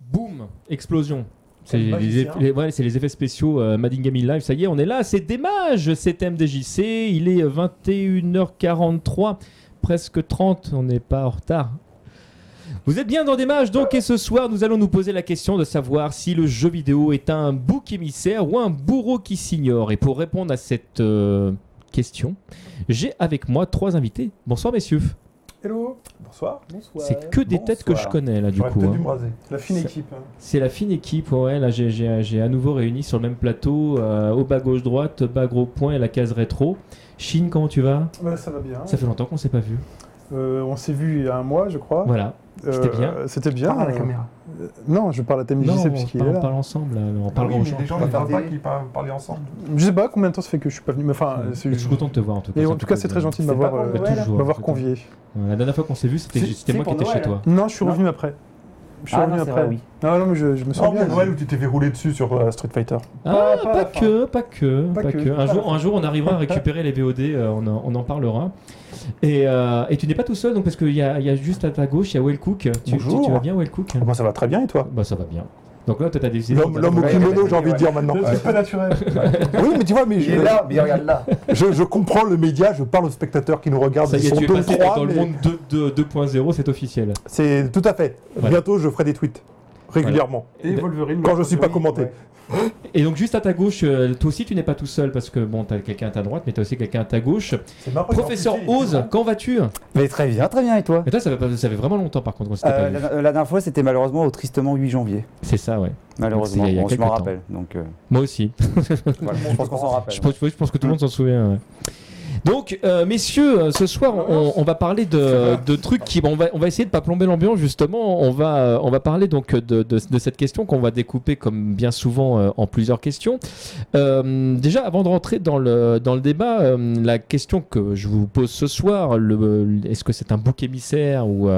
Boum Explosion. C'est les, ouais, effets spéciaux euh, Live. Ça y est, on est là. C'est Démage, c'est MDJC. Il est 21h43, presque 30. On n'est pas en retard. Vous êtes bien dans Démage, donc, et ce soir, nous allons nous poser la question de savoir si le jeu vidéo est un bouc émissaire ou un bourreau qui s'ignore. Et pour répondre à cette euh, question, j'ai avec moi trois invités. Bonsoir, messieurs. Hello Bonsoir. C'est que des têtes que je Bonsoir. connais, là, du coup. hein. dû me raser. La fine équipe. hein. C'est la fine équipe, ouais. Là, j'ai- à nouveau réuni sur le même plateau, euh, au bas gauche-droite, bas gros point et la case rétro. Chine, comment tu vas? Ouais, ça va bien. Ça fait longtemps qu'on s'est pas vu. Euh, on s'est vu il y a un mois, je crois. Voilà. C'était bien. C'était bien. Parle à la Euh, caméra. euh, non, je parle à TMJC on, puisqu'il parle, est on là. parle ensemble, là. on parle oui, mais gens. les gens ne savent pas qu'ils parlent ensemble. Je sais pas combien de temps ça fait que je suis pas venu. Mais enfin, euh, c'est Je suis content de te voir en tout cas. Et en tout cas, c'est très gentil de C'est m'avoir euh, convié. La dernière fois qu'on s'est vu, c'était C'est- c'était c'est moi qui étais chez toi. Non, je suis revenu après. Je suis Ah revenu non, après. vrai, oui. Non, non, mais je, je me sens Non, bien. Noël où tu t'es fait rouler dessus sur euh, Street Fighter. Ah, Pas- pas, que, pas que, Pas pas que, Un jour, un jour, on arrivera à récupérer les VOD, euh, on, en, on en parlera. Et, euh, et tu n'es pas tout seul, donc parce qu'il y a, il y a juste à ta gauche, il y a Wellcook. Tu, tu, Bonjour. tu vas bien, Wellcook Moi, ça va? Très bien et toi? Bah, ça va bien. Donc là, toi, t'as décidé. L'homme l'homme au kimono, j'ai envie de dire maintenant. C'est pas naturel. Oui, mais tu vois, mais Il je, est là, mais regarde là. je, comprends le média, je parle aux spectateurs qui nous regardent. Ça y Ils est, sont tu es passé dans le monde 2 2 2.0, c'est officiel. C'est tout à fait. Bientôt, je ferai des tweets régulièrement Et Wolverine. quand je suis pas commenté. ouais. Et donc, juste à ta gauche, euh, toi aussi, tu n'es pas tout seul parce que bon, t'as quelqu'un à ta droite, mais t'as aussi quelqu'un à ta gauche. C'est marrant, Professeur Oz, quand vas-tu? Mais très bien, très bien, et toi? Et toi, ça fait, pas- ça fait vraiment longtemps par contre qu'on s'était Euh, pas vu. la, la dernière fois, c'était malheureusement au tristement 8 janvier. C'est ça, ouais. Malheureusement, il y a quelques m'en temps. rappelle. Donc, euh, Moi aussi. voilà, je pense qu'on s'en rappelle. Je pense, oui, je pense que tout le monde s'en souvient. ouais. Donc, euh, messieurs, euh, ce soir, on, on va parler de, de trucs qui. on, va, on va essayer de pas plomber l'ambiance, justement. On va, euh, on va parler donc de, de- de cette question qu'on va découper, comme bien souvent, euh, en plusieurs questions. Euh, déjà, avant de rentrer dans le, dans le débat, la question que je vous pose ce soir, est-ce que c'est un bouc émissaire ou,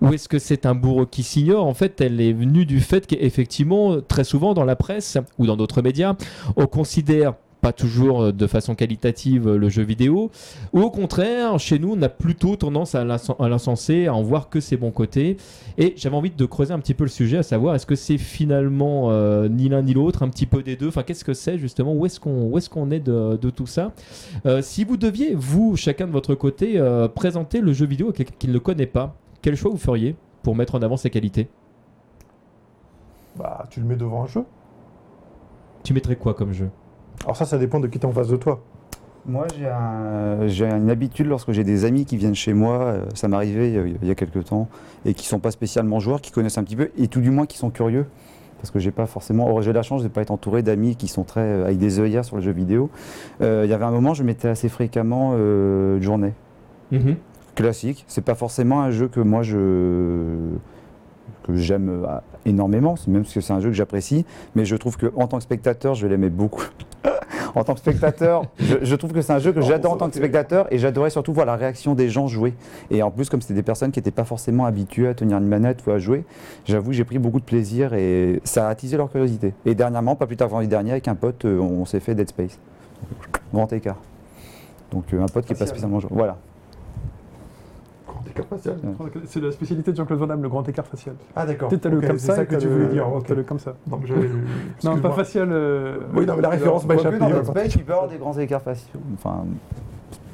ou est-ce que c'est un bourreau qui s'ignore? En fait, elle est venue du fait qu'effectivement, très souvent dans la presse ou dans d'autres médias, on considère pas toujours euh, de façon qualitative euh, le jeu vidéo, ou au contraire, chez nous, on a plutôt tendance à l'incenser, à en voir que ses bons côtés. Et j'avais envie de creuser un petit peu le sujet, à savoir est-ce que c'est finalement euh, ni l'un ni l'autre, un petit peu des deux? Enfin, qu'est-ce que c'est justement? Où est-ce qu'on est, de, de tout ça? Euh, Si vous deviez, vous, chacun de votre côté, euh, présenter le jeu vidéo à quelqu'un qui ne le connaît pas, quel choix vous feriez pour mettre en avant ses qualités? Bah, tu le mets devant un jeu. Tu mettrais quoi comme jeu? Alors ça, ça dépend de qui t'es en face de toi. Moi, j'ai un- j'ai une habitude lorsque j'ai des amis qui viennent chez moi, euh, ça m'est arrivé il y a- il y a quelques temps, et qui sont pas spécialement joueurs, qui connaissent un petit peu, et tout du moins qui sont curieux. Parce que j'ai pas forcément, or, j'ai la chance de ne pas être entouré d'amis qui sont très euh, avec des œillères sur les jeux vidéo. Euh, Il y avait un moment, je mettais assez fréquemment euh, Journée. Mhm. classique. C'est pas forcément un jeu que moi je que j'aime euh, énormément, même si c'est un jeu que j'apprécie, mais je trouve que en tant que spectateur, je l'aimais beaucoup. En tant que spectateur, je, je trouve que c'est un jeu que j'adore en tant que spectateur et j'adorais surtout voir la réaction des gens jouer. Et en plus, comme c'était des personnes qui n'étaient pas forcément habituées à tenir une manette ou à jouer, j'avoue que j'ai pris beaucoup de plaisir et ça a attisé leur curiosité. Et dernièrement, pas plus tard que vendredi dernier, avec un pote, euh, on s'est fait Dead Space. Grand écart. Donc euh, un pote qui n'est pas spécialement joueur. Voilà. Grand écart facial. C'est la spécialité de Jean-Claude Van Damme, le grand écart facial. Ah d'accord. T'as le Ok, comme c'est ça, ça que tu voulais dire. t'as le comme ça. Donc je. Non, pas facial. euh, Oui, non, mais la référence m'a échappé. dans Dead euh, Space, il peut avoir des grands écarts faciaux. Enfin,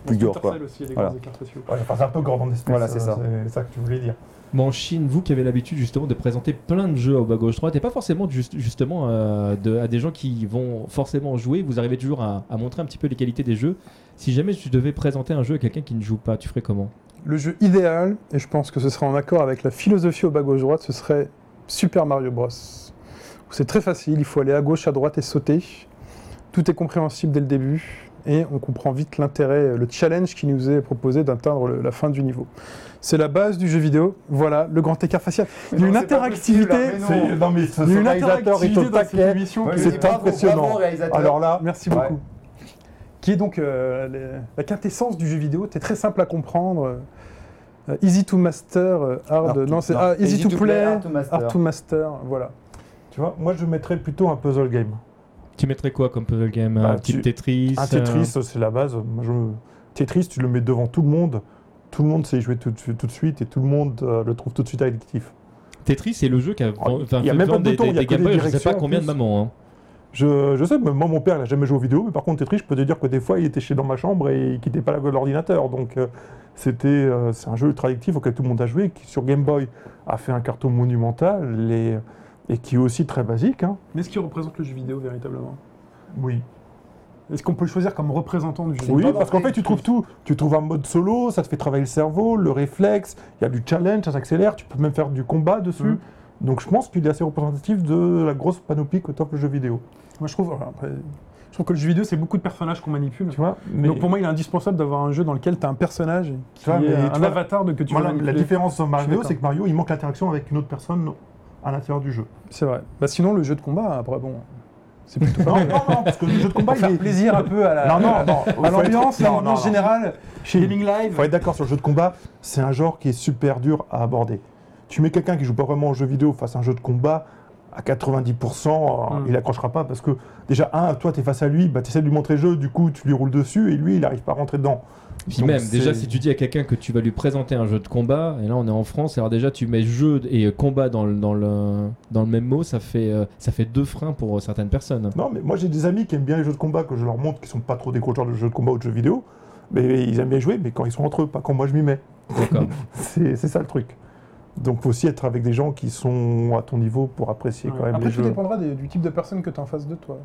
plus gore quoi. Aussi, Voilà. grands écarts faciaux. Ouais, enfin, c'est un peu grand dans l'espèce. Voilà, c'est ça. C'est ça que tu voulais dire. Bon, en Chine, vous qui avez l'habitude justement de présenter plein de jeux au bas gauche droite, et pas forcément juste- justement euh, de- à des gens qui vont forcément jouer, vous arrivez toujours à, à montrer un petit peu les qualités des jeux. Si jamais tu devais présenter un jeu à quelqu'un qui ne joue pas, tu ferais comment? Le jeu idéal, et je pense que ce serait en accord avec la philosophie au bas gauche droite, ce serait Super Mario Bros. C'est très facile, il faut aller à gauche, à droite et sauter. Tout est compréhensible dès le début et on comprend vite l'intérêt, le challenge qui nous est proposé d'atteindre la fin du niveau. C'est la base du jeu vidéo. Voilà, le grand écart facial. Il y a une interactivité. C'est- Non, mais ce une réalisateur est au taquet. c'est impressionnant. Alors là, Merci Ouais. beaucoup. Qui est donc euh, les- la quintessence du jeu vidéo. C'est très simple à comprendre. Euh, easy to master, euh, hard. Hard to- non, c'est ah, easy, to, play, hard to master. hard to master. Voilà. tu vois, moi je mettrais plutôt un puzzle game. Tu mettrais quoi comme puzzle game? Un Bah, type tu- Tetris Un euh, Tetris, c'est la base. Moi, je- Tetris, tu le mets devant tout le monde. Tout le monde sait y jouer tout, de suite- tout de suite et tout le monde euh, le trouve tout de suite addictif. Tetris, c'est le jeu qui a Oh, enfin, il y a même pas de des, bouton, des, il y a des Game des Boy, je sais pas en combien de mamans. Hein. Je, je sais, mais moi mon père il n'a jamais joué aux vidéos, mais par contre Tetris, je peux te dire que des fois il était chez dans ma chambre et il quittait pas la- l'ordinateur. Donc euh, c'était, euh, c'est un jeu ultra addictif auquel tout le monde a joué, qui sur Game Boy a fait un carton monumental et, et qui est aussi très basique. hein. Mais est-ce qu'il représente le jeu vidéo véritablement? Oui. Est-ce qu'on peut le choisir comme représentant du jeu C'est Oui, parce qu'en fait tu trouves tout. Tu trouves un mode solo, ça te fait travailler le cerveau, le réflexe, il y a du challenge, ça s'accélère, tu peux même faire du combat dessus. Mhm. Donc je pense qu'il est assez représentatif de la grosse panoplie que t'offre le jeu vidéo. Moi, je trouve, après, je trouve que le jeu vidéo, c'est beaucoup de personnages qu'on manipule. Tu vois mais Donc pour moi, il est indispensable d'avoir un jeu dans lequel tu as un personnage qui Tu vois, est mais un vois, avatar de que tu vas la, différence suis Mario, c'est que Mario, il manque l'interaction avec une autre personne à l'intérieur du jeu. C'est vrai. Bah, sinon, le jeu de combat, après, bon, c'est plutôt Non, non, non, parce que le jeu de combat, il faire est... plaisir un peu à la- Non, non, non. à l'ambiance, à l'ambiance générale. Chez Gaming Il Live, faut être d'accord sur le jeu de combat, c'est un genre qui est super dur à aborder. Tu mets quelqu'un qui joue pas vraiment au jeu vidéo face à un jeu de combat, à 90%, euh, Mm. il accrochera pas parce que déjà, un, toi, tu es face à lui, bah, tu essaies de lui montrer le jeu, du coup, tu lui roules dessus et lui, il arrive pas à rentrer dedans. Puis Donc, même, déjà, si tu dis à quelqu'un que tu vas lui présenter un jeu de combat, et là on est en France, alors déjà tu mets jeu et combat dans le, dans le, dans le même mot, ça fait, euh, ça fait deux freins pour euh, certaines personnes. Non, mais moi, j'ai des amis qui aiment bien les jeux de combat, que je leur montre, qui sont pas trop décrocheurs de jeux de combat ou de jeux vidéo, mais ils aiment bien jouer, mais quand ils sont entre eux, pas quand moi je m'y mets. D'accord. C'est ça le truc. Donc, faut aussi être avec des gens qui sont à ton niveau pour apprécier quand même Après, les tout jeux. dépendra des- du type de personne que tu as en face de toi.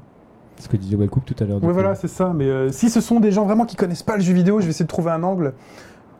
Ce que disait Wellcook tout à l'heure. Oui, voilà, c'est ça. Mais euh, si ce sont des gens vraiment qui connaissent pas le jeu vidéo, je vais essayer de trouver un angle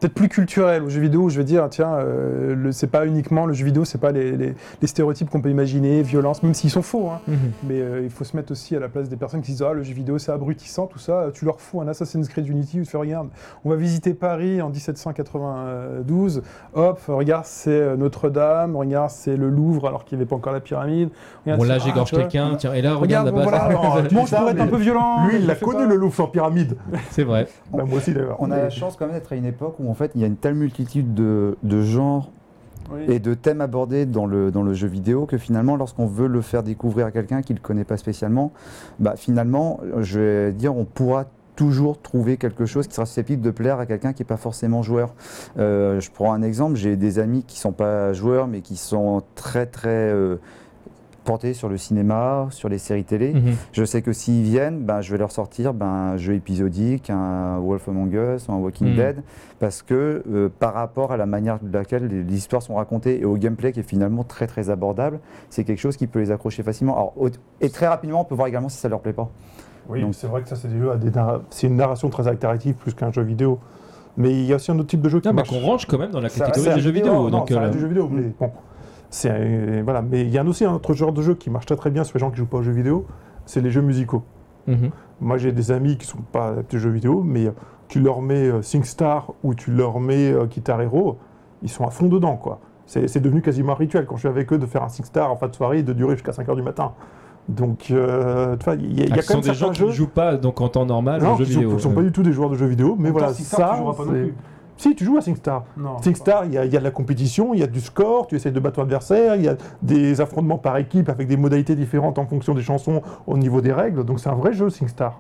peut-être plus culturel au jeu vidéo où je vais dire tiens euh, le- c'est pas uniquement le jeu vidéo c'est pas les, les- les stéréotypes qu'on peut imaginer violence même s'ils sont faux hein. Mhm. mais euh, il faut se mettre aussi à la place des personnes qui disent ah le jeu vidéo c'est abrutissant tout ça tu leur fous un Assassin's Creed Unity tu te fais regarde on va visiter Paris en 1792 hop regarde c'est euh, Notre-Dame regarde c'est le Louvre alors qu'il n'y avait pas encore la pyramide Regarde, Bon là j'égorge ah, tu quelqu'un, tiens, et là regarde Regarde, là-bas. voilà, Non, tu moi dis je ça, pourrais être un peu violent Lui, il l'a connu pas. le Louvre sans pyramide. C'est vrai. Bah, moi aussi d'ailleurs. On a la chance quand même d'être à une époque où en fait il y a une telle multitude de, de genres Oui. et de thèmes abordés dans le, dans le jeu vidéo que finalement lorsqu'on veut le faire découvrir à quelqu'un qui ne le connaît pas spécialement, bah, finalement je vais dire on pourra toujours trouver quelque chose qui sera susceptible de plaire à quelqu'un qui n'est pas forcément joueur. Euh, je prends un exemple, j'ai des amis qui ne sont pas joueurs mais qui sont très très euh, portés sur le cinéma, sur les séries télé. Mhm. Je sais que s'ils viennent, ben, je vais leur sortir ben, un jeu épisodique, un Wolf Among Us, un Walking Mm. Dead, parce que euh, par rapport à la manière de laquelle les, les histoires sont racontées et au gameplay qui est finalement très très abordable, c'est quelque chose qui peut les accrocher facilement. Alors, et très rapidement, on peut voir également si ça leur plaît pas. Oui, Donc- c'est vrai que ça, c'est des jeux à des narra- c'est une narration très interactive plus qu'un jeu vidéo. Mais il y a aussi un autre type de jeu qui Non, mais marche. qu'on range quand même dans la catégorie des jeux vidéo. Non, donc, ça euh, reste du jeu vidéo, mais bon. C'est euh, voilà, mais il y a aussi un autre genre de jeu qui marche très très bien sur les gens qui jouent pas aux jeux vidéo, c'est les jeux musicaux. mhm. Moi, j'ai des amis qui sont pas adaptés aux jeux vidéo, mais euh, tu leur mets euh, SingStar ou tu leur mets euh, Guitar Hero, ils sont à fond dedans, quoi. C'est c'est devenu quasiment un rituel quand je suis avec eux de faire un SingStar en fin de soirée et de durer jusqu'à 5h du matin. Donc, euh, il y a, Ah, ce quand sont même des gens certains qui jeux. ne jouent pas donc en temps normal non, aux jeux qui sont, vidéo. qui sont pas du tout des joueurs de jeux vidéo, mais voilà, ça. Si, tu joues à SingStar. SingStar, il y, a- il y a de la compétition, il y a du score, tu essaies de battre ton adversaire, il y a des affrontements par équipe avec des modalités différentes en fonction des chansons au niveau des règles, donc c'est un vrai jeu SingStar.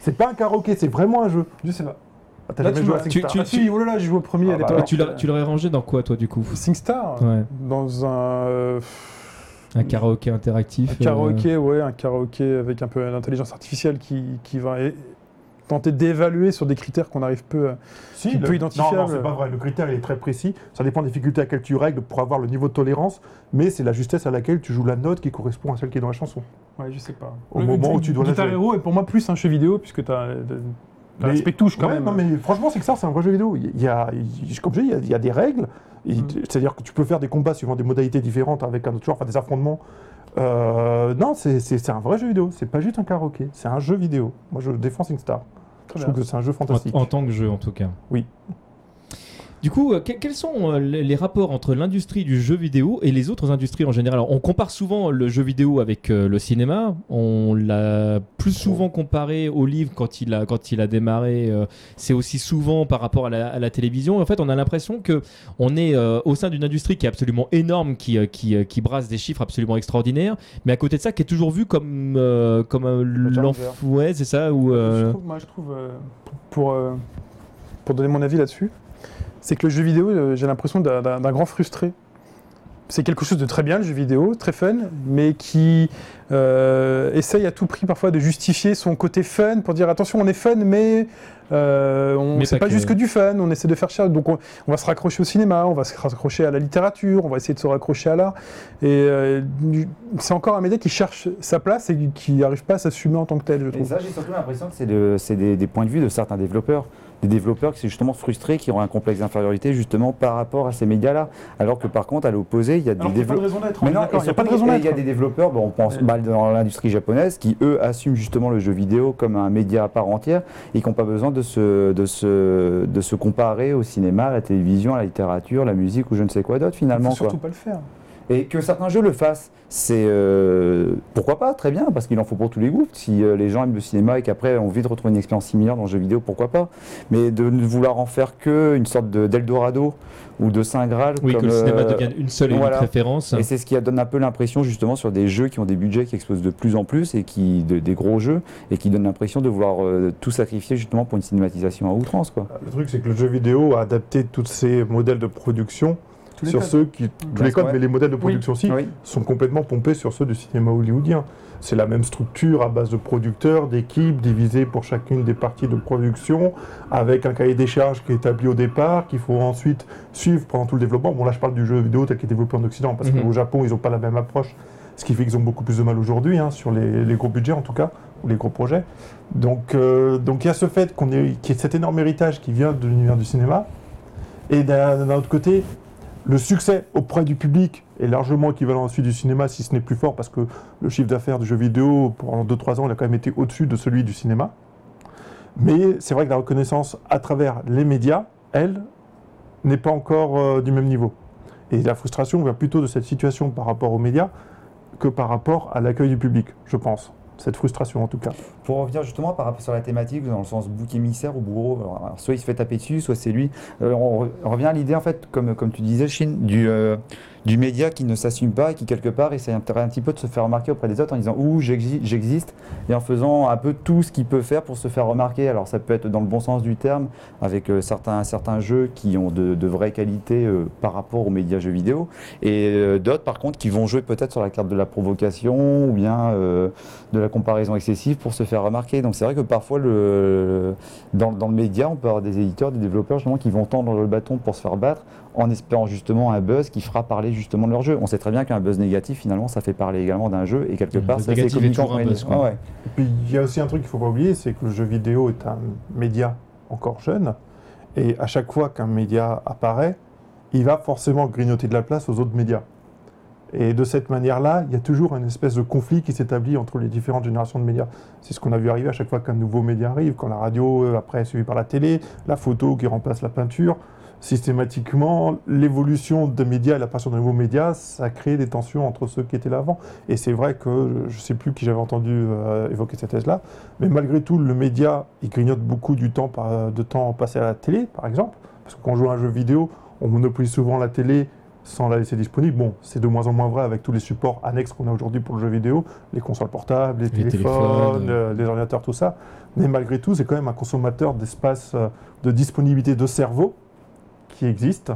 C'est pas un karaoké, c'est vraiment un jeu. je sais pas Ah, T'as Là, jamais tu joué à SingStar tu- ah si oh là là j'ai joué au premier Ah à bah, l'époque. Et tu l'aurais tu l'aurais rangé dans quoi toi du coup? SingStar Ouais. dans un euh, Un karaoké interactif. Un euh, karaoké, ouais, un karaoké avec un peu d'intelligence artificielle qui, qui va tenter d'évaluer sur des critères qu'on arrive peu à... Si, qui le- peut identifiable. Non, non, c'est pas vrai. Le critère il est très précis. Ça dépend des difficultés à laquelle tu règles pour avoir le niveau de tolérance, mais c'est la justesse à laquelle tu joues la note qui correspond à celle qui est dans la chanson. Ouais, je sais pas. Au moment où tu dois la Guitar jouer. Hero est pour moi plus un jeu vidéo, puisque tu as, Mais- l'aspect touche quand Ouais, même. Non, mais franchement, c'est que ça, c'est un vrai jeu vidéo. Il y a, comme je dis, il y a, il y a des règles. Mm. C'est-à-dire que tu peux faire des combats suivant des modalités différentes avec un autre joueur, enfin des affrontements. Euh, non, c'est- c'est c'est un vrai jeu vidéo. C'est pas juste un karaoké. C'est un jeu vidéo. Moi, je défends SingStar. Je trouve que c'est un jeu En, fantastique. en tant que jeu en tout cas. Oui. Du coup, euh, que- quels sont euh, les rapports entre l'industrie du jeu vidéo et les autres industries en général? Alors, On compare souvent le jeu vidéo avec euh, le cinéma. On l'a plus souvent comparé au livre quand il a, quand il a démarré. euh, C'est aussi souvent par rapport à la, à la télévision. En fait, on a l'impression que on est euh, au sein d'une industrie qui est absolument énorme, qui, qui, qui brasse des chiffres absolument extraordinaires, mais à côté de ça, qui est toujours vu comme, comme un l'enf- Ouais, c'est ça. Ou, Je trouve- moi, je trouve, pour, pour donner mon avis là-dessus, c'est que le jeu vidéo, euh, j'ai l'impression d'un- grand frustré. C'est quelque chose de très bien, le jeu vidéo, très fun, mais qui euh, essaye à tout prix parfois de justifier son côté fun pour dire attention, on est fun, mais euh, on c'est pas pas, que. juste que du fun, on essaie de faire cher. Donc on, on va se raccrocher au cinéma, on va se raccrocher à la littérature, on va essayer de se raccrocher à l'art. Et euh, c'est encore un média qui cherche sa place et qui n'arrive pas à s'assumer en tant que tel, je Et ça, j'ai surtout l'impression que c'est de- c'est des, des points de vue de certains développeurs. Des développeurs qui sont justement frustrés, qui ont un complexe d'infériorité justement par rapport à ces médias-là. Alors que par contre, à l'opposé, il y a des développeurs. Mais non, et il n'y a pas de surtout, raison il y a des développeurs, bon, on pense bah, dans l'industrie japonaise, qui eux assument justement le jeu vidéo comme un média à part entière et qui n'ont pas besoin de se, de, se, de se comparer au cinéma, à la télévision, à la littérature, la musique ou je ne sais quoi d'autre Il finalement. quoi. surtout pas le faire. Et que certains jeux le fassent, c'est euh, pourquoi pas, très bien, parce qu'il en faut pour tous les goûts. Si euh, les gens aiment le cinéma et qu'après ont envie de retrouver une expérience similaire dans le jeu vidéo, pourquoi pas. Mais de ne vouloir en faire que une sorte de- d'Eldorado ou de Saint Graal. oui, que le cinéma euh, devienne une seule et voilà. unique référence. Et c'est ce qui donne un peu l'impression justement sur des jeux qui ont des budgets qui explosent de plus en plus et qui de- des gros jeux et qui donnent l'impression de vouloir euh, tout sacrifier justement pour une cinématisation à outrance quoi. Le truc, c'est que le jeu vidéo a adapté tous ces modèles de production Tous les sur codes. ceux qui. Tous les codes, Ouais. mais les modèles de production aussi, Oui. sont complètement pompés sur ceux du cinéma hollywoodien. C'est la même structure à base de producteurs, d'équipes, divisées pour chacune des parties de production, avec un cahier des charges qui est établi au départ, qu'il faut ensuite suivre pendant tout le développement. Bon, là, je parle du jeu vidéo tel qu'il est développé en Occident, parce Mhm. qu'au Japon, ils n'ont pas la même approche, ce qui fait qu'ils ont beaucoup plus de mal aujourd'hui, hein, sur les, les gros budgets en tout cas, ou les gros projets. Donc, euh, donc il y a ce fait qu'on ait, y ait cet énorme héritage qui vient de l'univers du cinéma, et d'un autre côté, le succès auprès du public est largement équivalent à celui du cinéma, si ce n'est plus fort, parce que le chiffre d'affaires du jeu vidéo, pendant 2-3 ans, il a quand même été au-dessus de celui du cinéma. Mais c'est vrai que la reconnaissance à travers les médias, elle, n'est pas encore euh, du même niveau. Et la frustration vient plutôt de cette situation par rapport aux médias que par rapport à l'accueil du public, je pense. Cette frustration en tout cas. Pour revenir justement par rapport sur la thématique, dans le sens bouc émissaire ou bourreau, soit il se fait taper dessus, soit c'est lui. Euh, on revient à l'idée en fait, comme, comme tu disais, Chine, du, euh, du média qui ne s'assume pas et qui quelque part essaie un, petit peu de se faire remarquer auprès des autres en disant ouh j'exi- j'existe et en faisant un peu tout ce qu'il peut faire pour se faire remarquer. Alors ça peut être dans le bon sens du terme, avec euh, certains, jeux qui ont de, vraies qualités euh, par rapport aux médias jeux vidéo, et euh, d'autres par contre qui vont jouer peut-être sur la carte de la provocation ou bien de la comparaison excessive pour se faire remarquer. Donc c'est vrai que parfois dans, dans le média, on peut avoir des éditeurs, des développeurs justement qui vont tendre le bâton pour se faire battre en espérant justement un buzz qui fera parler justement de leur jeu. On sait très bien qu'un buzz négatif finalement ça fait parler également d'un jeu et quelque part c'est communicant un buzz, quoi. Ouais. Et puis il y a aussi un truc qu'il ne faut pas oublier, c'est que le jeu vidéo est un média encore jeune, et à chaque fois qu'un média apparaît, il va forcément grignoter de la place aux autres médias. Et de cette manière-là, il y a toujours une espèce de conflit qui s'établit entre les différentes générations de médias. C'est ce qu'on a vu arriver à chaque fois qu'un nouveau média arrive, quand la radio, euh, après est suivie par la télé, la photo qui remplace la peinture. Systématiquement, l'évolution des médias et l'apparition de nouveaux médias, ça crée des tensions entre ceux qui étaient là avant. Et c'est vrai que je ne sais plus qui j'avais entendu euh, évoquer cette thèse-là, mais malgré tout, le média, il grignote beaucoup du temps, par- de temps passé à la télé, par exemple. Parce que quand on joue à un jeu vidéo, on monopolise souvent la télé sans la laisser disponible. Bon, c'est de moins en moins vrai avec tous les supports annexes qu'on a aujourd'hui pour le jeu vidéo, les consoles portables, les, Les téléphones, téléphones. euh, les ordinateurs, tout ça. Mais malgré tout, c'est quand même un consommateur d'espace euh, de disponibilité de cerveau qui existe,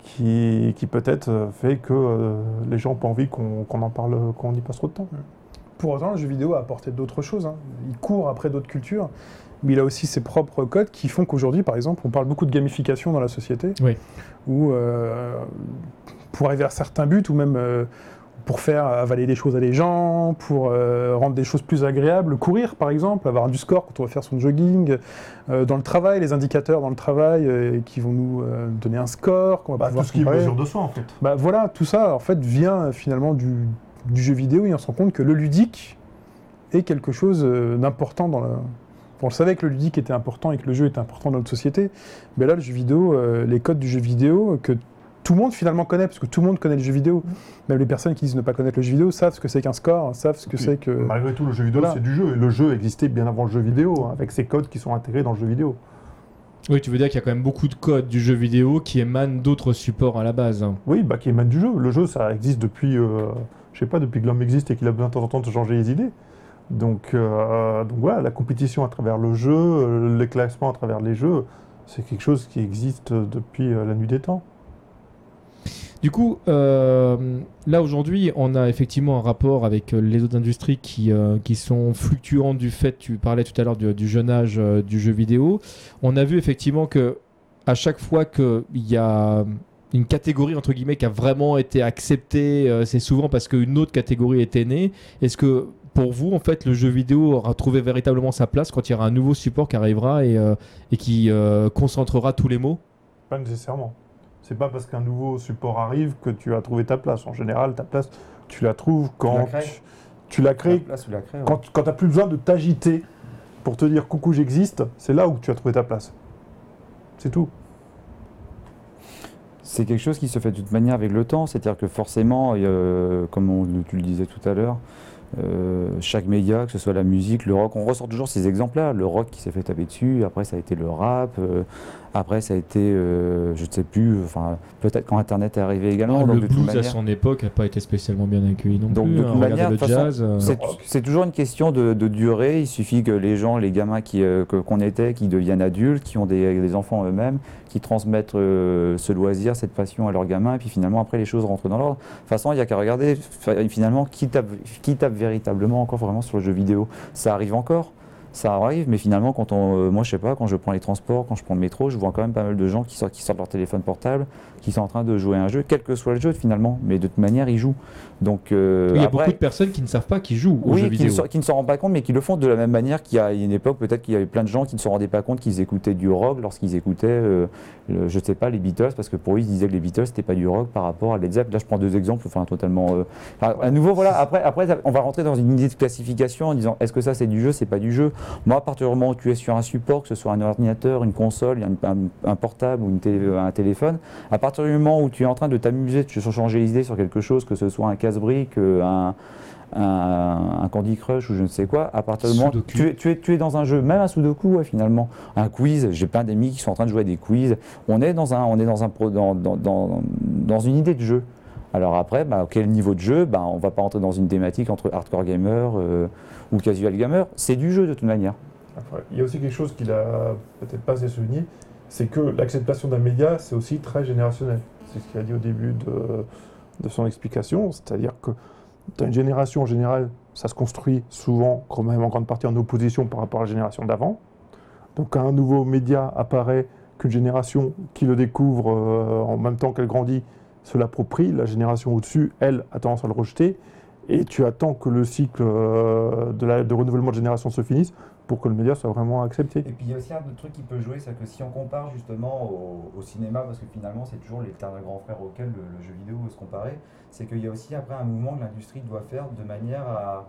qui, qui peut-être euh, fait que euh, les gens n'ont pas envie qu'on qu'on en parle, qu'on y passe trop de temps. Pour autant, le jeu vidéo a apporté d'autres choses. hein. Il court après d'autres cultures, mais il a aussi ses propres codes qui font qu'aujourd'hui, par exemple, on parle beaucoup de gamification dans la société, Oui. où euh, pour arriver à certains buts, ou même euh, pour faire avaler des choses à des gens, pour euh, rendre des choses plus agréables, courir par exemple, avoir du score quand on va faire son jogging, euh, dans le travail, les indicateurs dans le travail euh, qui vont nous donner un score, qu'on va Bah, tout ce qui est mesure de soi, en fait. Bah voilà, tout ça en fait vient finalement du, du jeu vidéo et on se rend compte que le ludique est quelque chose d'important dans, le- On le savait que le ludique était important et que le jeu était important dans notre société, mais là, le jeu vidéo, les codes du jeu vidéo que tout le monde finalement connaît, parce que tout le monde connaît le jeu vidéo. Même les personnes qui disent ne pas connaître le jeu vidéo savent ce que c'est qu'un score, savent ce que c'est que. Malgré tout, le jeu vidéo, Voilà. c'est du jeu. Et le jeu existait bien avant le jeu vidéo, hein, avec ses codes qui sont intégrés dans le jeu vidéo. Oui, tu veux dire qu'il y a quand même beaucoup de codes du jeu vidéo qui émanent d'autres supports à la base. Oui, bah, qui émane du jeu. Le jeu, ça existe depuis, euh, je sais pas, depuis que l'homme existe et qu'il a besoin de temps en temps de changer les idées. Donc, euh, donc voilà, la compétition à travers le jeu, euh, les classements à travers les jeux, c'est quelque chose qui existe depuis euh, la nuit des temps. Du coup, euh, là aujourd'hui, on a effectivement un rapport avec euh, les autres industries qui, euh, qui sont fluctuants du fait, tu parlais tout à l'heure du, jeune âge du jeu vidéo. On a vu effectivement que à chaque fois qu'il y a une catégorie entre guillemets qui a vraiment été acceptée, c'est souvent parce qu'une autre catégorie était née. Est-ce que pour vous, en fait, le jeu vidéo aura trouvé véritablement sa place quand il y aura un nouveau support qui arrivera et, et qui concentrera tous les mots? Pas nécessairement. C'est pas parce qu'un nouveau support arrive que tu as trouvé ta place. En général, ta place, tu la trouves quand la crées. tu, tu la crées, ouais. quand, quand tu n'as plus besoin de t'agiter pour te dire coucou, j'existe. C'est là où tu as trouvé ta place. C'est tout. C'est quelque chose qui se fait de toute manière avec le temps, c'est-à-dire que forcément, euh, comme on- tu le disais tout à l'heure, euh, chaque média, que ce soit la musique, le rock, on ressort toujours ces exemples-là. Le rock qui s'est fait taper dessus, après ça a été le rap, euh, après ça a été, euh, je ne sais plus, enfin peut-être quand Internet est arrivé également. donc le de toute blues à manière- son époque n'a pas été spécialement bien accueilli non Donc, plus. de hein. toute manière, le de toute façon, jazz. euh, C'est- toujours une question de, de durée. Il suffit que les gens, les gamins qui, euh, qu'on était, qui deviennent adultes, qui ont des, des enfants eux-mêmes, qui transmettent ce loisir, cette passion à leurs gamins, et puis finalement après les choses rentrent dans l'ordre. De toute façon, il n'y a qu'à regarder finalement qui tape, qui tape véritablement encore vraiment sur le jeu vidéo. Ça arrive encore. Ça arrive, mais finalement, quand on, euh, moi, je sais pas, quand je prends les transports, quand je prends le métro, je vois quand même pas mal de gens qui sortent, qui sortent leur téléphone portable, qui sont en train de jouer à un jeu, quel que soit le jeu finalement, mais de toute manière, ils jouent. Donc, euh, il y a après- beaucoup de personnes qui ne savent pas qui jouent aux oui, jeux qui vidéo. ne, qui ne s'en rendent pas compte, mais qui le font de la même manière qu'il y a une époque, peut-être qu'il y avait plein de gens qui ne se rendaient pas compte qu'ils écoutaient du rock lorsqu'ils écoutaient, euh, le- je sais pas, les Beatles, parce que pour eux, ils disaient que les Beatles, c'était pas du rock par rapport à Led Zeppelin. Là, je prends deux exemples, enfin, totalement. euh, enfin, à nouveau, voilà, après, après, on va rentrer dans une idée de classification en disant est-ce que ça, c'est du jeu, c'est pas du jeu? Moi, à partir du moment où tu es sur un support, que ce soit un ordinateur, une console, un, un- un portable ou une télé- un téléphone, à partir du moment où tu es en train de t'amuser, de changer les idées sur quelque chose, que ce soit un casse-brique, euh, un, un, un Candy Crush ou je ne sais quoi, à partir du moment où tu es, tu, es, tu es dans un jeu, même un Sudoku, ouais, finalement, un quiz, j'ai plein d'amis qui sont en train de jouer à des quiz, on est dans, un, on est dans, un, pro- dans, dans, dans, dans une idée de jeu. Alors après, bah, quel niveau de jeu bah, On ne va pas entrer dans une thématique entre hardcore gamer euh, ou casual gamer, c'est du jeu de toute manière. Il y a aussi quelque chose qu'il a peut-être pas assez souligné, c'est que l'acceptation d'un média, c'est aussi très générationnel. C'est ce qu'il a dit au début de, de son explication, c'est-à-dire que tu as une génération en général, ça se construit souvent, quand même en grande partie en opposition par rapport à la génération d'avant. Donc quand un nouveau média apparaît, qu'une génération qui le découvre euh, en même temps qu'elle grandit se l'approprie, la génération au-dessus, elle, a tendance à le rejeter, et tu attends que le cycle euh, de, renouvellement de génération se finisse pour que le média soit vraiment accepté. Et puis il y a aussi un autre truc qui peut jouer, c'est que si on compare justement au, cinéma, parce que finalement c'est toujours l'éternel grand frère auquel le, le jeu vidéo se comparer, c'est qu'il y a aussi après un mouvement que l'industrie doit faire de manière à,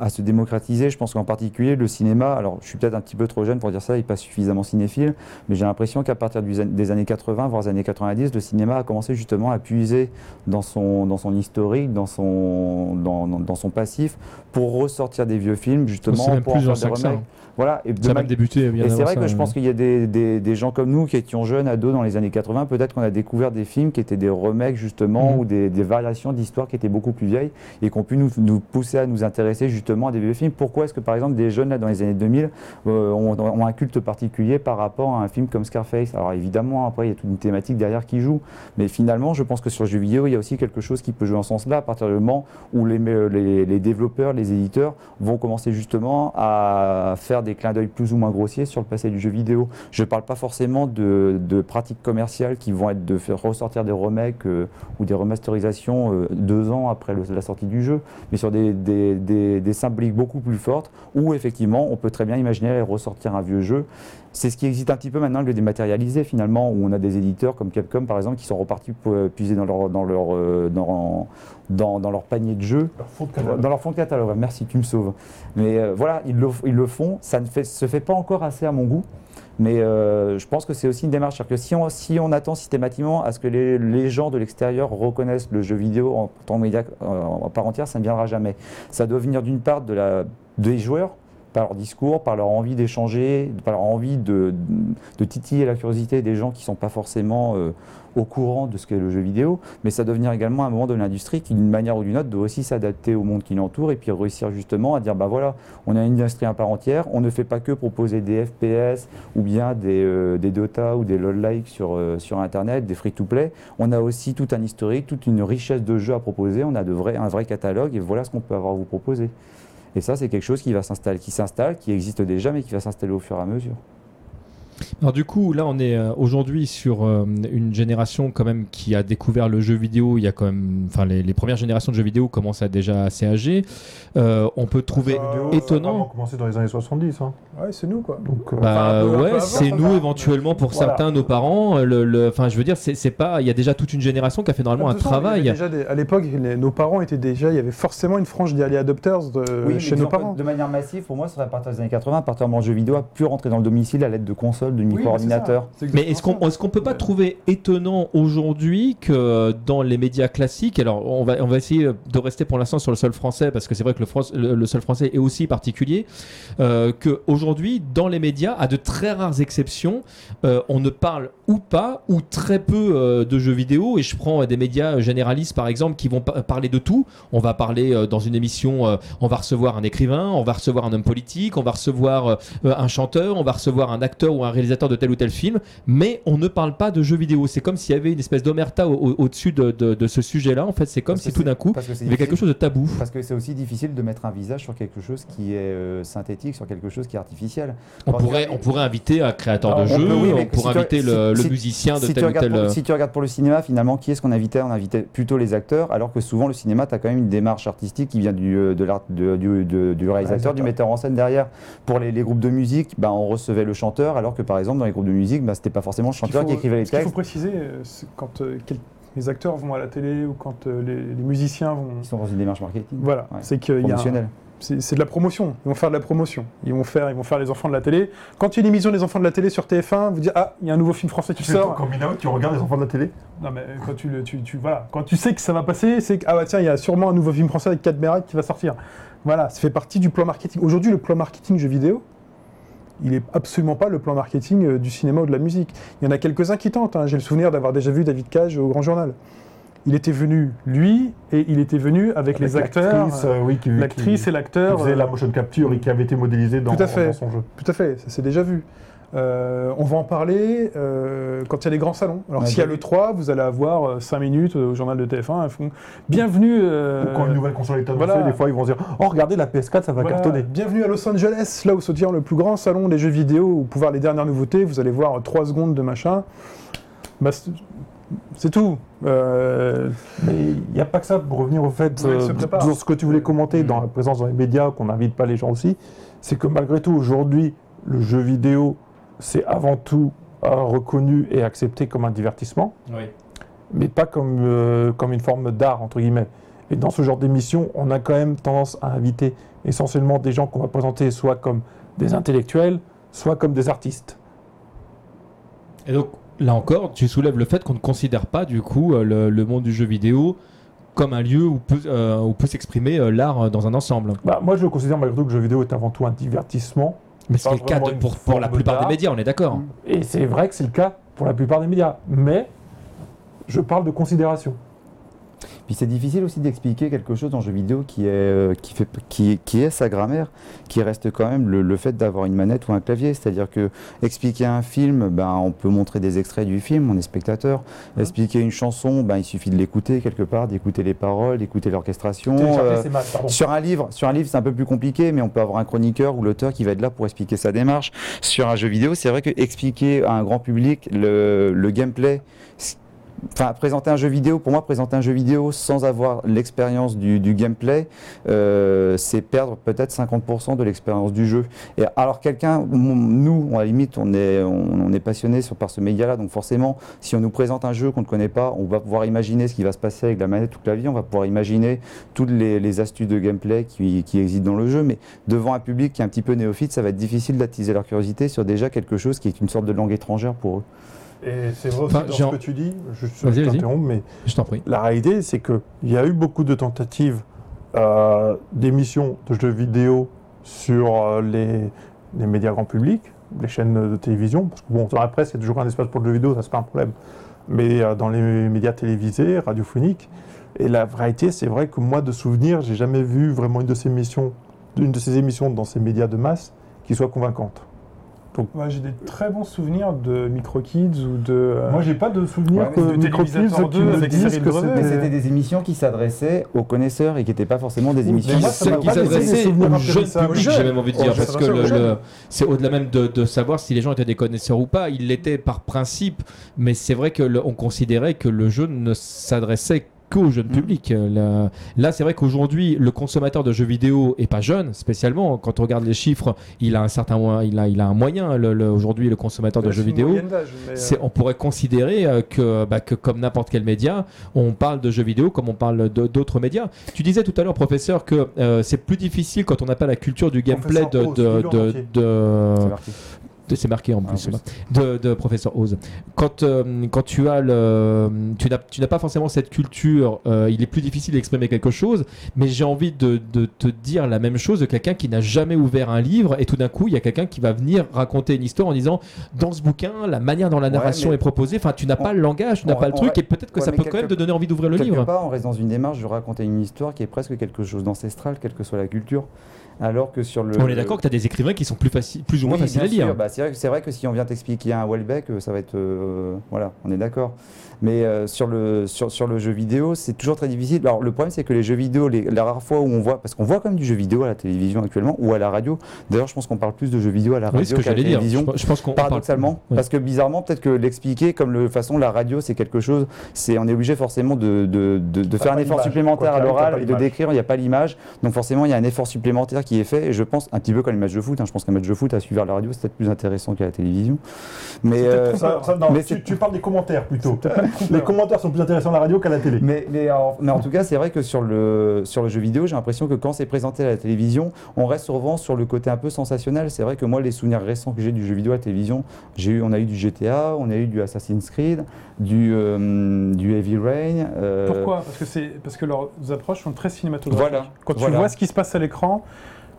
à se démocratiser. Je pense qu'en particulier le cinéma, alors je suis peut-être un petit peu trop jeune pour dire ça et pas suffisamment cinéphile, mais j'ai l'impression qu'à partir du- des années 80, voire des années 90, le cinéma a commencé justement à puiser dans son, dans son historique, dans son, dans, dans- dans son passif, pour ressortir des vieux films justement, même pour en plus faire ancien des remakes. Voilà, et Ça a même débuté et c'est vrai ça, que je hein. pense qu'il y a des, des- des gens comme nous qui étions jeunes, ados dans les années 80, peut-être qu'on a découvert des films qui étaient des remakes justement Mhm. ou des, des variations d'histoires qui étaient beaucoup plus vieilles et qui ont pu nous, nous pousser à nous intéresser justement à des vieux films. Pourquoi est-ce que par exemple des jeunes là dans les années 2000 euh, ont, un culte particulier par rapport à un film comme Scarface? Alors évidemment après il y a toute une thématique derrière qui joue, mais finalement je pense que sur le jeu vidéo il y a aussi quelque chose qui peut jouer en ce sens-là à partir du moment où les, les, développeurs, les éditeurs vont commencer justement à faire des clins d'œil plus ou moins grossiers sur le passé du jeu vidéo. Je ne parle pas forcément de, pratiques commerciales qui vont être de faire ressortir des remakes euh, ou des remasterisations euh, deux ans après la sortie du jeu, mais sur des- des symboliques beaucoup plus fortes, où effectivement on peut très bien imaginer ressortir un vieux jeu. C'est ce qui existe un petit peu maintenant, le dématérialisé finalement, où on a des éditeurs comme Capcom par exemple qui sont repartis euh, puiser dans leur, dans leur, euh, dans, dans, dans leur panier de jeux. Leur fond de catalogue. Dans leur fond de catalogue, merci, tu me sauves. Mais euh, voilà, ils le, ils le font, ça ne fait, se fait pas encore assez à mon goût. Mais euh, je pense que c'est aussi une démarche. C'est-à-dire que si on, si on attend systématiquement à ce que les, les gens de l'extérieur reconnaissent le jeu vidéo en tant que média euh, en part entière, ça ne viendra jamais. Ça doit venir d'une part de la, des joueurs, par leur discours, par leur envie d'échanger, par leur envie de, titiller la curiosité des gens qui ne sont pas forcément euh, au courant de ce qu'est le jeu vidéo, mais ça doit venir également un moment de l'industrie qui, d'une manière ou d'une autre, doit aussi s'adapter au monde qui l'entoure et puis réussir justement à dire bah voilà, on a une industrie à part entière, on ne fait pas que proposer des FPS ou bien des, euh, des Dota ou des LOL-like sur, euh, sur Internet, des free-to-play, on a aussi tout un historique, toute une richesse de jeux à proposer, on a de vrais, un vrai catalogue et voilà ce qu'on peut avoir à vous proposer. Et ça, c'est quelque chose qui va s'installer, qui s'installe, qui existe déjà, mais qui va s'installer au fur et à mesure. Alors du coup, là, on est euh, aujourd'hui sur euh, une génération quand même qui a découvert le jeu vidéo. Il y a quand même, enfin, les, les premières générations de jeux vidéo commencent à déjà assez âgées. Euh, on peut trouver vidéo, étonnant. A vraiment commencé dans les années 70. Hein. Ouais, c'est nous quoi. Donc, euh, Bah Enfin, un un ouais, c'est nous éventuellement pour Voilà. certains, nos parents. Le, le- enfin, je veux dire, c'est pas. Il y a déjà toute une génération qui a fait normalement un y avait travail. déjà des- à l'époque, nos parents étaient déjà. Il y avait forcément une frange d'early adopters de, mais chez nos parents. De manière massive, pour moi, ça serait à partir des années 80, à partir du moment où le jeu vidéo a pu rentrer dans le domicile à l'aide de consoles, de micro-ordinateurs. Mais est-ce qu'on qu'on peut pas Ouais. trouver étonnant aujourd'hui que dans les médias classiques, alors on va on va essayer de rester pour l'instant sur le sol français parce que c'est vrai que le, France- le, le sol français est aussi particulier, euh, que aujourd'hui dans les médias, à de très rares exceptions, euh, on ne parle ou pas ou très peu euh, de jeux vidéo et je prends euh, des médias généralistes par exemple qui vont pa- parler de tout. On va parler euh, dans une émission, euh, on va recevoir un écrivain, on va recevoir un homme politique, on va recevoir un chanteur, on va recevoir un acteur ou un réalisateur de tel ou tel film, mais on ne parle pas de jeux vidéo. C'est comme s'il y avait une espèce d'omerta au- au- au-dessus de, de- de ce sujet-là. En fait, c'est comme Parce si tout d'un coup, que il y avait quelque chose de tabou. Parce que c'est aussi difficile de mettre un visage sur quelque chose qui est euh, synthétique, sur quelque chose qui est artificiel. On Quand pourrait, a- on pourrait inviter un créateur de Alors, jeu, oui, on pourrait si inviter si- le, le si- musicien de tel ou tel. pour, euh, si tu regardes pour le cinéma, finalement, qui est-ce qu'on invitait? On invitait plutôt les acteurs, alors que souvent le cinéma, tu as quand même une démarche artistique qui vient du, euh, de l'art- de- du, de- du réalisateur, du metteur en scène derrière. Pour les, les groupes de musique, bah, on recevait le chanteur, alors que par exemple, dans les groupes de musique, bah, c'était pas forcément le chanteur faut- qui écrivait les ce qu'il faut textes. préciser, quand euh, quel- les acteurs vont à la télé ou quand euh, les, les musiciens vont. Ils sont dans une démarche marketing. Voilà, Ouais. c'est qu'il y a un- c'est de la promotion. Ils vont faire de la promotion. Ils vont faire, ils vont faire les enfants de la télé. Quand il y a une émission des enfants de la télé sur TF1, vous dites ah il y a un nouveau film français qui tu sais, sort. quand tu regardes les enfants de la télé Non mais quand tu, le- tu, tu voilà, quand tu sais que ça va passer, c'est que ah bah tiens il y a sûrement un nouveau film français avec Cadmerat qui va sortir. Voilà, ça fait partie du plan marketing. Aujourd'hui le plan marketing jeu vidéo, il est absolument pas le plan marketing euh, du cinéma ou de la musique. Il y en a quelques-uns qui tentent. hein. J'ai le souvenir d'avoir déjà vu David Cage au Grand Journal. Il était venu lui et il était venu avec, les acteurs, l'actrice, euh, oui, qui, l'actrice qui- et l'acteur. qui faisait euh, la motion capture et qui avait été modélisé dans, Tout à fait. dans son jeu. Tout à fait, ça c'est déjà vu. Euh, on va en parler euh, quand il y a les grands salons. Alors s'il y a déjà le 3, vous allez avoir 5 minutes euh, au journal de TF1, ils font Bienvenue euh, Ou quand une nouvelle console est annoncée, voilà. des fois ils vont dire Oh, regardez la PS4, ça va voilà, cartonner. Bienvenue à Los Angeles, là où se tient le plus grand salon des jeux vidéo, où pour voir les dernières nouveautés, vous allez voir 3 secondes de machin. Bah, c'est- tout. Euh, Mais il n'y a pas que ça pour revenir au fait, euh, sur ce que tu voulais commenter Mm. dans la présence dans les médias, qu'on n'invite pas les gens aussi, c'est que malgré tout, aujourd'hui, le jeu vidéo, c'est avant tout euh, reconnu et accepté comme un divertissement, mais pas comme, euh, comme une forme d'art, entre guillemets. Et dans ce genre d'émission, on a quand même tendance à inviter essentiellement des gens qu'on va présenter soit comme des intellectuels, soit comme des artistes. Et donc, là encore, tu soulèves le fait qu'on ne considère pas, du coup, euh, le, le monde du jeu vidéo comme un lieu où peut, euh, où peut s'exprimer l'art dans un ensemble. Bah, moi, je considère malgré tout que le jeu vidéo est avant tout un divertissement, Mais c'est le cas de- pour, pour la plupart des médias, on est d'accord. Et c'est vrai que c'est le cas pour la plupart des médias. Mais je parle de considération. Puis c'est difficile aussi d'expliquer quelque chose dans le jeu vidéo qui est, euh, qui fait, qui, qui est sa grammaire, qui reste quand même le, le fait d'avoir une manette ou un clavier. C'est-à-dire que expliquer un film, ben, on peut montrer des extraits du film, on est spectateur. Expliquer une chanson, ben, il suffit de l'écouter quelque part, d'écouter les paroles, d'écouter l'orchestration. Euh, sur un livre, sur un livre, c'est un peu plus compliqué, mais on peut avoir un chroniqueur ou l'auteur qui va être là pour expliquer sa démarche. Sur un jeu vidéo, c'est vrai que expliquer à un grand public le, le gameplay, Enfin, présenter un jeu vidéo, pour moi, présenter un jeu vidéo sans avoir l'expérience du, gameplay, euh, c'est perdre peut-être 50% de l'expérience du jeu. Et alors, quelqu'un, nous, à la limite, on est, on, on est passionné par ce média-là, donc forcément, si on nous présente un jeu qu'on ne connaît pas, on va pouvoir imaginer ce qui va se passer avec la manette toute la vie, on va pouvoir imaginer toutes les, les astuces de gameplay qui, qui existent dans le jeu, mais devant un public qui est un petit peu néophyte, ça va être difficile d'attiser leur curiosité sur déjà quelque chose qui est une sorte de langue étrangère pour eux. Et c'est vrai aussi Enfin, dans ce que tu dis, je, je t'interromps, mais Je t'en prie. la réalité, c'est qu'il y a eu beaucoup de tentatives euh, d'émissions de jeux vidéo sur euh, les, les médias grand public, les chaînes de télévision. Parce que bon, dans la presse, il y a toujours un espace pour le jeu vidéo, ça c'est pas un problème. Mais euh, dans les médias télévisés, radiophoniques, et la réalité, c'est vrai que moi, de souvenir, j'ai jamais vu vraiment une de ces émissions, une de ces émissions dans ces médias de masse qui soit convaincante. Moi, j'ai des très bons souvenirs de Micro Kids ou de. euh, Moi, j'ai pas de souvenir Ouais, que de Microkids Télévisateur qui 2 me avec disent Cyril que Drevet. Mais c'était- c'était des émissions qui s'adressaient aux connaisseurs et qui n'étaient pas forcément des Mais émissions. moi, ça qui pas laissé des s'adressait souvenirs au jeune impérissables. public, Aux j'ai jeunes. même envie de Aux dire, jeunes, parce que va, le- aux jeunes. le- c'est au-delà même de, de savoir si les gens étaient des connaisseurs ou pas. Ils l'étaient par principe, mais c'est vrai que le- on considérait que le jeu ne s'adressait qu'au jeune public. Euh, Là, c'est vrai qu'aujourd'hui, le consommateur de jeux vidéo est pas jeune, spécialement. Quand on regarde les chiffres, il a un certain, moyen- il a, il a un moyen. le- le- aujourd'hui, le consommateur de jeux vidéo. euh, on pourrait considérer euh, que, bah, que comme n'importe quel média, on parle de jeux vidéo comme on parle d'autres médias. Tu disais tout à l'heure, professeur, que euh, c'est plus difficile quand on n'a pas la culture du gameplay de- C'est marqué. en Ah, plus, en plus. de, de professeur Oz. Quand, euh, quand tu as le, tu n'as, tu n'as pas forcément cette culture, euh, il est plus difficile d'exprimer quelque chose, mais j'ai envie de, de te dire la même chose de quelqu'un qui n'a jamais ouvert un livre et tout d'un coup il y a quelqu'un qui va venir raconter une histoire en disant dans ce bouquin la manière dont la narration est proposée, enfin tu n'as on- pas le langage, tu n'as on- pas le truc va- et peut-être que ouais, ça peut quand même te donner envie d'ouvrir le Quelque livre. part, on reste dans une démarche de raconter une histoire qui est presque quelque chose d'ancestral, quelle que soit la culture. Alors que sur le. On est d'accord que tu as des écrivains qui sont plus, faciles, plus ou moins Oui, faciles à lire. Bah, c'est vrai, vrai que si on vient t'expliquer un Welbeck, euh, ça va être. euh, voilà, on est d'accord. Mais euh, sur, le, sur, sur le jeu vidéo, c'est toujours très difficile. Alors, le problème, c'est que les jeux vidéo, les, la rare fois où on voit. Parce qu'on voit quand même du jeu vidéo à la télévision actuellement ou à la radio. D'ailleurs, je pense qu'on parle plus de jeux vidéo à la Oui, radio que qu'à la télévision. Je, pense- je pense qu'on parle- Paradoxalement, Oui. parce que bizarrement, peut-être que l'expliquer comme le façon la radio, c'est quelque chose, c'est on est obligé forcément de, de, de, de faire un effort supplémentaire Quoi à l'oral et de décrire, il n'y a pas l'image. Donc forcément, il y a un effort supplémentaire qui est fait. Et je pense, un petit peu comme les matchs de foot, hein, je pense qu'un match de foot à suivre à la radio, c'est peut-être plus intéressant qu'à la télévision. Mais, euh, Ça- ça, non, mais tu, c'est- tu parles des commentaires plutôt. Les commentaires sont plus intéressants à la radio qu'à la télé. Mais, mais, en, mais en tout cas, c'est vrai que sur le, sur le jeu vidéo, j'ai l'impression que quand c'est présenté à la télévision, on reste souvent sur le côté un peu sensationnel. C'est vrai que moi, les souvenirs récents que j'ai du jeu vidéo à la télévision, j'ai eu, on a eu du GTA, on a eu du Assassin's Creed, du, euh, du Heavy Rain. euh, Pourquoi? Parce que c'est parce que leurs approches sont très cinématographiques. Voilà, Quand tu voilà. vois ce qui se passe à l'écran,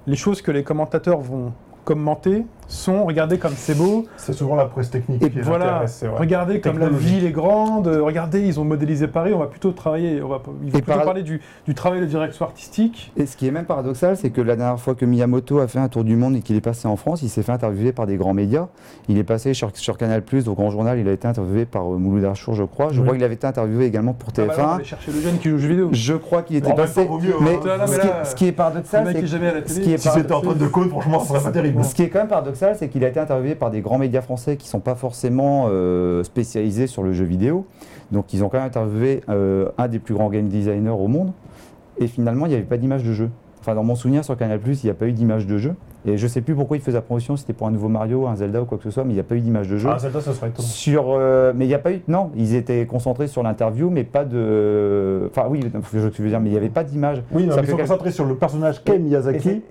les choses que les commentateurs vont commenter sont regardez comme c'est beau, C'est souvent la presse technique Et qui voilà, regardez comme la ville est grande, regardez ils ont modélisé Paris, on va plutôt travailler, on va, ils vont Et plutôt par- parler du, du travail de direction artistique. Et ce qui est même paradoxal, c'est que la dernière fois que Miyamoto a fait un tour du monde et qu'il est passé en France, il s'est fait interviewer par des grands médias. Il est passé sur, sur Canal+, au grand journal, il a été interviewé par euh, Mouloud Achour, je crois. Je Oui. crois qu'il avait été interviewé également pour Ah bah là, on va TF1. aller chercher le jeune qui joue jeux vidéo. Je crois qu'il était En passé. mieux, mais hein. Mais ce, qui est, ce qui est Le paradoxal, c'est est Si c'était Antoine de Caunes, franchement, ce serait pas terrible. Ce qui est quand même paradoxal, c'est qu'il a été interviewé par des grands médias français qui ne sont pas forcément euh, spécialisés sur le jeu vidéo. Donc ils ont quand même interviewé euh, un des plus grands game designers au monde. Et finalement, il n'y avait pas d'image de jeu. Enfin, dans mon souvenir sur Canal+, il n'y a pas eu d'image de jeu. Et je ne sais plus pourquoi il faisait la promotion, si c'était pour un nouveau Mario, un Zelda ou quoi que ce soit, mais il n'y a pas eu d'image de jeu. Ah, Zelda, ça serait étonnant. Sur, euh, mais il n'y a pas eu. Non, ils étaient concentrés sur l'interview, mais pas de. Enfin, oui, je veux dire, mais il n'y avait pas d'image. Oui, non, Ça mais ils sont concentrés sur le personnage qu'est Miyazaki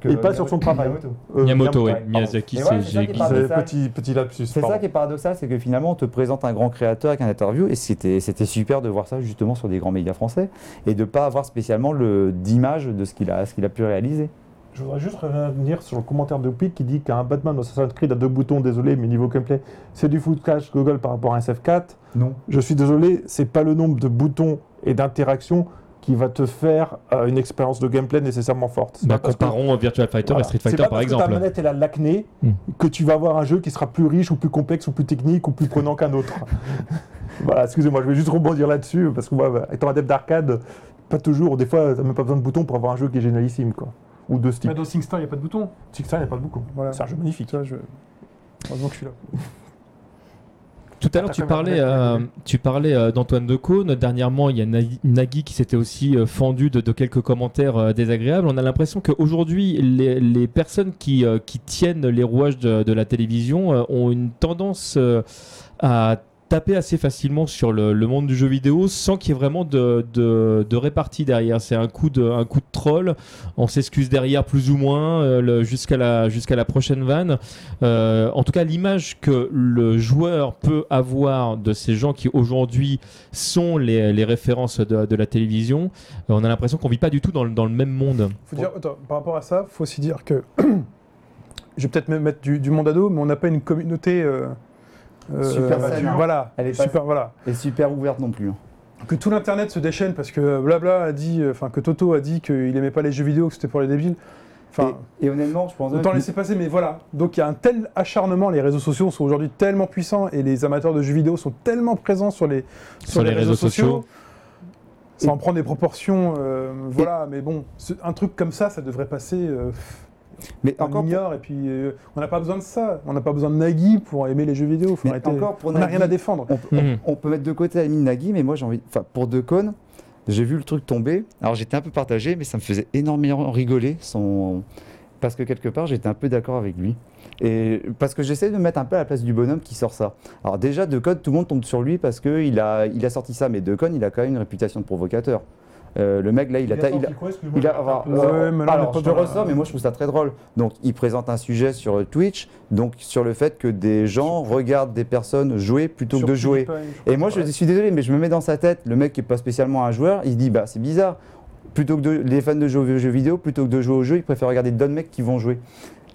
que- et pas sur son travail. Miyamoto. Euh, Miyamoto, oui. Miyazaki, c'est ouais, petit, petit lapsus. C'est ça qui est paradoxal, c'est que finalement on te présente un grand créateur avec un interview et c'était super de voir ça justement sur des grands médias français et de pas avoir spécialement le d'image de ce qu'il a ce qu'il a pu réaliser. Je voudrais juste revenir sur le commentaire de Pic qui dit qu'un Batman Assassin's Creed a deux boutons, désolé, mais niveau gameplay, c'est du footage Google par rapport à un SF4. Non. Je suis désolé, c'est pas le nombre de boutons et d'interactions qui va te faire euh, une expérience de gameplay nécessairement forte. Bah, que- comparons Virtual Fighter Voilà. et Street Fighter pas par parce que ta exemple. manette elle a l'acné Hmm. que tu vas avoir un jeu qui sera plus riche ou plus complexe ou plus technique ou plus prenant qu'un autre. voilà, excusez-moi, je vais juste rebondir là-dessus parce que moi, bah, étant adepte d'arcade, pas toujours, des fois, t'as même pas besoin de boutons pour avoir un jeu qui est génialissime, quoi. Ou de stick. Mais dans SingStar, il n'y a pas de bouton. Six il n'y a pas de boutons. Voilà. C'est un jeu magnifique. Heureusement que je suis là. Tout à l'heure, tu parlais, euh, tu parlais euh, d'Antoine Decaune. Dernièrement, il y a Nagui, Nagui qui s'était aussi euh, fendu de, de quelques commentaires euh, désagréables. On a l'impression qu'aujourd'hui, les, les personnes qui, qui tiennent les rouages de, de la télévision ont une tendance à taper assez facilement sur le, monde du jeu vidéo sans qu'il y ait vraiment de, répartie derrière. C'est un coup de, un coup de troll. On s'excuse derrière plus ou moins euh, jusqu'à la, jusqu'à la prochaine vanne. Euh, en tout cas, l'image que le joueur peut avoir de ces gens qui aujourd'hui sont les, références de, la télévision, euh, on a l'impression qu'on vit pas du tout dans le, dans le même monde. Par rapport à ça, faut aussi dire que je vais peut-être même mettre du, du monde ado, mais on n'a pas une communauté Super euh, saine, hein. voilà, Elle est pas- super, voilà. Et super ouverte non plus. hein. Que tout l'internet se déchaîne parce que Blabla a dit, euh, enfin que Toto a dit qu'il aimait pas les jeux vidéo, que c'était pour les débiles. Enfin, et, et honnêtement, je pense autant que- laisser passer, mais voilà. Donc il y a un tel acharnement, les réseaux sociaux sont aujourd'hui tellement puissants et les amateurs de jeux vidéo sont tellement présents sur les, sur les, réseaux, sociaux. Ça Et- en prend des proportions, euh, voilà, mais bon, un truc comme ça, ça devrait passer. euh, mais on encore pour- et puis euh, on n'a pas besoin de ça. On n'a pas besoin de Nagui pour aimer les jeux vidéo. Faut Mais arrêter. encore pour on n'a rien à défendre. on, peut- Mhm. on peut mettre de côté Amine Nagui, mais moi j'ai envie. Enfin, pour Decon, j'ai vu le truc tomber. Alors j'étais un peu partagé, mais ça me faisait énormément rigoler. Son... Parce que quelque part, j'étais un peu d'accord avec lui. Et parce que j'essaie de me mettre un peu à la place du bonhomme qui sort ça. Alors déjà, Decon, tout le monde tombe sur lui parce qu'il a, il a sorti ça, mais Decon, il a quand même une réputation de provocateur. Euh, le mec là, il, a, ta- il a, il a- Ouais, euh, mais là, on alors, pas je te ressors, mais moi je trouve ça très drôle. Donc, il présente un sujet sur euh, Twitch, donc sur le fait que des gens regardent des personnes jouer plutôt que de jouer. Et moi, je suis désolé, mais je me mets dans sa tête. Le mec qui est pas spécialement un joueur, il dit bah c'est bizarre. Plutôt que de, les fans de jeux, jeux vidéo, plutôt que de jouer au jeu, ils préfèrent regarder d'autres mecs qui vont jouer.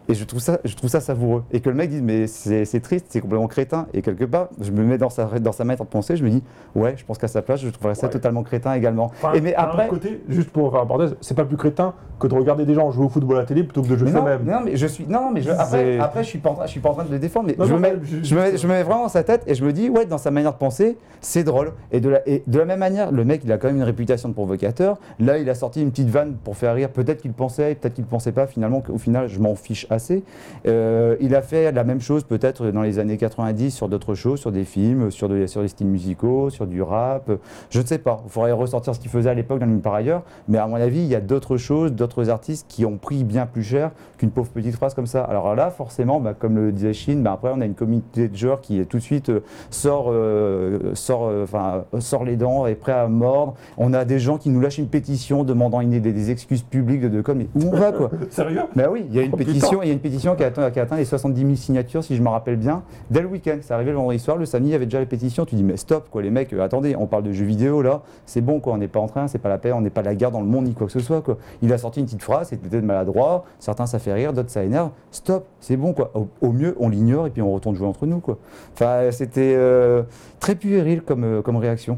Et je trouve ça, je trouve ça savoureux. Et que le mec dise mais c'est triste, c'est complètement crétin. Et quelque part, je me mets dans sa dans sa manière de penser, je me dis ouais, je pense qu'à sa place, je trouverais ça Ouais. totalement crétin également. Enfin, et mais après, côté, juste pour faire un parenthèse, c'est pas plus crétin que de regarder des gens jouer au football à la télé plutôt que de jouer soi-même. non, mais je suis non, mais je- après, après je suis pas en train, je suis pas en train de le défendre, mais Non, je, non, me mets, mais je- je, me mets, je- je me mets vraiment dans sa tête et je me dis ouais, dans sa manière de penser, c'est drôle. Et de la et de la même manière, le mec, il a quand même une réputation de provocateur. Là, il a sorti une petite vanne pour faire rire. Peut-être qu'il pensait, peut-être qu'il pensait pas. Finalement, au final, je m'en fiche assez. Euh, il a fait la même chose peut-être dans les années 90 sur d'autres choses, sur des films, sur, de- sur des styles musicaux, sur du rap. Je ne sais pas. Il faudrait ressortir ce qu'il faisait à l'époque dans par ailleurs. Mais à mon avis, il y a d'autres choses, d'autres artistes qui ont pris bien plus cher qu'une pauvre petite phrase comme ça. Alors là, forcément, bah, comme le disait Chine, bah, après, on a une communauté de joueurs qui tout de suite euh, sort, euh, sort, enfin, sort les dents, est prêt à mordre. On a des gens qui nous lâchent une pétition demandant une, des, des excuses publiques de Decom. Mais où on va, quoi? Sérieux? Bah oui, il y a une Oh, putain. Il y a une pétition qui a, atteint, les 70 000 signatures, si je me rappelle bien, dès le week-end. C'est arrivé le vendredi soir, le samedi, il y avait déjà la pétition. Tu dis, mais stop, quoi, les mecs, euh, attendez, on parle de jeux vidéo là, c'est bon, quoi, on n'est pas en train, c'est pas la paix, on n'est pas la guerre dans le monde ni quoi que ce soit, quoi. Il a sorti une petite phrase, c'était peut-être maladroit, certains ça fait rire, d'autres ça énerve. Stop, c'est bon, quoi. Au, au mieux, on l'ignore et puis on retourne jouer entre nous, quoi. Enfin, c'était euh, très puéril comme, euh, comme réaction.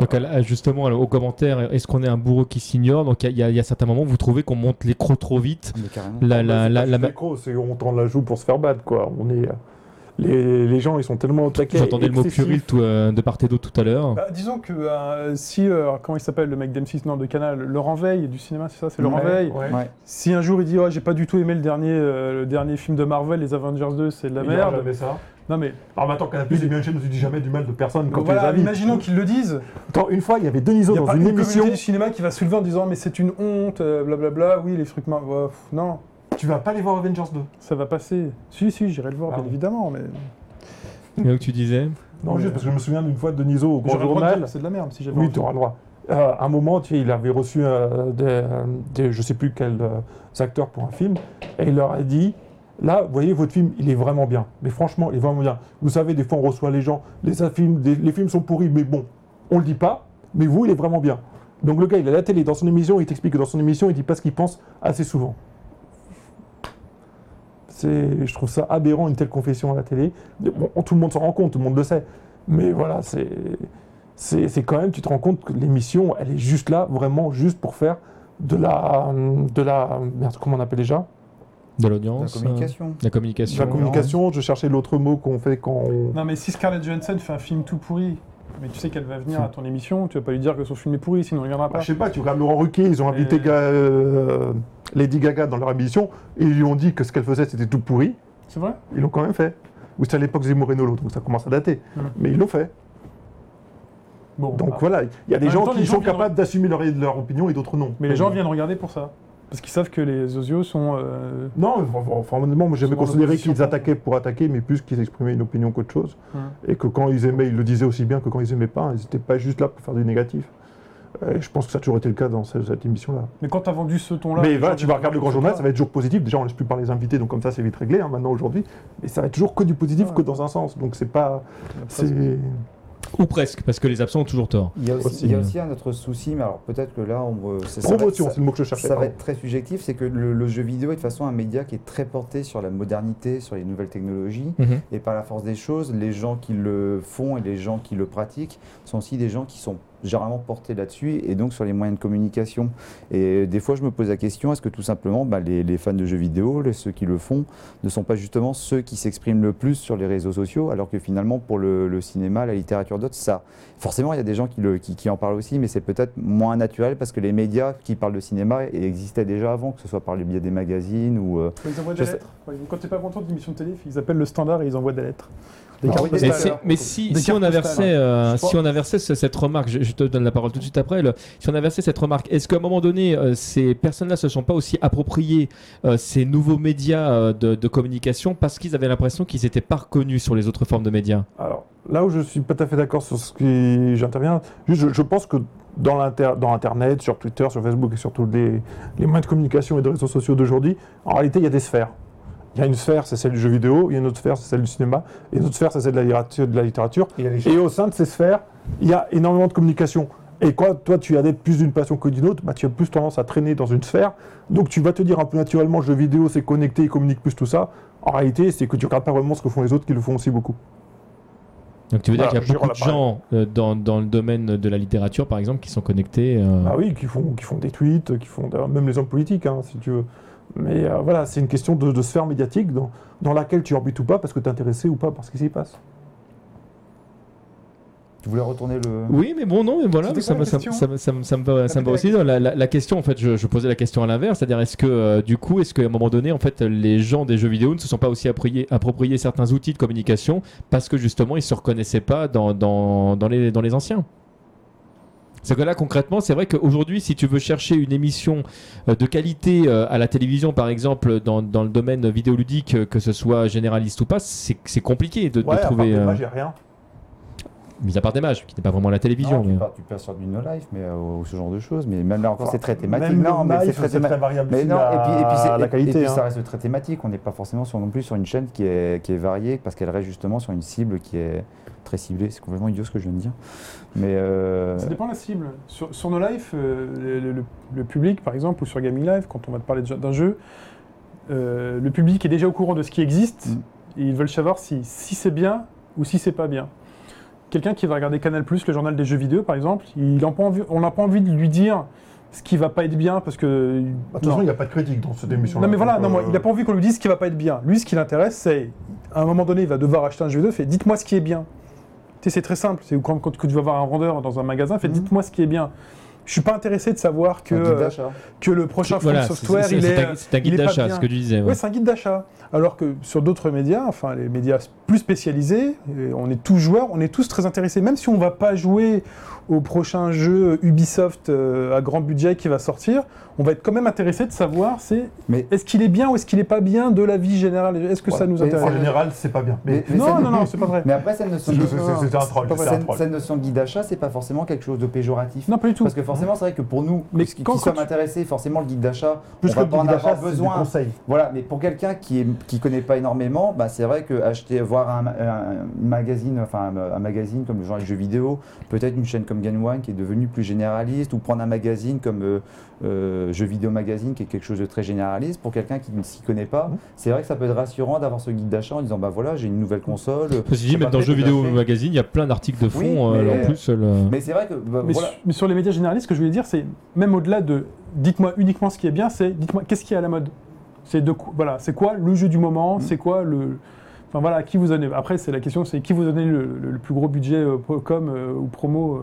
Donc justement au commentaire, est-ce qu'on est un bourreau qui s'ignore? Donc il y, a- il y a certains moments où vous trouvez qu'on monte les crocs trop vite. Mais carrément. La, Ah, la, la, c'est la- l'écro, c'est on tend la joue pour se faire battre, quoi. On est, les, les gens, ils sont tellement au taquet. J'entendais le mot puéril tout, euh, de part et d'autre tout à l'heure. Bah, disons que euh, si, euh, comment il s'appelle le mec d'M6 non, de Canal, Laurent Veil du cinéma, c'est ça, c'est Laurent Ouais, Veil. ouais. Ouais. Si un jour il dit ouais, j'ai pas du tout aimé le dernier, euh, le dernier film de Marvel, les Avengers 2, c'est de la Il merde. jamais ça. Non mais Alors maintenant, Canal Plus, c'est bien une chaîne où tu dis jamais du mal de personne quand tu les voilà, invites. imaginons qu'ils le disent. Attends, une fois, il y avait Denisot Il y a dans pas une une émission. communauté du cinéma qui va se lever en disant mais c'est une honte, euh, blablabla. Oui, les trucs, mar- ouais, pff, non, Tu vas pas aller voir Avengers 2. ça va passer. Si si, j'irai le voir Ah bien évidemment, mais Et où tu disais Non, juste parce que je me souviens d'une fois de Denisot au Grand Journal. que c'est de la merde si j'avais Oui, tu auras le droit. Euh, à un moment, tu sais, il avait reçu euh, des, euh, des- je sais plus quels euh, acteurs pour un film, et il leur a dit Là, vous voyez, votre film, il est vraiment bien. Mais franchement, il est vraiment bien. Vous savez, des fois, on reçoit les gens, les films, sont pourris, mais bon, on le dit pas, mais vous, il est vraiment bien. Donc le gars, il est à la télé, dans son émission, il t'explique que dans son émission, il dit pas ce qu'il pense assez souvent. C'est, je trouve ça aberrant, une telle confession à la télé. Bon, tout le monde s'en rend compte, tout le monde le sait. Mais voilà, c'est quand même, tu te rends compte que l'émission, elle est juste là, vraiment juste pour faire de la. de la. Merde, comment on appelle déjà? De La l'audience communication. euh, La communication. La communication, je cherchais l'autre mot qu'on fait quand on. Non mais si Scarlett Johansson fait un film tout pourri, mais tu sais qu'elle va venir à ton émission, tu vas pas lui dire que son film est pourri, sinon il viendra Bah, pas. je sais pas, tu regardes Laurent Ruquier, ils ont invité Euh. Ga- euh, Lady Gaga dans leur émission, et ils lui ont dit que ce qu'elle faisait c'était tout pourri, C'est vrai? Ils l'ont quand même fait. Ou c'était à l'époque Zemmour et Nolo, donc ça commence à dater. Mm. Mais ils l'ont fait. Bon, Donc ah. voilà, il y a des gens temps, qui gens sont viennent capables d'assumer leur, leur opinion et d'autres non. Mais les gens viennent regarder pour ça. Parce qu'ils savent que les osios sont. euh, Non, enfin, moi j'avais considéré qu'ils attaquaient pour attaquer, mais plus qu'ils exprimaient une opinion qu'autre chose. Et que quand ils aimaient, ils le disaient aussi bien que quand ils aimaient pas. Ils n'étaient pas juste là pour faire du négatif. Et je pense que ça a toujours été le cas dans cette, cette émission-là. Mais quand tu as vendu ce ton-là. Mais gens tu vas regarder le grand journal, ça. va être toujours positif. Déjà, on laisse plus parler les invités, donc comme ça, c'est vite réglé hein, maintenant aujourd'hui. Mais ça va être toujours que du positif, Ouais. que dans un sens. Donc c'est pas. Ou presque, parce que les absents ont toujours tort. Il y a aussi, Aussi, il y a aussi un autre souci, mais alors peut-être que là, on, ça- Promotion, c'est le mot que je cherchais. Ça va être très subjectif, c'est que le, le jeu vidéo est de toute façon un média qui est très porté sur la modernité, sur les nouvelles technologies. Mhm. Et par la force des choses, les gens qui le font et les gens qui le pratiquent sont aussi des gens qui sont généralement portés là-dessus et donc sur les moyens de communication. Et des fois, je me pose la question est-ce que tout simplement bah, les, les fans de jeux vidéo, les- ceux qui le font, ne sont pas justement ceux qui s'expriment le plus sur les réseaux sociaux, alors que finalement, pour le, le cinéma, la littérature d'autres, ça. Forcément, il y a des gens qui, le, qui, qui en parlent aussi, mais c'est peut-être moins naturel parce que les médias qui parlent de cinéma existaient déjà avant, que ce soit par le biais des magazines ou. euh, Ils envoient des lettres. Quand t'es pas content d'une émission de télé, ils appellent le standard et ils envoient des lettres. Des Mais, c'est- mais si, Des si on inversait, euh, si on inversait ce- cette remarque, je, je te donne la parole tout de suite après, le- si on inversait cette remarque, est-ce qu'à un moment donné, euh, ces personnes-là se sont pas aussi appropriées euh, ces nouveaux médias euh, de, de communication parce qu'ils avaient l'impression qu'ils n'étaient pas reconnus sur les autres formes de médias? Alors, là où je suis pas tout à fait d'accord sur ce qui j'interviens, juste, je, je pense que dans, l'inter- dans Internet, sur Twitter, sur Facebook et sur tous les, les moyens de communication et de réseaux sociaux d'aujourd'hui, en réalité, il y a des sphères. Il y a une sphère, c'est celle du jeu vidéo, il y a une autre sphère, c'est celle du cinéma, et une autre sphère, c'est celle de la littérature. De la littérature. Et au sein de ces sphères, il y a énormément de communication. Et quoi, toi, tu adeptes plus d'une passion que d'une autre, bah, tu as plus tendance à traîner dans une sphère. Donc, tu vas te dire un peu naturellement, jeu vidéo, c'est connecté, il communique plus, tout ça. En réalité, c'est que tu regardes pas vraiment ce que font les autres qui le font aussi beaucoup. Donc tu veux dire qu'il y a beaucoup de gens euh, dans, dans le domaine de la littérature, par exemple, qui sont connectés. euh, Ah oui, qui font, qui font des tweets, qui font même les hommes politiques, hein, si tu veux. Mais euh, voilà, c'est une question de, de sphère médiatique dans, dans laquelle tu orbites ou pas parce que tu es intéressé ou pas par ce qui s'y passe. Tu voulais retourner le. Oui, mais bon, non, mais voilà, ça, me- la ça, question ça me- ça me- ça me va, ça me va Répétez aussi. la Non, La, la- la question, en fait, je, je posais la question à l'inverse, c'est-à-dire est-ce que, euh, du coup, est-ce qu'à un moment donné, en fait, les gens des jeux vidéo ne se sont pas aussi appropriés, appropriés certains outils de communication parce que justement, ils se reconnaissaient pas dans, dans, dans les, dans les anciens? C'est que là, concrètement, c'est vrai qu'aujourd'hui, si tu veux chercher une émission euh, de qualité euh, à la télévision, par exemple, dans, dans le domaine vidéoludique, euh, que ce soit généraliste ou pas, c'est compliqué de, de Ouais, part trouver. y a rien. mis à part des mages, qui n'est pas vraiment la télévision. Non, tu, mais- pars, tu passes sur du no life, mais euh, ou ce genre de choses. Mais même là encore, Enfin, c'est très thématique. Même non, mais c'est très très variable Mais non, la, et puis, et puis, la qualité. et puis hein. ça reste très thématique. On n'est pas forcément sur, non plus sur une chaîne qui est, qui est variée, parce qu'elle reste justement sur une cible qui est très ciblée. C'est complètement idiot ce que je viens de dire. Mais euh, Ça dépend de la cible. Sur, sur nos lives, euh, le, le- le public, par exemple, ou sur Gaming Live, quand on va te parler d'un jeu, euh, le public est déjà au courant de ce qui existe Mm. et ils veulent savoir si, si c'est bien ou si c'est pas bien. Quelqu'un qui va regarder Canal+, le journal des jeux vidéo, par exemple, il pas envie- on n'a pas envie de lui dire ce qui va pas être bien parce que... Bah, De toute façon, non. il n'y a pas de critique dans cette émission. Non mais voilà, non, moi, il n'a pas envie qu'on lui dise ce qui va pas être bien. Lui, ce qui l'intéresse, c'est à un moment donné, il va devoir acheter un jeu vidéo, fait dites-moi ce qui est bien. Tu sais, c'est très simple. C'est quand, quand tu vas voir un vendeur dans un magasin, fait Mhm. dites-moi ce qui est bien. Je suis pas intéressé de savoir que, euh, que le prochain Voilà, From c'est- Software, c'est- il c'est est. un- c'est un guide d'achat, ce que tu disais. ouais. Ouais, c'est un guide d'achat. Alors que sur d'autres médias, enfin les médias plus spécialisés, on est tous joueurs, on est tous très intéressés. Même si on va pas jouer au prochain jeu Ubisoft euh, à grand budget qui va sortir, on va être quand même intéressé de savoir c'est Mais- est-ce qu'il est bien ou est-ce qu'il est pas bien de la vie générale? Est-ce que Ouais. ça nous intéresse? En général, c'est pas bien. Mais Mais- Non, non, non, c'est pas vrai. Mais après, cette notion, c'est de, c'est- c'est un troll. pas c'est vrai. un cette, troll. cette notion de guide d'achat, c'est pas forcément quelque chose de péjoratif. Non, pas du tout. Parce que forcément, c'est vrai que pour nous, Mais qui, quand- qui quand sommes tu- intéressés, forcément, le guide d'achat, Plus on que va le pas en guide d'achat, avoir c'est du besoin. conseil. Voilà, mais pour quelqu'un qui est qui connaît pas énormément, bah, c'est vrai que acheter, voir un, un- un magazine, enfin un, un magazine comme le genre de jeux vidéo, peut-être une chaîne comme Game One qui est devenue plus généraliste, ou prendre un magazine comme euh, euh, Jeux Vidéo Magazine qui est quelque chose de très généraliste, pour quelqu'un qui ne s'y connaît pas, c'est vrai que ça peut être rassurant d'avoir ce guide d'achat en disant bah voilà, j'ai une nouvelle console. Ceci je dit, même dans Jeux vidéo magazine, il y a plein d'articles de fond. Oui, euh, mais- en plus, le- Mais c'est vrai que bah, Mais, voilà. su- mais sur les médias généralistes, ce que je voulais dire, c'est même au-delà de dites-moi uniquement ce qui est bien, c'est dites-moi qu'est-ce qui est à la mode. C'est de quoi- voilà, c'est quoi le jeu du moment, Mm. c'est quoi le Enfin voilà, qui vous donnez. Après, c'est la question, c'est qui vous donnez le, le- le plus gros budget euh, com euh, ou promo euh.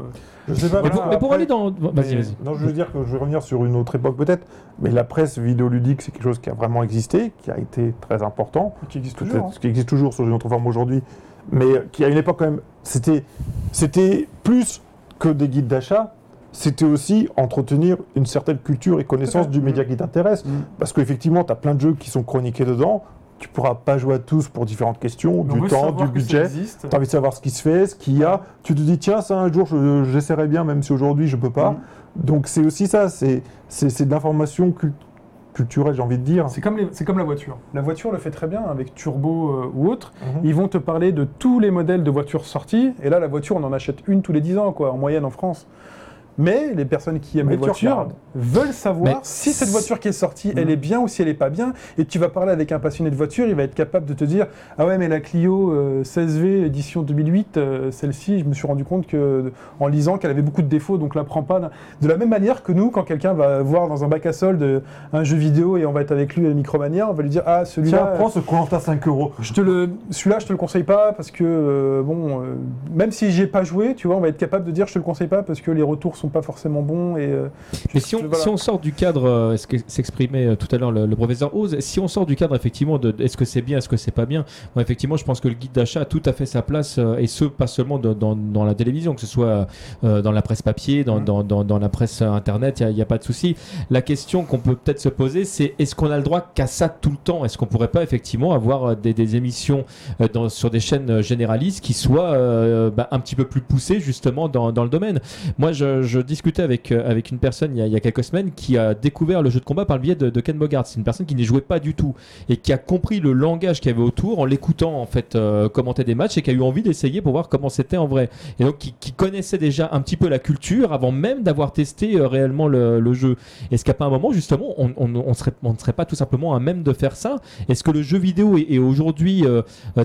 Je sais pas. Mais pour, mais pour après- aller dans. Vas-y, vas-y. Non, je veux dire que je vais revenir sur une autre époque peut-être, mais la presse vidéoludique, c'est quelque chose qui a vraiment existé, qui a été très important, qui existe toujours. hein. ce qui existe toujours sous une autre forme aujourd'hui, mais qui à une époque quand même, c'était, c'était plus que des guides d'achat, c'était aussi entretenir une certaine culture et connaissance du média qui t'intéresse, Mm. parce qu'effectivement, tu as plein de jeux qui sont chroniqués dedans, tu pourras pas jouer à tous pour différentes questions, Mais du temps, du budget. Tu as envie de savoir ce qui se fait, ce qu'il y a. Tu te dis, tiens, ça un jour, je- j'essaierai bien, même si aujourd'hui je peux pas. Mm. Donc c'est aussi ça, c'est c'est- c'est de l'information cul- culturelle, j'ai envie de dire. C'est comme, les- comme la voiture. La voiture le fait très bien avec Turbo euh, ou autre. Mhm. Ils vont te parler de tous les modèles de voitures sortis. Et là, la voiture, on en achète une tous les 10 ans, quoi, en moyenne en France. Mais les personnes qui aiment les tu voitures veulent savoir Mais si cette voiture qui est sortie, elle Mhm. est bien ou si elle est pas bien. Et tu vas parler avec un passionné de voiture, il va être capable de te dire Ah ouais, mais la Clio euh, 16V édition 2008, euh, celle-ci, je me suis rendu compte que en lisant qu'elle avait beaucoup de défauts, donc la prends pas. De la même manière que nous, quand quelqu'un va voir dans un bac à solde euh, un jeu vidéo et on va être avec lui à Micromania, on va lui dire Ah, Tiens, celui-là. prends ce Colanta 5 euros. Je te le, celui-là, je te le conseille pas parce que euh, bon, euh, même si j'ai pas joué, tu vois, on va être capable de dire je te le conseille pas parce que les retours sont pas forcément bons et. euh, Mais si on, voilà. si on sort du cadre, euh, ce que s'exprimait euh, tout à l'heure le, le professeur Oz, si on sort du cadre effectivement de est-ce que c'est bien, est-ce que c'est pas bien, effectivement je pense que le guide d'achat a tout à fait sa place et ce pas seulement de- dans, dans la télévision, que ce soit dans la presse papier, dans, dans, dans, la presse internet, il n'y a, pas de souci. La question qu'on peut peut-être se poser, c'est est-ce qu'on a le droit qu'à ça tout le temps? Est-ce qu'on pourrait pas effectivement avoir des, des émissions dans- sur des chaînes généralistes qui soient bah, un petit peu plus poussées justement dans, dans le domaine? Moi, je, je discutais avec, euh, avec une personne il y, a, quelques semaines qui a découvert le jeu de combat par le biais de, Ken Bogart. C'est une personne qui n'y jouait pas du tout et qui a compris le langage qu'il y avait autour en l'écoutant en fait euh, commenter des matchs et qui a eu envie d'essayer pour voir comment c'était en vrai. Et donc qui, connaissait déjà un petit peu la culture avant même d'avoir testé euh, réellement le, jeu. Est-ce qu'à un moment justement on, ne serait pas tout simplement à même de faire ça? Est-ce que le jeu vidéo est, aujourd'hui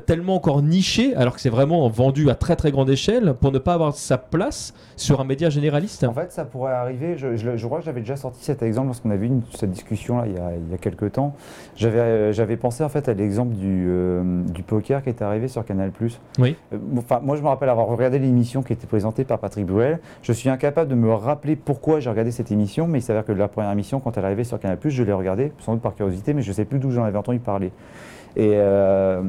tellement encore niché alors que c'est vraiment vendu à très très grande échelle pour ne pas avoir sa place sur un média généraliste? En fait, ça pourrait arriver. Je, je- je crois que j'avais déjà sorti cet exemple lorsqu'on avait eu une- cette discussion-là il, y a- il y a quelques temps. J'avais euh, j'avais pensé en fait à l'exemple du, euh, du poker qui est arrivé sur Canal+. Oui. Euh, Enfin, moi, je me rappelle avoir regardé l'émission qui était présentée par Patrick Bruel. Je suis incapable de me rappeler pourquoi j'ai regardé cette émission, mais il s'avère que la première émission, quand elle est arrivée sur Canal+, je l'ai regardée, sans doute par curiosité, mais je ne sais plus d'où j'en avais entendu parler. Et euh,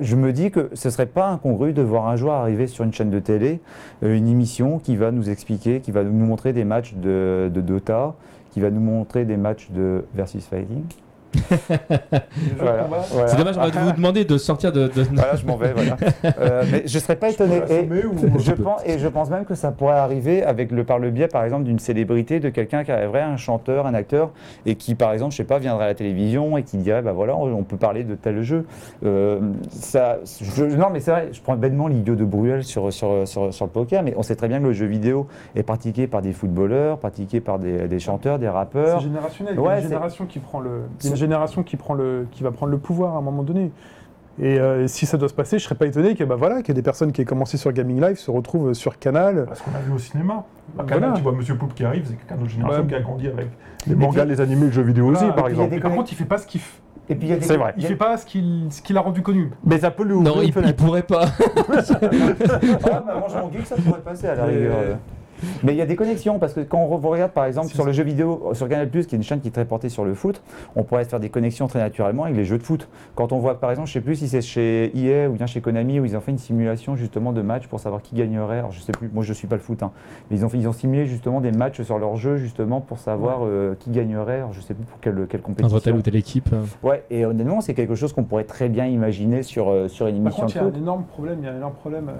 je me dis que ce serait pas incongru de voir un jour arriver sur une chaîne de télé euh, une émission qui va nous expliquer, qui va nous montrer des matchs de, de Dota, qui va nous montrer des matchs de versus fighting. Voilà, voilà. C'est dommage, on va vous demander de sortir de. de- Voilà, je m'en vais, voilà. Euh, mais je serais pas étonné. peux Et ou- je pense, et je pense même que ça pourrait arriver avec le, par le biais, par exemple, d'une célébrité, de quelqu'un qui arriverait, un chanteur, un acteur, et qui, par exemple, je sais pas, viendrait à la télévision et qui dirait, bah voilà, on peut parler de tel jeu. Euh, ça, je- non, mais c'est vrai, je prends bêtement l'idiot de Bruel sur, sur, sur, sur le poker, mais on sait très bien que le jeu vidéo est pratiqué par des footballeurs, pratiqué par des, des chanteurs, des C'est rappeurs. générationnel. Il y a Ouais, une c'est- génération qui prend le, génération qui prend le, qui va prendre le pouvoir à un moment donné. Et euh, si ça doit se passer, je serais pas étonné que bah voilà, qu'il y ait des personnes qui aient commencé sur Gaming Live se retrouvent sur Canal. Parce qu'on a vu au cinéma. Voilà. Canal, tu vois Monsieur Poulpe qui arrive, c'est quelqu'un d'autre génération Ouais. qui a grandi avec les Et mangas, puis- les animés, le jeu vidéo Voilà, aussi, par puis il y a exemple. par contre, il fait pas ce qu'il f- Et puis il y a des, C'est vrai. il fait pas ce qu'il ce qu'il a rendu connu. Mais ça peut lui ouvrir Non, il, il pourrait pas. Ah, bah, moi, je m'en dis que ça pourrait passer à la rigueur. Euh. Mais il y a des connexions, parce que quand on re- regarde par exemple sur ça. le jeu vidéo, sur Canal+, qui est une chaîne qui est très portée sur le foot, on pourrait faire des connexions très naturellement avec les jeux de foot. Quand on voit par exemple, je sais plus si c'est chez EA ou bien chez Konami, où ils ont fait une simulation justement de match pour savoir qui gagnerait. Alors je sais plus, moi je suis pas le foot, hein, mais ils ont, fait, ils ont simulé justement des matchs sur leur jeu justement pour savoir euh, qui gagnerait. Alors, je sais plus pour quelle, quelle compétition. Entre telle ou telle équipe. Ouais, et honnêtement, c'est quelque chose qu'on pourrait très bien imaginer sur, euh, sur une Par émission contre, il y de a foot. un énorme problème. Il y a un énorme problème.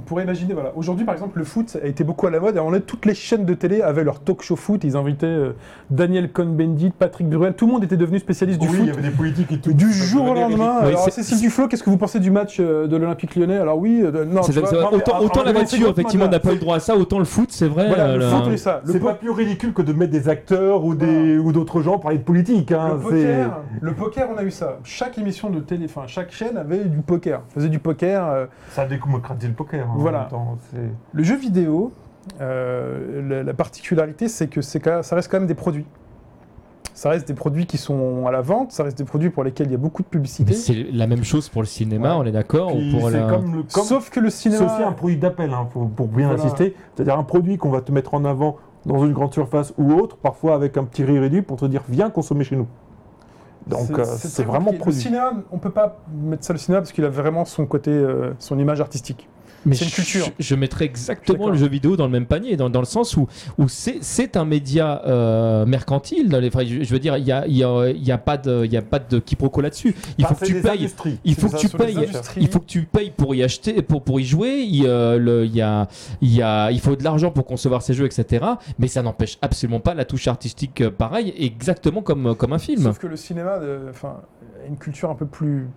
On pourrait imaginer, voilà. Aujourd'hui, par exemple, le foot a été beaucoup à la mode. Et on a toutes les chaînes de télé avaient leur talk show foot. Ils invitaient euh, Daniel Cohn-Bendit, Patrick Bruel. Tout le monde était devenu spécialiste du Oui, foot. il y avait des politiques et tout. Du jour au lendemain. Oui, Alors, c'est- Cécile Duflo, qu'est-ce que vous pensez du match euh, de l'Olympique lyonnais? Alors oui, euh, non, C'est- tu vois, c'est- non, mais autant en- autant en la voiture, effectivement, voilà. n'a pas eu le droit à ça, autant le foot, c'est vrai. Voilà, le foot, oui, ça. Le C'est po- pas plus ridicule que de mettre des acteurs ou des ou d'autres gens parler de politique. Hein. Le c'est- poker, le poker, on a eu ça. Chaque émission de télé, enfin chaque chaîne avait du poker, faisait du poker. euh, Ça a démocratisé le poker. En Voilà. même temps, c'est- Le jeu vidéo, euh, la, la particularité, c'est que c'est ça reste quand même des produits. ça reste des produits qui sont à la vente, ça reste des produits pour lesquels il y a beaucoup de publicité. C'est la même chose pour le cinéma, Ouais. on est d'accord c'est la- comme Sauf que le C'est cinéma. aussi un produit d'appel, hein, pour, pour bien Voilà. insister. C'est-à-dire un produit qu'on va te mettre en avant dans une grande surface ou autre, parfois avec un petit riz réduit pour te dire viens consommer chez nous. Donc euh, c'est très vraiment compliqué. Le produit. cinéma, on peut pas mettre ça le cinéma parce qu'il a vraiment son côté, euh, son image artistique. Mais C'est une je- culture. Je, mettrais exactement le jeu vidéo dans le même panier, dans, dans le sens où, où c'est c'est un média euh, mercantile. Dans les, enfin, je, je veux dire, il n'y a, il y a, il y a pas de, il y a pas de quiproquo là-dessus. Il Enfin, faut que tu payes. Il faut que tu payes. Il faut que tu payes pour y acheter, pour, pour y jouer. Il, euh, le- il y a, il y a, il faut de l'argent pour concevoir ces jeux, etc. Mais ça n'empêche absolument pas la touche artistique euh, pareil, exactement comme, comme un film. Sauf que le cinéma, enfin, a une culture un peu plus,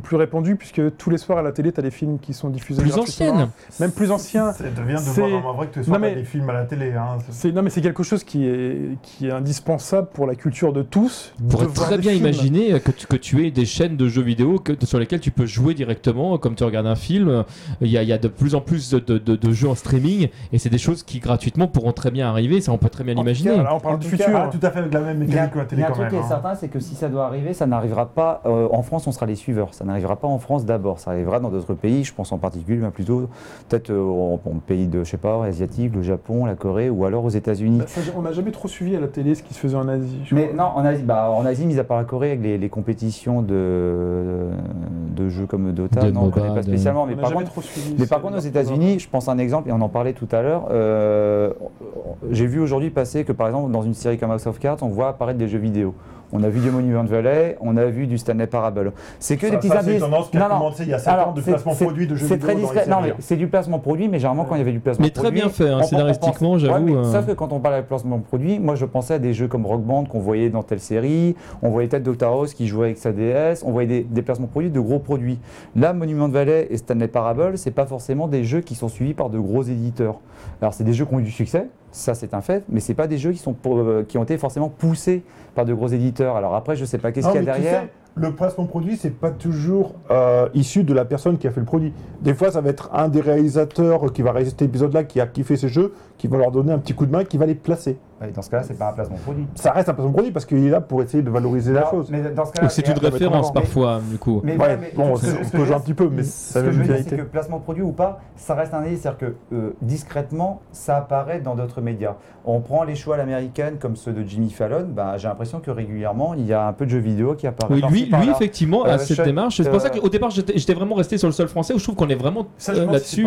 plus répandue puisque tous les soirs à la télé, tu as des films qui sont diffusés. Plus gratuitement. ancienne. Même plus anciens. Ça devient de voir en vrai que tu sois Non, mais- pas des films à la télé. Hein. C'est non mais c'est quelque chose qui est qui est indispensable pour la culture de tous. On pourrait de très bien films. imaginer que tu, que tu aies des chaînes de jeux vidéo que, sur lesquelles tu peux jouer directement, comme tu regardes un film. Il y a, il y a de plus en plus de, de- de- de jeux en streaming, et c'est des choses qui gratuitement pourront très bien arriver, ça on peut très bien l'imaginer. on parle du cas, futur. Ah, tout à fait avec la même Il mécanique que la il y télé a un truc qui est hein. certain, c'est que si ça doit arriver, ça n'arrivera pas euh, en France, on sera les suiveurs. Ça n'arrivera pas en France d'abord, ça arrivera dans d'autres pays. Je pense en particulier, mais plutôt peut-être euh, en, en pays de, je sais pas, asiatique, le Japon, la Corée, ou alors aux États-Unis. Bah, on n'a jamais trop suivi à la télé ce qui se faisait en Asie. je Mais crois. non, en Asie, bah, en Asie, mis à part la Corée, avec les, les compétitions de, de jeux comme Dota, De non, on connaît MOBA, pas spécialement. Mais par contre, trop suivi. Mais ce- par contre, aux États-Unis, je pense à un exemple, et on en parlait tout à l'heure. euh, J'ai vu aujourd'hui passer que, par exemple, dans une série comme House of Cards, on voit apparaître des jeux vidéo. On a vu du Monument Valley, on a vu du Stanley Parable. C'est que Ça- des petits ça, c'est indices. une tendance qui a Non, non. commencé il y a 7 Alors, ans de c'est- placement c'est- produit de jeux C'est très discret. Non, mais c'est du placement produit, mais généralement, quand il y avait du placement Mais très produit. bien fait, hein, scénaristiquement, j'avoue, Ouais, mais euh. Sauf que quand on parle de placement produit, moi je pensais à des jeux comme Rock Band qu'on voyait dans telle série, on voyait peut-être Dr. House qui jouait avec sa DS, on voyait des, des placements produits de gros produits. Là, Monument Valley et Stanley Parable, c'est pas forcément des jeux qui sont suivis par de gros éditeurs. Alors, c'est des jeux qui ont eu du succès, ça c'est un fait, mais c'est pas des jeux qui, sont pour- euh, qui ont été forcément poussés par de gros éditeurs. Alors après, je sais pas qu'est-ce qu'il y a tu derrière. sais, le placement produit, c'est pas toujours euh, issu de la personne qui a fait le produit. Des fois, ça va être un des réalisateurs qui va réaliser cet épisode-là, qui a kiffé ces jeux, qui va leur donner un petit coup de main, qui va les placer. Dans ce cas-là, c'est pas un placement produit. Ça reste un placement produit parce qu'il est là pour essayer de valoriser la chose. Mais dans ce Ou cas-là, c'est une référence mais- parfois, du coup. Mais Ouais, voilà, mais bon, ce que- c'est- ce on peut jouer un petit peu, mais ce que je même veux dire, c'est que placement produit ou pas, ça reste un indice, c'est-à-dire que euh, discrètement, ça apparaît dans d'autres médias. On prend les choix à l'américaine comme ceux de Jimmy Fallon, bah, j'ai l'impression que régulièrement, il y a un peu de jeux vidéo qui apparaît. Oui, lui, lui effectivement, a Euh, cette démarche. C'est pour ça euh, qu'au départ, j'étais vraiment resté sur le sol français où je trouve qu'on est vraiment Ça, là-dessus.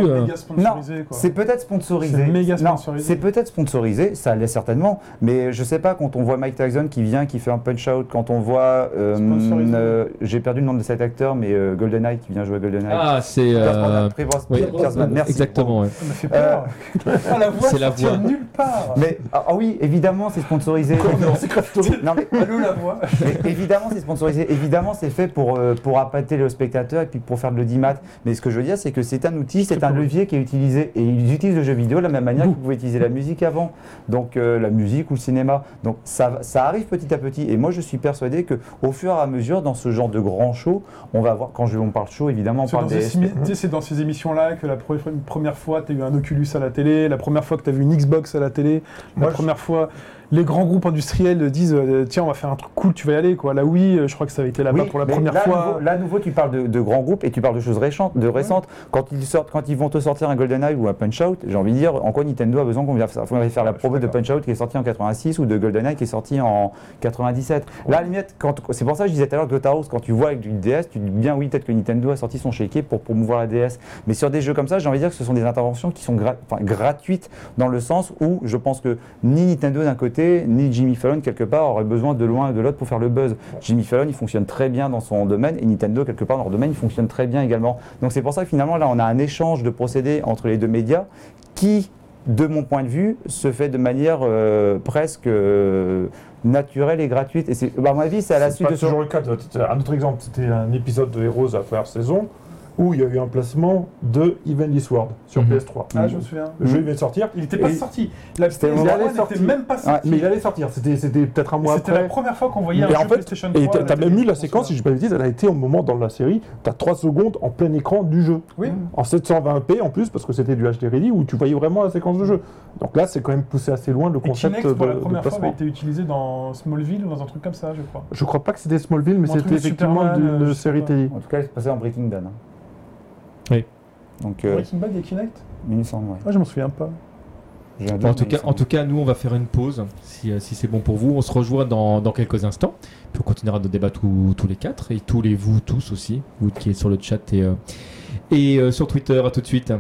C'est peut-être sponsorisé. C'est méga Non, sponsorisé. c'est peut-être sponsorisé, ça l'est certainement. Mais je sais pas, quand on voit Mike Tyson qui vient, qui fait un punch-out, quand on voit. euh, euh, J'ai perdu le nom de cet acteur, mais euh, GoldenEye qui vient jouer à GoldenEye. Ah, c'est. Euh, oui, merci. exactement. ouais. Ça m'a fait peur. Ah, la voix C'est la voix. nulle part. Mais ah, ah oui, évidemment, c'est sponsorisé. non, mais, Allô, la voix. mais évidemment, c'est sponsorisé. Évidemment, c'est fait pour, euh, pour appâter le spectateur et puis pour faire de l'audimat. Mais ce que je veux dire, c'est que c'est un outil, c'est un levier qui est utilisé. Et ils utilisent le jeu vidéo de la même manière qu'ils pouvaient utiliser la musique avant. Donc, euh, la musique ou le cinéma. Donc, ça, va- ça arrive petit à petit. Et moi, je suis persuadé que au fur et à mesure, dans ce genre de grand show, on va voir, quand je, on parle show, évidemment, on C'est parle dans, des. c'est dans ces émissions-là que la pre- première fois, tu as eu un Oculus à la télé, la première fois que tu as vu une Xbox à la télé, la Moi, je- première fois, les grands groupes industriels disent euh, Tiens, on va faire un truc cool, tu vas y aller. Quoi. Là, oui, euh, je crois que ça avait été là-bas Oui, pour la première là, fois. nouveau- là, à nouveau, tu parles de, de grands groupes et tu parles de choses récentes. De récentes. Quand, ils sortent, quand ils vont te sortir un GoldenEye ou un Punch-Out, j'ai envie de dire, en quoi Nintendo a besoin qu'on vienne faire, la promo de Punch-Out qui est sorti en 86 ou de GoldenEye qui est sorti en 97 Là, à la limite, c'est pour ça que je disais tout à l'heure que House, quand tu vois avec du DS, tu dis bien oui, peut-être que Nintendo a sorti son chéquier pour promouvoir la DS. Mais sur des jeux comme ça, j'ai envie de dire que ce sont des interventions qui sont gra- gratuites dans le sens où je pense que ni Nintendo d'un côté, ni Jimmy Fallon quelque part auraient besoin de l'un et de l'autre pour faire le buzz. Jimmy Fallon, il fonctionne très bien dans son domaine et Nintendo, quelque part dans leur domaine, il fonctionne très bien également. Donc c'est pour ça que finalement, là, on a un échange de procédés entre les deux médias qui, de mon point de vue, se fait de manière euh, presque euh, naturelle et gratuite. Et c'est, à mon avis, c'est à la suite pas de ce toujours le cas. Un autre exemple, c'était un épisode de Heroes à la première saison. Où il y a eu un placement de Evenly Sword sur Mhm. PS3. Ah, je me souviens. Le jeu il vient de sortir. Il n'était pas Et- sorti. La C'était PS1 il allait n'était sortir. même pas sorti. Mais il allait sortir, c'était c'était peut-être un mois C'était après. la première fois qu'on voyait un Et jeu en fait, PlayStation 3. et t'as la même eu la on séquence, si je ne pas bêtise, elle a été au moment dans la série, t'as 3 secondes en plein écran du jeu. Oui. En 720p en plus, parce que c'était du HD ready, où tu voyais vraiment la séquence de jeu. Donc là, c'est quand même poussé assez loin le Et concept Kinect, pour de, la de première fois, avait été utilisé dans Smallville ou dans un truc comme ça, je crois. Je crois pas que c'était Smallville, mais c'était effectivement euh, sais série pas. télé. En tout cas, c'est passé en Breaking Bad. Oui. Donc, euh, Breaking Bad et Kinect il me semble, ouais. Ah, je m'en souviens pas. En tout, cas, en tout cas, nous, on va faire une pause, si, euh, si c'est bon pour vous. On se rejoint dans, dans quelques instants. Puis on continuera de débattre tous- tous les quatre, et tous les vous tous aussi, vous qui êtes sur le chat et, euh, et euh, sur Twitter. À tout de suite.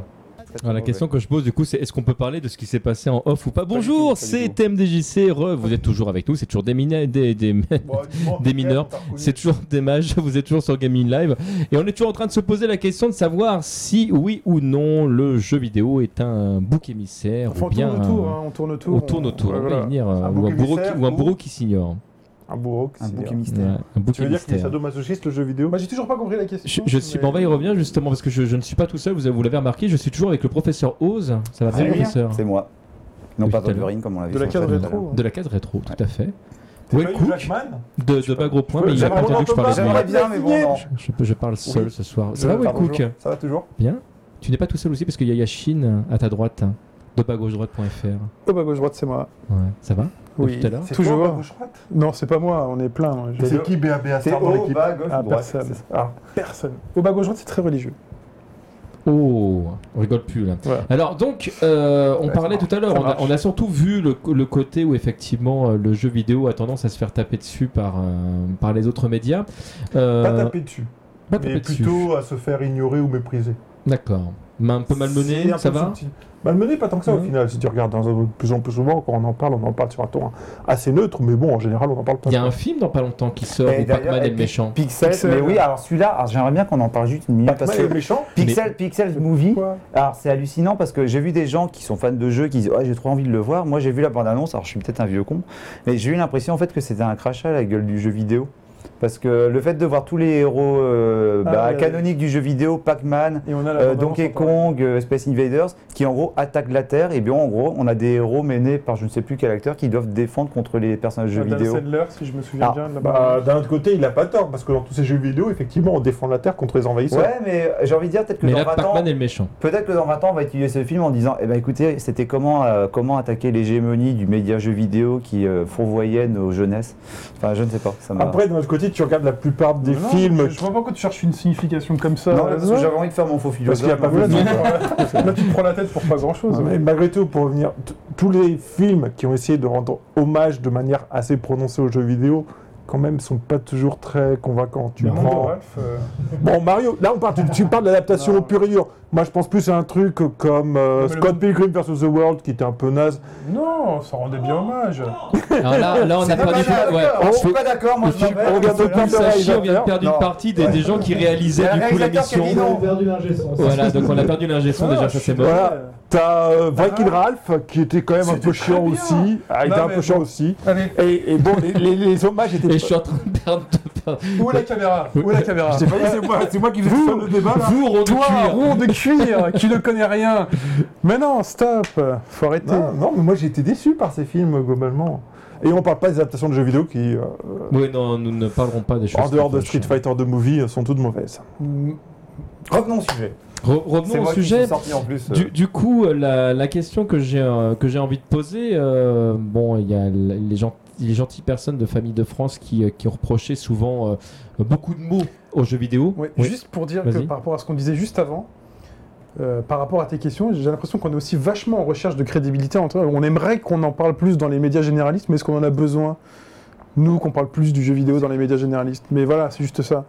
Alors, la question que je pose, du coup, c'est est-ce qu'on peut parler de ce qui s'est passé en off ou pas Bonjour, c'est. TMDJC. Re, vous êtes toujours avec nous. C'est toujours des, mina- des, des, Des mineurs. C'est toujours des mages, vous êtes toujours sur Gaming Live et on est toujours en train de se poser la question de savoir si oui ou non le jeu vidéo est un bouc émissaire Enfin, ou on bien tourne autour, un- hein, on tourne autour. on tourne autour, Ouais, on va voilà. y venir, euh, Un ou, bouc un bourreau qui, émissaire ou un ou- bourreau qui s'ignore. Un bourreau. Un bouc Ouais, mystère. un bouc Tu veux dire qu'il est sadomasochiste le jeu vidéo Bah, j'ai toujours pas compris la question. Je, je suis, mais- bon, on va y revenir justement parce que je, je ne suis pas tout seul, vous, vous l'avez remarqué, je suis toujours avec le professeur Oz. Ça va C'est bien, professeur C'est moi. Non, Oui, pas. Wolverine, comme on l'avait De la case rétro. De la case rétro, tout à fait. Ouais, pas Cook, de, de bas gros point, mais il a pas entendu que je parlais de J'aimerais lui. bien, mais bon, non. Je, je parle seul Oui. ce soir. Ça va, ouais, Cook. Ça va toujours Bien. Tu n'es pas tout seul aussi parce qu'il y a Yashin à ta droite, de bas gauche droite.fr. Oh, bah, gauche droite, c'est moi. Ouais, ça va? Oui. tout à l'heure C'est Toujours. toi, gauche droite Non, c'est pas moi, on est plein. je- C'est qui BABA C'est Star dans haut, l'équipe bas, gauche, Ah, droite. personne. Ah. Au bas gauche droite, c'est très religieux. Oh, on rigole plus là. Alors donc, euh, on Ouais, parlait tout à l'heure, on a, marche. on a surtout vu le, le côté où effectivement euh, le jeu vidéo a tendance à se faire taper dessus par, euh, par les autres médias. Euh, Pas taper dessus, pas taper mais dessus. plutôt à se faire ignorer ou mépriser. D'accord. Mais un peu malmené, un ça peu va subtil. Malmené, pas tant que ça au Ouais. final. Si tu regardes dans un- de plus en plus souvent, quand on en parle, on en parle sur un ton assez neutre, mais bon, en général, on en parle pas. Il y a un film dans pas longtemps qui sort Et où Pac-Man et le méchant. Pixel, Pixel. mais oui, alors celui-là, j'aimerais bien qu'on en parle juste une minute parce que méchant Pixel, Pixel Movie, alors c'est hallucinant parce que j'ai vu des gens qui sont fans de jeux qui disent ouais, j'ai trop envie de le voir. Moi j'ai vu la bande-annonce, alors je suis peut-être un vieux con, mais j'ai eu l'impression en fait que c'était un crachat à la gueule du jeu vidéo. Parce que le fait de voir tous les héros euh, Ah, bah, canoniques du jeu vidéo, Pac-Man, euh, Donkey. Kong, euh, Space Invaders, qui en gros attaquent la Terre, et bien en gros on a des héros menés par je ne sais plus quel acteur qui doivent défendre contre les personnages de jeux Adam vidéo. Sandler, si je me souviens Ah, bien. Bah. D'un autre côté, il a pas tort, parce que dans tous ces jeux vidéo, effectivement, on défend la Terre contre les envahisseurs. Ouais, mais j'ai envie de dire peut-être que Mais dans là, 20 ans, Pac-Man est le méchant. Peut-être que dans 20 ans, on va étudier ce film en disant Eh ben écoutez, c'était comment, euh, comment attaquer l'hégémonie du média jeu vidéo qui euh, fourvoyait nos jeunesses. Enfin, je ne sais pas. Ça Après, d'un autre côté, tu regardes la plupart des Non, films. Je, je vois pas pourquoi tu cherches une signification comme ça. non, parce que j'avais envie de faire mon faux Parce philosophe. qu'il y a pas tu- Là, tu te prends la tête pour pas grand chose. Mais malgré tout, pour revenir, tous les films qui ont essayé de rendre hommage de manière assez prononcée aux jeux vidéo, quand même, sont pas toujours très convaincants. Tu Le de prends... Ralph, euh, Bon, Mario, là, on parle, tu, tu parles d'adaptation au pur et dur. Moi, je pense plus à un truc comme euh, le Scott monde- Pilgrim vs. The World, qui était un peu naze. Non, ça rendait bien hommage. Alors là, là on a C'est pas perdu. mal, Ouais, Je suis peux- pas d'accord, moi je suis- on vient de perdre ça, le Chi, on vient de perdre une partie des, des gens qui réalisaient Le du coup a l'émission. dit non. perdu l'ingé son. Voilà, donc on a perdu l'ingé son Ah, déjà, ça c'est mort. Voilà. T'as euh, Viking Ralph, qui était quand même un peu chiant bien. aussi. Ah, il Non, était un peu chiant bon. aussi. Allez, Et, et bon, les, les- les hommages étaient. Et je suis en train de perdre. de perdre- où est la caméra? Où est la caméra? Je t'ai pas dit, c'est moi, c'est moi qui faisais Vous- le débat là. Vous, rond de Toi, cuir. rond de cuir, qui ne connaît rien. Mais non, stop, faut arrêter. Non, non, mais moi j'ai été déçu par ces films globalement. Et on parle pas des adaptations de jeux vidéo qui, euh, Oui, non, nous ne parlerons pas des choses. en dehors qui de. Street Fighter de movie, sont toutes mauvaises. Mm, Revenons au sujet. Re- revenons au moi qui sujet. suis sorti en plus. euh. Du, du coup, euh, la, la question que j'ai euh, que j'ai envie de poser, euh, bon, il y a les, gens, les gentilles personnes de Famille de France qui, euh, qui ont reproché souvent euh, beaucoup de mots aux jeux vidéo. ouais, Oui. Juste pour dire que par rapport à ce qu'on disait juste avant, euh, par rapport à tes questions, j'ai l'impression qu'on est aussi vachement en recherche de crédibilité. Entre, on aimerait qu'on en parle plus dans les médias généralistes, mais est-ce qu'on en a besoin Nous, qu'on parle plus du jeu vidéo dans les médias généralistes? Mais voilà, c'est juste ça.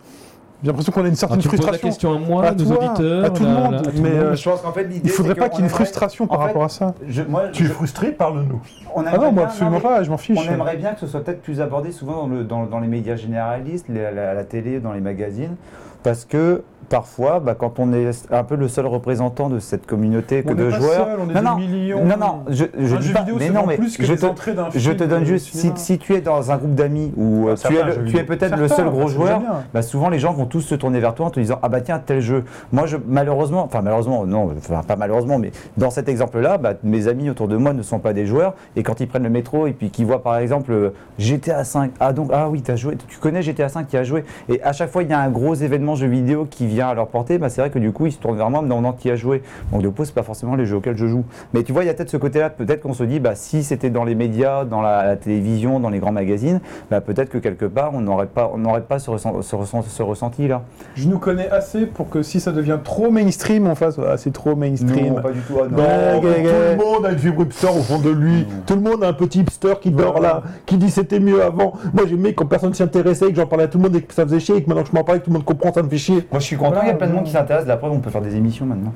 J'ai l'impression qu'on a une certaine Ah, tu me poses la frustration. question à moi, À nos toi, auditeurs, à tout le monde, tout mais, monde. euh, je pense qu'en fait l'idée. Il faudrait pas qu'on qu'il y ait une frustration par fait, rapport à ça. Je, moi, Tu es frustré Parle-nous. Ah non, moi absolument pas, je m'en fiche. On aimerait bien que ce soit peut-être plus abordé souvent dans, le- dans- dans les médias généralistes, les- à la, à la télé, dans les magazines, parce que parfois, bah, quand on est un peu le seul représentant de cette communauté que On de pas joueurs. seul, on est non, des non, millions. non, non, je, je dis pas, mais non, mais plus que je te, je donne juste, si, tu es dans un groupe d'amis où euh, tu, es tu es peut-être le seul gros joueur, bah, souvent les gens vont tous se tourner vers toi en te disant ah bah tiens tel jeu. Moi je malheureusement, enfin malheureusement non, enfin pas malheureusement, mais dans cet exemple-là, bah, mes amis autour de moi ne sont pas des joueurs et quand ils prennent le métro et puis qu'ils voient par exemple euh, GTA 5, ah donc ah oui t'as joué, tu connais GTA 5 qui a joué et à chaque fois il y a un gros événement jeu vidéo qui vient à leur portée, bah, c'est vrai que du coup ils se tournent vers moi, mais non, non qui a joué. Donc du coup c'est pas forcément les jeux auxquels je joue. Mais tu vois il y a peut-être ce côté-là, peut-être qu'on se dit bah si c'était dans les médias, dans la, la télévision, dans les grands magazines, bah, peut-être que quelque part on n'aurait pas, on n'aurait pas ce, ressent- ce, ressent- ce ressenti là. Je nous connais assez pour que si ça devient trop mainstream, on fasse ah, c'est trop mainstream. Non, pas du tout. ah, non. Tout le monde a une fibre hipster au fond de lui. Tout le monde a un petit hipster qui dort là, qui dit c'était mieux avant. Moi j'aimais quand personne s'y intéressait, que j'en parlais à tout le monde et que ça faisait chier, et que maintenant que je m'en parle et que tout le monde comprend, ça me fait chier. Moi je suis content, Voilà, il y a plein de monde qui s'intéresse. La preuve, on peut faire des émissions maintenant.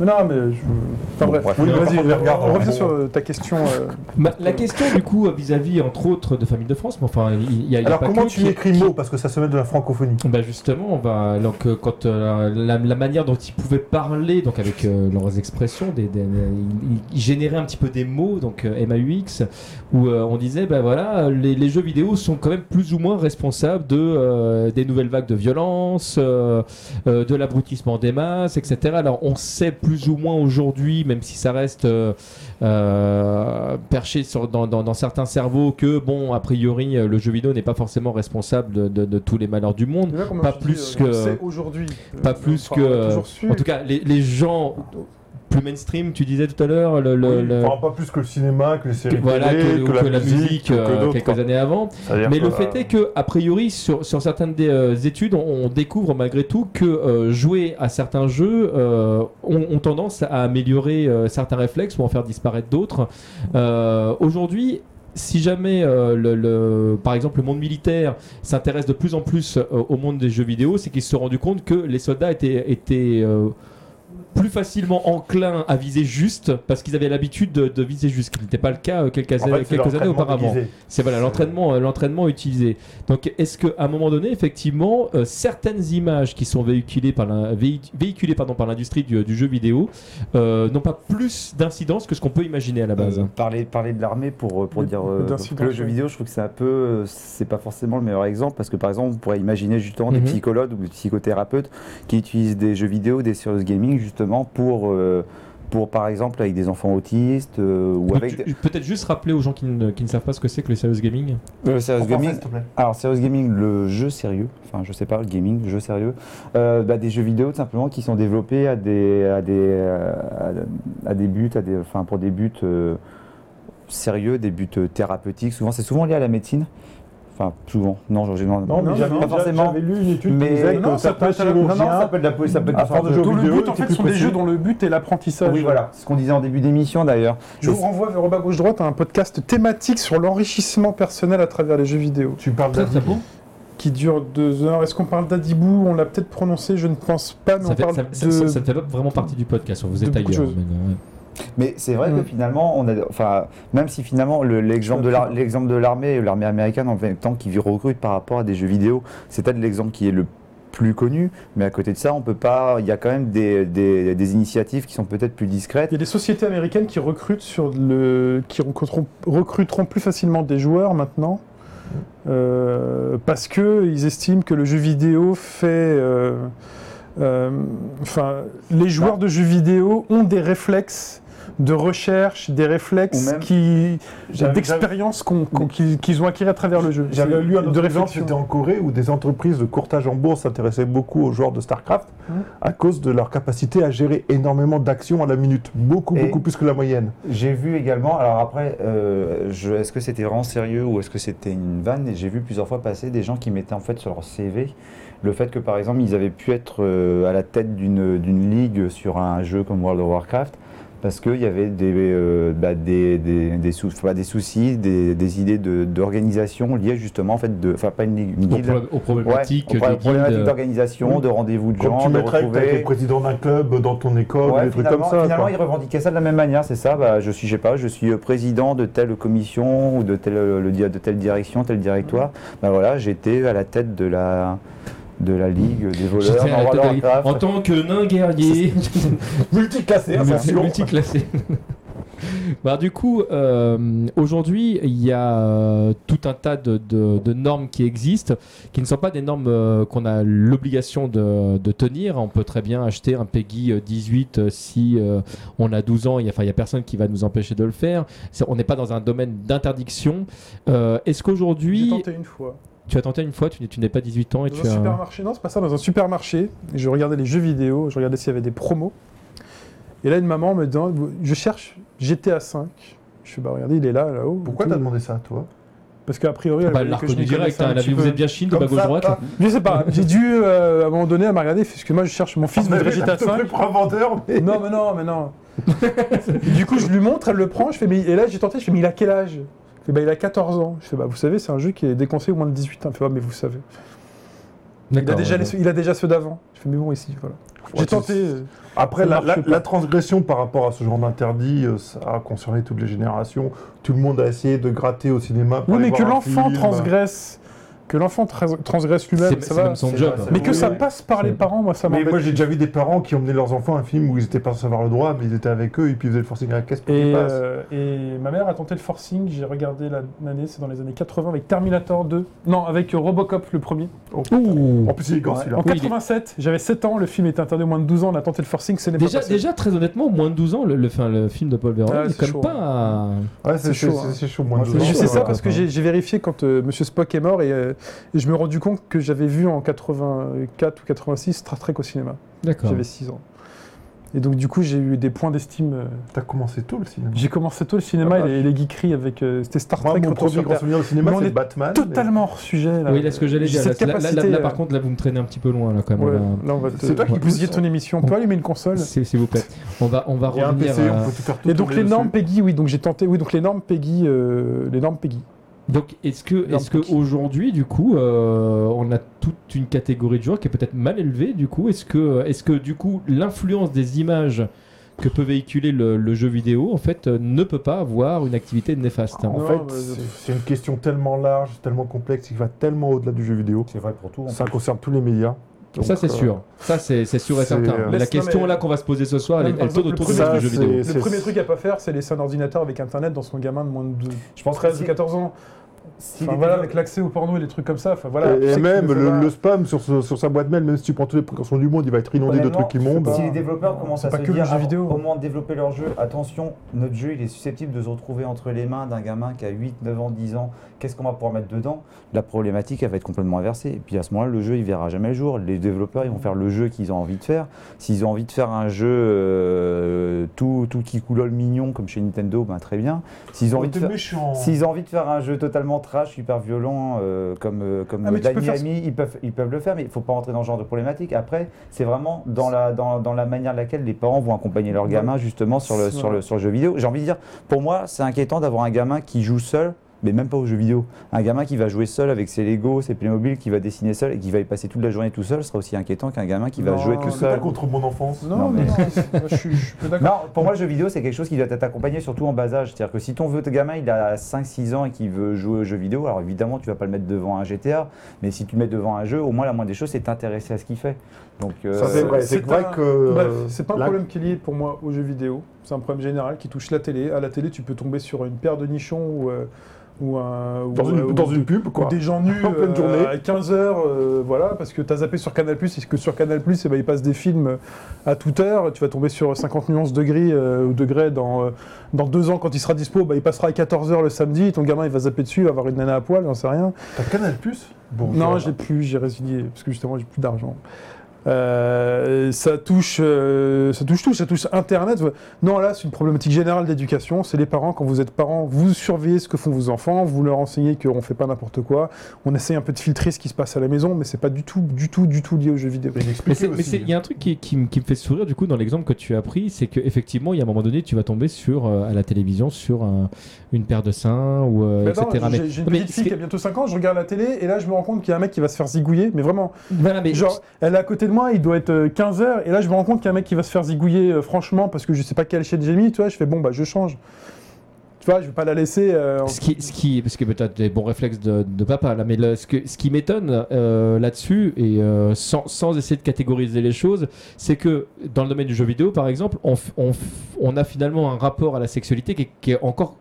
Mais non, mais je... Enfin Bon, bref, bref. Oui, vas-y, regarde, on revient sur euh, ta question. euh, Bah, la question du coup euh, vis-à-vis entre autres de Famille de France, mais enfin il y a, y a Alors pas comment que tu qui- écris qui- mot? Parce que ça se met de la francophonie. Bah justement, on va donc quand euh, la, la manière dont ils pouvaient parler, donc avec euh, leurs expressions, des, des- ils, ils généraient un petit peu des mots, donc euh, MAUX, où euh, on disait bah voilà, les, les jeux vidéo sont quand même plus ou moins responsables de euh, des nouvelles vagues de violence, euh, de l'abrutissement des masses, etc. Alors on sait plus ou moins aujourd'hui, même si ça reste euh, euh, perché sur, dans, dans- dans certains cerveaux, que bon, a priori, le jeu vidéo n'est pas forcément responsable de- de- de tous les malheurs du monde. Pas plus dis, que- aujourd'hui. Pas plus que. En tout cas, les, les gens plus mainstream, tu disais tout à l'heure, le, le- Oui, le- enfin, pas plus que le cinéma, que les que- séries voilà, télé, que, que la, musique, que euh, quelques quoi. années avant. Mais le euh, fait est que, a priori, sur, sur certaines des euh, études, on, on découvre malgré tout que euh, jouer à certains jeux ont, ont tendance à améliorer certains réflexes ou en faire disparaître d'autres. Aujourd'hui, si jamais, euh, le, le- par exemple, le monde militaire s'intéresse de plus en plus euh, au monde des jeux vidéo, c'est qu'ils se sont rendus compte que les soldats étaient, étaient euh, plus facilement enclins à viser juste parce qu'ils avaient l'habitude de, de viser juste, ce qui n'était pas le cas euh, quelques, en fait, c'est quelques années auparavant. C'est voilà l'entraînement, euh, l'entraînement utilisé. Donc, est-ce qu'à un moment donné, effectivement, euh, certaines images qui sont véhiculées par la- véhi- véhiculées pardon par l'industrie du, du jeu vidéo euh, n'ont pas plus d'incidence que ce qu'on peut imaginer à la base? Euh, parler, parler de l'armée pour, pour Le- dire euh, que le jeu vidéo, je trouve que c'est un peu, c'est pas forcément le meilleur exemple parce que par exemple, on pourrait imaginer justement Mhm. des psychologues ou des psychothérapeutes qui utilisent des jeux vidéo, des serious gaming justement pour, euh, pour par exemple avec des enfants autistes euh, ou Donc, avec Peut-être juste rappeler aux gens qui ne, qui ne savent pas ce que c'est que le serious gaming? Euh, serious En français, gaming. s'il te plaît. Alors, serious gaming, le jeu sérieux, enfin, je sais pas, le gaming, le jeu sérieux, euh, bah, des jeux vidéo tout simplement qui sont développés à des, à des, à, à des buts, à des, enfin, pour des buts euh, sérieux, des buts thérapeutiques. Souvent, c'est souvent lié à la médecine. Enfin, souvent. Non, j'ai non, Non, mais Non, j'avais pas forcément. j'avais lu une étude Mais- qui disait que Non, ça peut être- non, non, ça peut être la, ça peut être de à la force de jeux Tout le vidéo, but, en fait, sont des jeux dont le but est l'apprentissage. Oui, voilà, ce qu'on disait en début d'émission d'ailleurs. Je vous renvoie vers Robert Gauche Droite à un podcast thématique sur l'enrichissement personnel à travers les jeux vidéo, Tu parles d'Adibou. qui dure deux heures. Est-ce qu'on parle d'Adibou On l'a peut-être prononcé, je ne pense pas, mais Ça, on fait, parle ça, de... ça- ça- ça ne fait pas vraiment partie du podcast. Vous êtes de beaucoup de ailleurs. Mais c'est vrai que Mm. finalement, on a, enfin, même si finalement le- l'exemple l'exemple de l'armée, l'armée américaine en même temps qui recrute par rapport à des jeux vidéo, c'est peut-être l'exemple qui est le plus connu, mais à côté de ça, on peut pas. Il y a quand même des, des- des initiatives qui sont peut-être plus discrètes. Il y a des sociétés américaines qui recrutent sur le, qui recruteront, recruteront plus facilement des joueurs maintenant, euh, parce que ils estiment que le jeu vidéo fait, euh, euh, enfin, les joueurs de jeux vidéo ont des réflexes de recherche, des réflexes qui, d'expérience qu'ils ont acquis à travers le jeu. J'avais lu un de autre exemple, c'était en Corée, où des entreprises de courtage en bourse s'intéressaient beaucoup aux joueurs de StarCraft Mhm. à cause de leur capacité à gérer énormément d'actions à la minute, beaucoup, Et- beaucoup plus que la moyenne. J'ai vu également, alors après, euh, est-ce que c'était vraiment sérieux ou est-ce que c'était une vanne Et j'ai vu plusieurs fois passer des gens qui mettaient en fait sur leur CV le fait que par exemple ils avaient pu être euh, à la tête d'une d'une ligue sur un jeu comme World of Warcraft parce qu'il y avait des, euh, bah, des, des, des, sou- enfin, des soucis, des, des idées de- d'organisation liées justement en fait de, enfin pas une Aux, problématiques Ouais, aux des problématiques d'organisation, Oui. de rendez-vous de gens, tu de retrouver. président d'un club dans ton école, Ouais, des trucs comme finalement, ça. finalement quoi. ils revendiquaient ça de la même manière, c'est ça. Bah, je suis, je sais pas, je suis euh, président de telle commission ou de telle, euh, le, de telle direction, tel directoire. Bah voilà, j'étais à la tête de la de la ligue des voleurs. En tant que nain guerrier, Multiclassé, multi- attention. multiclassé. Bah, du coup, euh, aujourd'hui, il y a euh, tout un tas de, de- de normes qui existent, qui ne sont pas des normes euh, qu'on a l'obligation de, de tenir. On peut très bien acheter un Peggy euh, 18 euh, si euh, on a 12 ans. Il n'y a, enfin, il y a personne qui va nous empêcher de le faire. On n'est pas dans un domaine d'interdiction. Euh, Est-ce J'ai qu'aujourd'hui, tenté une fois. Tu as tenté une fois, tu n'es- tu n'es pas 18 ans et Dans tu un as... supermarché, non, c'est pas ça, dans un supermarché, et je regardais les jeux vidéo, je regardais s'il y avait des promos. Et là, une maman me dit Je cherche GTA 5. Je fais Bah, regardez, il est là, là-haut. Pourquoi t'as demandé ça à toi? Parce qu'a priori, elle Bah, elle voulait l'a que je reconnu direct. hein, vous êtes bien Chine de bas gauche droite. ah, Je sais pas, j'ai dû, euh, à un moment donné, elle m'a regardé, parce que moi, je cherche mon fils, voudrait GTA à peu près 5. pour un vendeur, mais... Non, mais non, mais non. Du coup, je lui montre, elle le prend, je fais, mais... et là, j'ai tenté, je fais, mais il a quel âge? Bah, il a 14 ans. Je fais, bah, vous savez, c'est un jeu qui est déconseillé au moins de 18 ans. Elle fait, bah, mais vous savez. Il a, déjà ouais. les- il a déjà ceux d'avant. Je fais, mais bon, ici, voilà. J'ai tenté. euh, Après, la, la- transgression par rapport à ce genre d'interdit, euh, ça a concerné toutes les générations. Tout le monde a essayé de gratter au cinéma. pour Oui, mais que l'enfant transgresse, que l'enfant tra- transgresse lui-même, C'est ça c'est va. même son c'est job. vrai, c'est Mais que Oui, ça oui. passe par les C'est- parents, moi, ça Mais m'embête. moi, j'ai déjà vu des parents qui emmenaient leurs enfants à un film où ils étaient pas censés avoir le droit, mais ils étaient avec eux et puis ils faisaient le forcing à la caisse pour qu'ils Et, passent. euh, et ma mère a tenté le forcing, j'ai regardé la- l'année, c'est dans les années 80 avec Terminator 2. Non, avec euh, Robocop le premier. Ouh. En plus, il est grand Ouais. celui-là. En Oui, il est- 87, j'avais 7 ans, le film était interdit au moins de 12 ans, on a tenté le forcing, ce n'est pas Déjà, passé. déjà, très honnêtement, moins de 12 ans, le, le, enfin, le film de Paul Verhoeven, Ah, il est c'est quand même chaud, pas. Ouais, c'est C'est chaud. hein. C'est chaud, moins Moi, de c'est deux Mais je ans, sais ça parce que j'ai j'ai vérifié quand euh, Monsieur Spock est mort et, euh, et je me rendu compte que j'avais vu en 84 ou 86 Star Trek au cinéma. D'accord. J'avais 6 ans. Et donc du coup j'ai eu des points d'estime. euh, T'as commencé tôt le cinéma. J'ai commencé tôt le cinéma Ah, et les, les geekeries avec... euh, C'était Star Moi, Trek mon premier grand souvenir au cinéma, Mais c'est est Batman. Totalement hors sujet là. Oui, là, ce que j'allais dire. cette Là, là, là, capacité, là, euh, par contre, là, vous me traînez un petit peu loin, là, quand même. Ouais, là, on va te- C'est toi qui va pousse. bousiller ton émission. On peut allumer une console S'il s'il vous plaît. On va, on va un revenir. PC, à- on peut tout faire tout Et donc les normes. Peggy, oui, donc j'ai tenté, oui, donc les normes Peggy, euh, les normes Peggy. Donc, est-ce que, est-ce aujourd'hui, du coup, euh, on a toute une catégorie de joueurs qui est peut-être mal élevée, du coup, est-ce que, est-ce que, du coup, l'influence des images que peut véhiculer le, le jeu vidéo, en fait, euh, ne peut pas avoir une activité néfaste? En Non, fait, c'est c'est une question tellement large, tellement complexe, qui va tellement au-delà du jeu vidéo. C'est vrai pour tout. Ça fait. concerne tous les médias. Donc, ça, c'est euh, sûr. Ça, c'est, c'est sûr et c'est, certain. euh, Mais la non, question mais- là qu'on va se poser ce soir, elle, Non, tourne autour le du premier- jeu vidéo. Le premier truc à pas faire, c'est laisser un ordinateur avec internet dans son gamin de moins de Je pense 13 que ou si- 14 ans. Si Enfin, les voilà, avec l'accès au porno et des trucs comme ça. Enfin, voilà, et même le spam sur, sur sa boîte mail, même si tu prends toutes les précautions du monde, il va être inondé de trucs immondes. Si les développeurs commencent à pas se que dire, jeu avant- vidéo. au moment de développer leur jeu, attention, notre jeu il est susceptible de se retrouver entre les mains d'un gamin qui a 8, 9 ans, 10 ans, qu'est-ce qu'on va pouvoir mettre dedans? La problématique elle va être complètement inversée. Et puis à ce moment-là, le jeu il verra jamais le jour. Les développeurs ils vont faire le jeu qu'ils ont envie de faire. S'ils ont envie de faire un jeu euh, tout, tout qui coulole mignon comme chez Nintendo, ben très bien. S'ils ont envie de T'es faire... méchant. S'ils ont envie de faire un jeu totalement trash, hyper violent, euh, comme, euh, comme Ah, faire- ils peuvent, ils peuvent le faire, mais il ne faut pas rentrer dans ce genre de problématique. Après, c'est vraiment dans la, dans, dans la manière laquelle les parents vont accompagner leur gamin justement sur le, sur, le, sur le jeu vidéo. J'ai envie de dire, pour moi, c'est inquiétant d'avoir un gamin qui joue seul. Mais même pas aux jeux vidéo. Un gamin qui va jouer seul avec ses Lego, ses Playmobil, qui va dessiner seul et qui va y passer toute la journée tout seul sera aussi inquiétant qu'un gamin qui va Non, jouer tout C'est pas seul. contre mon enfance. Non, Non, mais- non, je suis, je suis pas d'accord. Non, pour moi, le jeu vidéo, c'est quelque chose qui doit être accompagné surtout en bas âge. C'est-à-dire que si ton gamin, il a 5-6 ans et qu'il veut jouer aux jeux vidéo, alors évidemment, tu vas pas le mettre devant un GTA, mais si tu le mets devant un jeu, au moins la moindre des choses, c'est t'intéresser à ce qu'il fait. Donc, euh, Ça, c'est vrai. C'est vrai un- que. Bref, euh, c'est pas un la- problème qui est lié pour moi aux jeux vidéo. C'est un problème général qui touche la télé. À la télé, tu peux tomber sur une paire de nichons ou, euh, ou un. ou- Dans une, ou- dans une pub, quoi. des gens nus En pleine euh, journée. à 15h, voilà, parce que tu as zappé sur Canal+, et que sur Canal+, eh ben, ils passent des films à toute heure, tu vas tomber sur 50 nuances de gris euh, ou degrés dans, euh, dans deux ans, quand il sera dispo, bah, il passera à 14h le samedi, ton gamin il va zapper dessus, il va avoir une nana à poil, j'en sais rien. T'as Canal Plus? Bon, Non, j'ai plus, j'ai résilié, parce que justement j'ai plus d'argent. Euh, ça touche, euh, ça touche tout, ça touche Internet. Non, là, c'est une problématique générale d'éducation. C'est les parents, quand vous êtes parents, vous surveillez ce que font vos enfants, vous leur enseignez qu'on fait pas n'importe quoi. On essaye un peu de filtrer ce qui se passe à la maison, mais c'est pas du tout, du tout, du tout lié aux jeux vidéo. Mais il y a un truc qui, qui, me- qui me fait sourire du coup dans l'exemple que tu as pris, c'est qu'effectivement, il y a un moment donné, tu vas tomber sur euh, à la télévision sur un- une paire de seins ou euh, Mais etc. j'ai j'ai une mais petite fille qui- qui a bientôt 5 ans, je regarde la télé et là je me rends compte qu'il y a un mec qui va se faire zigouiller, mais vraiment, voilà, mais genre, elle est à côté moi, il doit être 15h, et là je me rends compte qu'il y a un mec qui va se faire zigouiller, euh, franchement, parce que je sais pas quelle chaîne j'ai mis, tu vois, je fais bon, bah je change. pas, je vais pas la laisser. euh, Ce qui, ce qui, parce que tu as des bons réflexes de, papa là, mais le- ce, que, ce qui m'étonne euh, là-dessus, et euh, sans, sans essayer de catégoriser les choses, c'est que dans le domaine du jeu vidéo, par exemple, on, on, a finalement un rapport à la sexualité qui est encore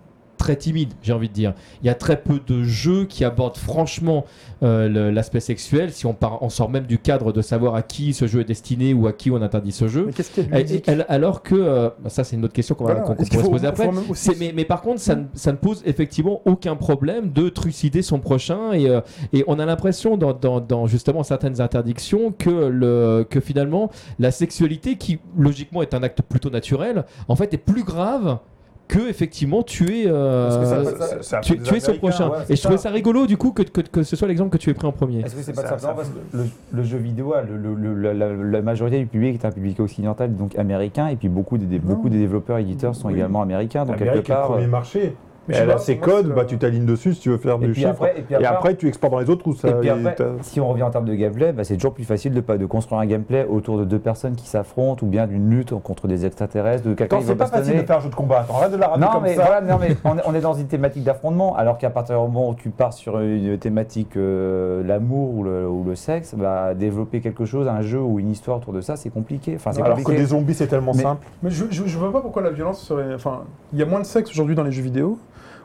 très timide, j'ai envie de dire. Il y a très peu de jeux qui abordent franchement euh, l'aspect sexuel, si on, part, on sort même du cadre de savoir à qui ce jeu est destiné ou à qui on interdit ce jeu. Mais qu'est-ce qu'il y a de Et- ludique et- alors que, euh, bah, ça c'est une autre question qu'on va- Voilà. pourrait se poser après. aussi- mais, mais par contre, ça, ne- ça ne pose effectivement aucun problème de trucider son prochain. Et, euh, et on a l'impression, dans, dans- dans justement certaines interdictions, que, le, que finalement, la sexualité, qui logiquement est un acte plutôt naturel, en fait est plus grave que effectivement euh, ça- ça- un peu tuer, des tuer son prochain. ouais, et je trouvais ça. rigolo du coup que, que, que ce soit l'exemple que tu aies pris en premier. Est-ce que c'est pas Ça- simplement ça- parce que le, le jeu vidéo, a le- le- le- la, majorité du public est un public occidental, donc américain, et puis beaucoup des, beaucoup des développeurs éditeurs sont Oui. également américains, donc quelque est le part. premier euh, marché. Mais Elle a ses codes, c'est bah, le- tu t'alignes dessus si tu veux faire Et du chiffre. après, et puis Et après, tu exportes dans les autres où ça. Et puis et après, t'as- si on revient en termes de gameplay, bah, c'est toujours plus facile de, pas- de construire un gameplay autour de deux personnes qui s'affrontent ou bien d'une lutte contre des extraterrestres, de quelqu'un Attends, qui c'est pas facile bastonner. de faire un jeu de combat. Attends, arrête de la Non comme mais, ça. voilà, non, mais on, est, on est dans une thématique d'affrontement, alors qu'à partir du moment où tu pars sur une thématique euh, l'amour ou le, ou le sexe, bah, développer quelque chose, un jeu ou une histoire autour de ça, c'est compliqué. Enfin, Alors que des zombies, c'est tellement Mais- simple. Mais je, je, je vois pas pourquoi la violence serait. Enfin, il y a moins de sexe aujourd'hui dans les jeux vidéo.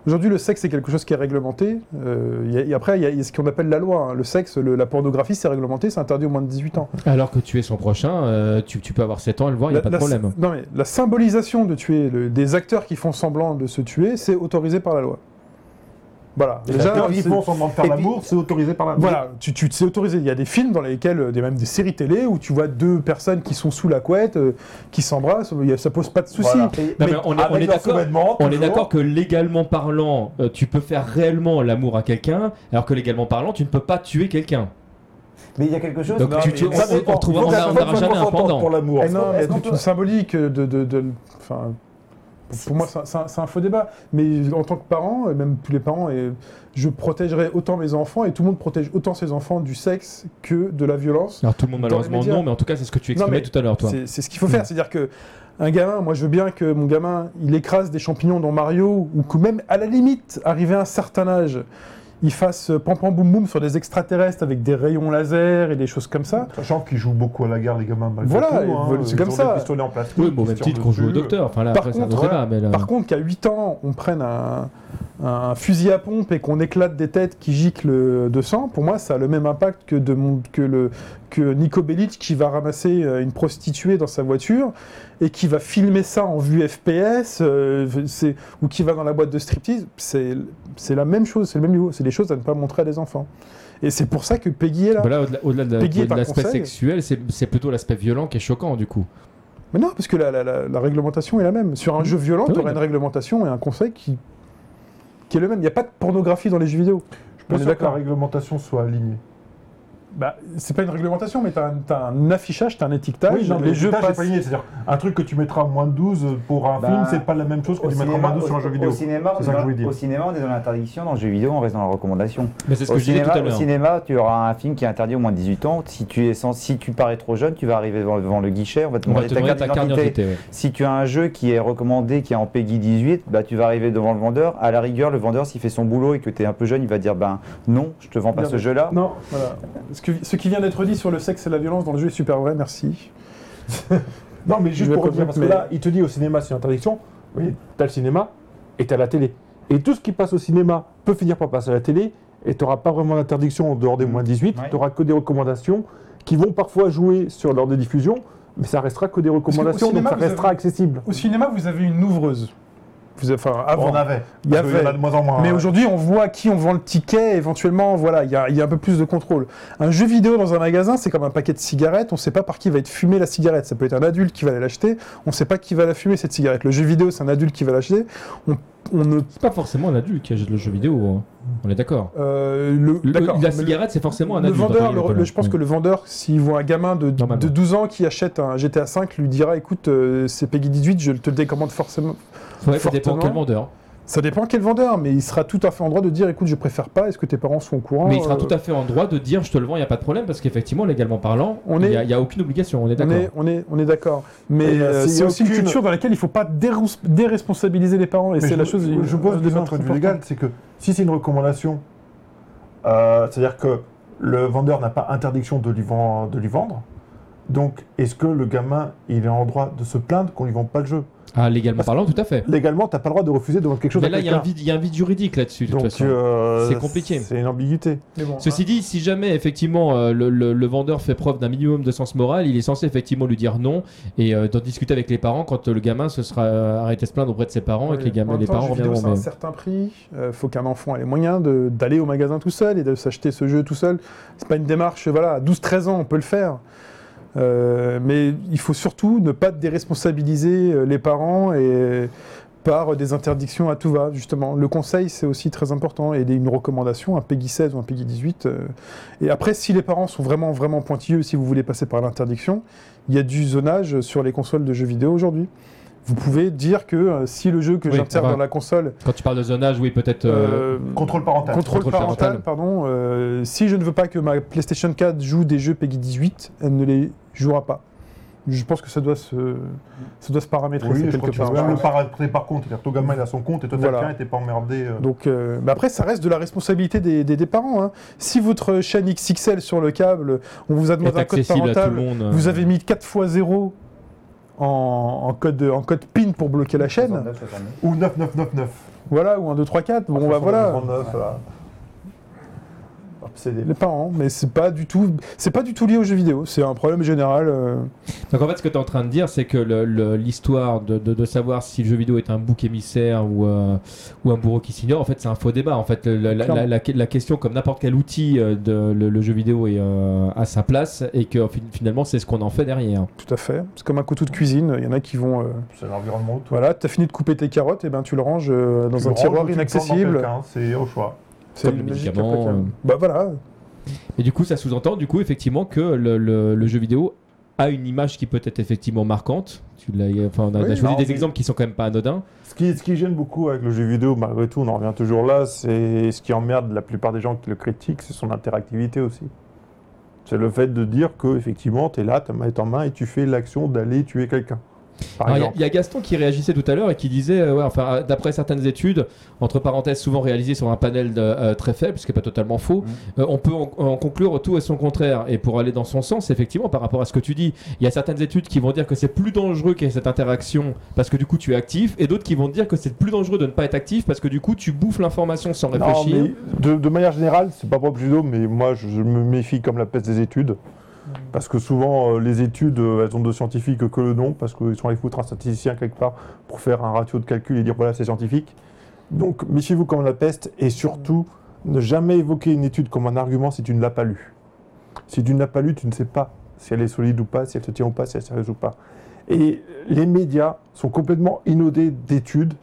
Aujourd'hui, le sexe c'est quelque chose qui est réglementé. Euh, il y a- et après, il y, a- il y a ce qu'on appelle la loi. hein. Le sexe, le- la pornographie, c'est réglementé, c'est interdit au moins de 18 ans. Alors que tuer son prochain, euh, tu, tu peux avoir 7 ans et le voir, il n'y a pas de problème. Non mais la symbolisation de tuer le- des acteurs qui font semblant de se tuer, c'est autorisé par la loi. Voilà. C'est- font semblant de faire et l'amour, c'est autorisé par la. Voilà, tu, tu- c'est autorisé. Il y a des films dans lesquels, euh, des, même des séries télé, où tu vois deux personnes qui sont sous la couette, euh, qui s'embrassent, il y a- ça pose pas de souci. Voilà. Et- Non, Mais mais on est, d'accord. On est d'accord que légalement parlant, euh, tu peux faire réellement l'amour à quelqu'un, alors que légalement parlant, tu ne peux pas tuer quelqu'un. Mais il y a quelque chose. Donc, Non, tu- tu- on- on on jamais un pendant. pour l'amour. Eh non, mais il y a est-ce qu'on toute peut- une symbolique de. de, de- enfin, pour moi, c'est un- faux débat. Mais en tant que parent, et même tous les parents, et je protégerai autant mes enfants, et tout le monde protège autant ses enfants du sexe que de la violence. Alors tout le monde malheureusement non, mais en tout cas c'est ce que tu exprimais mais tout à l'heure toi. C'est c'est ce qu'il faut faire. C'est-à-dire que un gamin, moi je veux bien que mon gamin, il écrase des champignons dans Mario, ou que même à la limite, arrivé à un certain âge, il fasse euh, pam pam boum boum sur des extraterrestres avec des rayons laser et des choses comme ça. Sachant qu'ils jouent beaucoup à la guerre, les gamins. Voilà, hein. veulent- c'est Ils comme ont ça. des pistolets en plastique. Oui, bon, même titre qu'on joue au dessus. docteur. Enfin là Par après contre, débat, mais là- Par contre, qu'à 8 ans, on prenne un, un fusil à pompe et qu'on éclate des têtes qui giclent de sang, pour moi, ça a le même impact que, de mon- que, le, que Nico Bellic qui va ramasser euh, une prostituée dans sa voiture et qui va filmer ça en vue FPS euh, ou qui va dans la boîte de striptease. C'est c'est la même chose, c'est le même niveau. C'est des choses à ne pas montrer à des enfants. Et c'est pour ça que Peggy est là. Voilà, au-delà de, l'aspect sexuel, c'est c'est plutôt l'aspect violent qui est choquant du coup. Mais non, parce que la, la- la- la réglementation est la même. Sur un jeu violent, tu auras oui. une réglementation et un conseil qui, qui est le même. Il n'y a pas de pornographie dans les jeux vidéo. Je pense que la réglementation soit alignée. Bah, c'est pas une réglementation, mais tu as, un affichage, tu as un étiquetage. Oui, non, les jeux passent. pas. C'est-à-dire, un truc que tu mettras à moins de 12 pour un Bah, film, c'est pas la même chose que Au tu mettras à cinéma, moins de 12 sur un au- jeu vidéo. Au cinéma, on ça est que je dans- voulais dire. au cinéma, on est dans l'interdiction, dans le jeu vidéo, on reste dans la recommandation. Mais c'est ce Au que je disais cinéma, tout à au l'heure. cinéma, tu auras un film qui est interdit au moins de 18 ans. Si tu, es sans- si tu parais trop jeune, tu vas arriver devant, devant le guichet, on va te demander ta carte d'identité. ouais. Si tu as un jeu qui est recommandé, qui est en PEGI 18, bah, tu vas arriver devant le vendeur. À la rigueur, le vendeur, s'il fait son boulot et que tu es un peu jeune, il va dire ben non, je te vends pas ce jeu-là. Non, voilà. Ce, que- ce qui vient d'être dit sur le sexe et la violence dans le jeu est super vrai, merci. Non, mais juste pour revenir, dire, parce mais- que là, il te dit au cinéma, c'est une interdiction. Oui, t'as le cinéma et t'as la télé. Et tout ce qui passe au cinéma peut finir par passer à la télé et t'auras pas vraiment d'interdiction en dehors des moins 18. Ouais. T'auras que des recommandations qui vont parfois jouer sur l'heure de diffusion, mais ça restera que des recommandations, cinéma, donc ça restera avez- accessible. Au cinéma, vous avez une ouvreuse. Vous avez- enfin, avant. On avait. Il y avait. en a de moins en moins. Mais ouais. aujourd'hui, on voit à qui on vend le ticket, éventuellement, voilà, il y a, il y a un peu plus de contrôle. Un jeu vidéo dans un magasin, c'est comme un paquet de cigarettes, on ne sait pas par qui va être fumé la cigarette. Ça peut être un adulte qui va aller l'acheter, on ne sait pas qui va la fumer cette cigarette. Le jeu vidéo, c'est un adulte qui va l'acheter. On, on ne. C'est pas forcément un adulte qui achète le jeu vidéo. hein. On est d'accord. euh, le, Le- d'accord, La cigarette, c'est forcément un le adulte. vendeur, le- le- je pense que le vendeur, s'il voit un gamin de, de 12 ans qui achète un GTA 5, lui dira écoute, euh, c'est Peggy 18, je te le décommande forcément. Ouais, ça dépend quel vendeur. Ça dépend quel vendeur, mais il sera tout à fait en droit de dire écoute, je préfère pas, est-ce que tes parents sont au courant Mais il sera euh, tout à fait en droit de dire je te le vends, il n'y a pas de problème, parce qu'effectivement, légalement parlant, On il est- n'y a, il y a aucune obligation, on est On d'accord. est, on est, on est d'accord. Mais euh, euh, c'est a aussi une culture dans laquelle il ne faut pas déresponsabiliser les parents. Et c'est je, la chose. Je, je pose de d'un notre point de vue important. légal, c'est que si c'est une recommandation, euh, c'est-à-dire que le vendeur n'a pas interdiction de lui, vend- de lui vendre, donc est-ce que le gamin il est en droit de se plaindre qu'on lui vende pas le jeu? Ah, légalement Parce- parlant, tout à fait. Légalement, t'as pas le droit de refuser de vendre quelque chose Mais là, il y, a un vide- il y a un vide juridique là-dessus, de toute Donc façon. euh, C'est compliqué. C'est une ambiguïté. Bon, Ceci dit, si jamais effectivement euh, le, le- le vendeur fait preuve d'un minimum de sens moral, il est censé effectivement lui dire non et euh, d'en discuter avec les parents quand euh, le gamin se sera euh, arrêté de se plaindre auprès de ses parents et que les, gamins, En même les temps, parents reviendront. C'est un certain prix. Il faut qu'un enfant ait les moyens d'aller au magasin tout seul et de s'acheter ce jeu tout seul. C'est pas une démarche. Voilà, à 12-13 ans, on peut le faire. Euh, mais il faut surtout ne pas déresponsabiliser euh, les parents et par des interdictions à tout va, justement. Le conseil, c'est aussi très important, et une recommandation, un PEGI 16 ou un PEGI 18. euh. Et après, si les parents sont vraiment, vraiment pointilleux, si vous voulez passer par l'interdiction, il y a du zonage sur les consoles de jeux vidéo aujourd'hui. Vous pouvez dire que euh, si le jeu que Oui, enfin, dans la console Quand tu parles de zonage, oui, peut-être. euh, euh, Contrôle parental. contrôle, Contrôle parental, parental. pardon, euh, si je ne veux pas que ma PlayStation 4 joue des jeux PEGI 18, elle ne les jouera pas. Je pense que ça doit se, ça doit se paramétrer Oui, ça, je crois quelque que part. le paramétrer par contre. C'est-à-dire que ton gamin il a son compte et toi Voilà. t'es pas emmerdé. euh. Donc, euh, après, ça reste de la responsabilité des, des- des parents. hein. Si votre chaîne XXL sur le câble, on vous a demandé un code parental, monde. euh. vous avez mis 4 x 0 en, en code, en code PIN pour bloquer la chaîne, Ou 9999. voilà, ou un 2, 3, 4, bon, bah voilà. 79, là. Obsédé. Les parents, mais c'est pas du tout, c'est pas du tout lié aux jeux vidéo. C'est un problème général. euh, Donc en fait, ce que tu es en train de dire, c'est que le- le- l'histoire de, de- de savoir si le jeu vidéo est un bouc émissaire ou, euh, ou un bourreau qui s'ignore, en fait, c'est un faux débat. En fait, le- la, la- Clairement. la- la question, comme n'importe quel outil, euh, de, le, le jeu vidéo est euh, à sa place et que fin- finalement, c'est ce qu'on en fait derrière. Tout à fait. C'est comme un couteau de cuisine. Il y en a qui vont. euh, C'est l'environnement autour. voilà, t'as fini de couper tes carottes, et ben tu le ranges euh, dans Tu un le ranges tiroir ou tu le plantes dans inaccessible. quelqu'un, C'est au choix. C'est Comme le médicament, euh. Bah voilà. Et du coup, ça sous-entend, du coup, effectivement, que le, le- le jeu vidéo a une image qui peut être effectivement marquante. Tu l'as, enfin, on a, Oui, on a choisi des exemples qui sont quand même pas anodins. Ce qui, ce qui gêne beaucoup avec le jeu vidéo, malgré tout, on en revient toujours là, c'est ce qui emmerde la plupart des gens qui le critiquent, c'est son interactivité aussi. C'est le fait de dire que effectivement, tu es là, ta main est en main et tu fais l'action d'aller tuer quelqu'un. Il y a- y, Gaston qui réagissait tout à l'heure et qui disait, euh, ouais, enfin, euh, d'après certaines études, entre parenthèses souvent réalisées sur un panel de, euh, très faible, ce qui n'est pas totalement faux, euh, on peut en, en conclure tout et son contraire. Et pour aller dans son sens, effectivement, par rapport à ce que tu dis, il y a certaines études qui vont dire que c'est plus dangereux qu'il y ait cette interaction parce que du coup tu es actif, et d'autres qui vont dire que c'est plus dangereux de ne pas être actif parce que du coup tu bouffes l'information sans Non, réfléchir. mais de, de manière générale, c'est pas propre judo, mais moi je, je me méfie comme la peste des études. Parce que souvent, euh, les études, euh, elles ont de scientifiques que le nom, parce qu'ils sont allés foutre un statisticien quelque part pour faire un ratio de calcul et dire voilà, c'est scientifique. Donc, méfiez-vous comme la peste et surtout, ne jamais évoquer une étude comme un argument si tu ne l'as pas lue. Si tu ne l'as pas lue, tu ne sais pas si elle est solide ou pas, si elle te tient ou pas, si elle est sérieuse ou pas. Et les médias sont complètement inondés d'études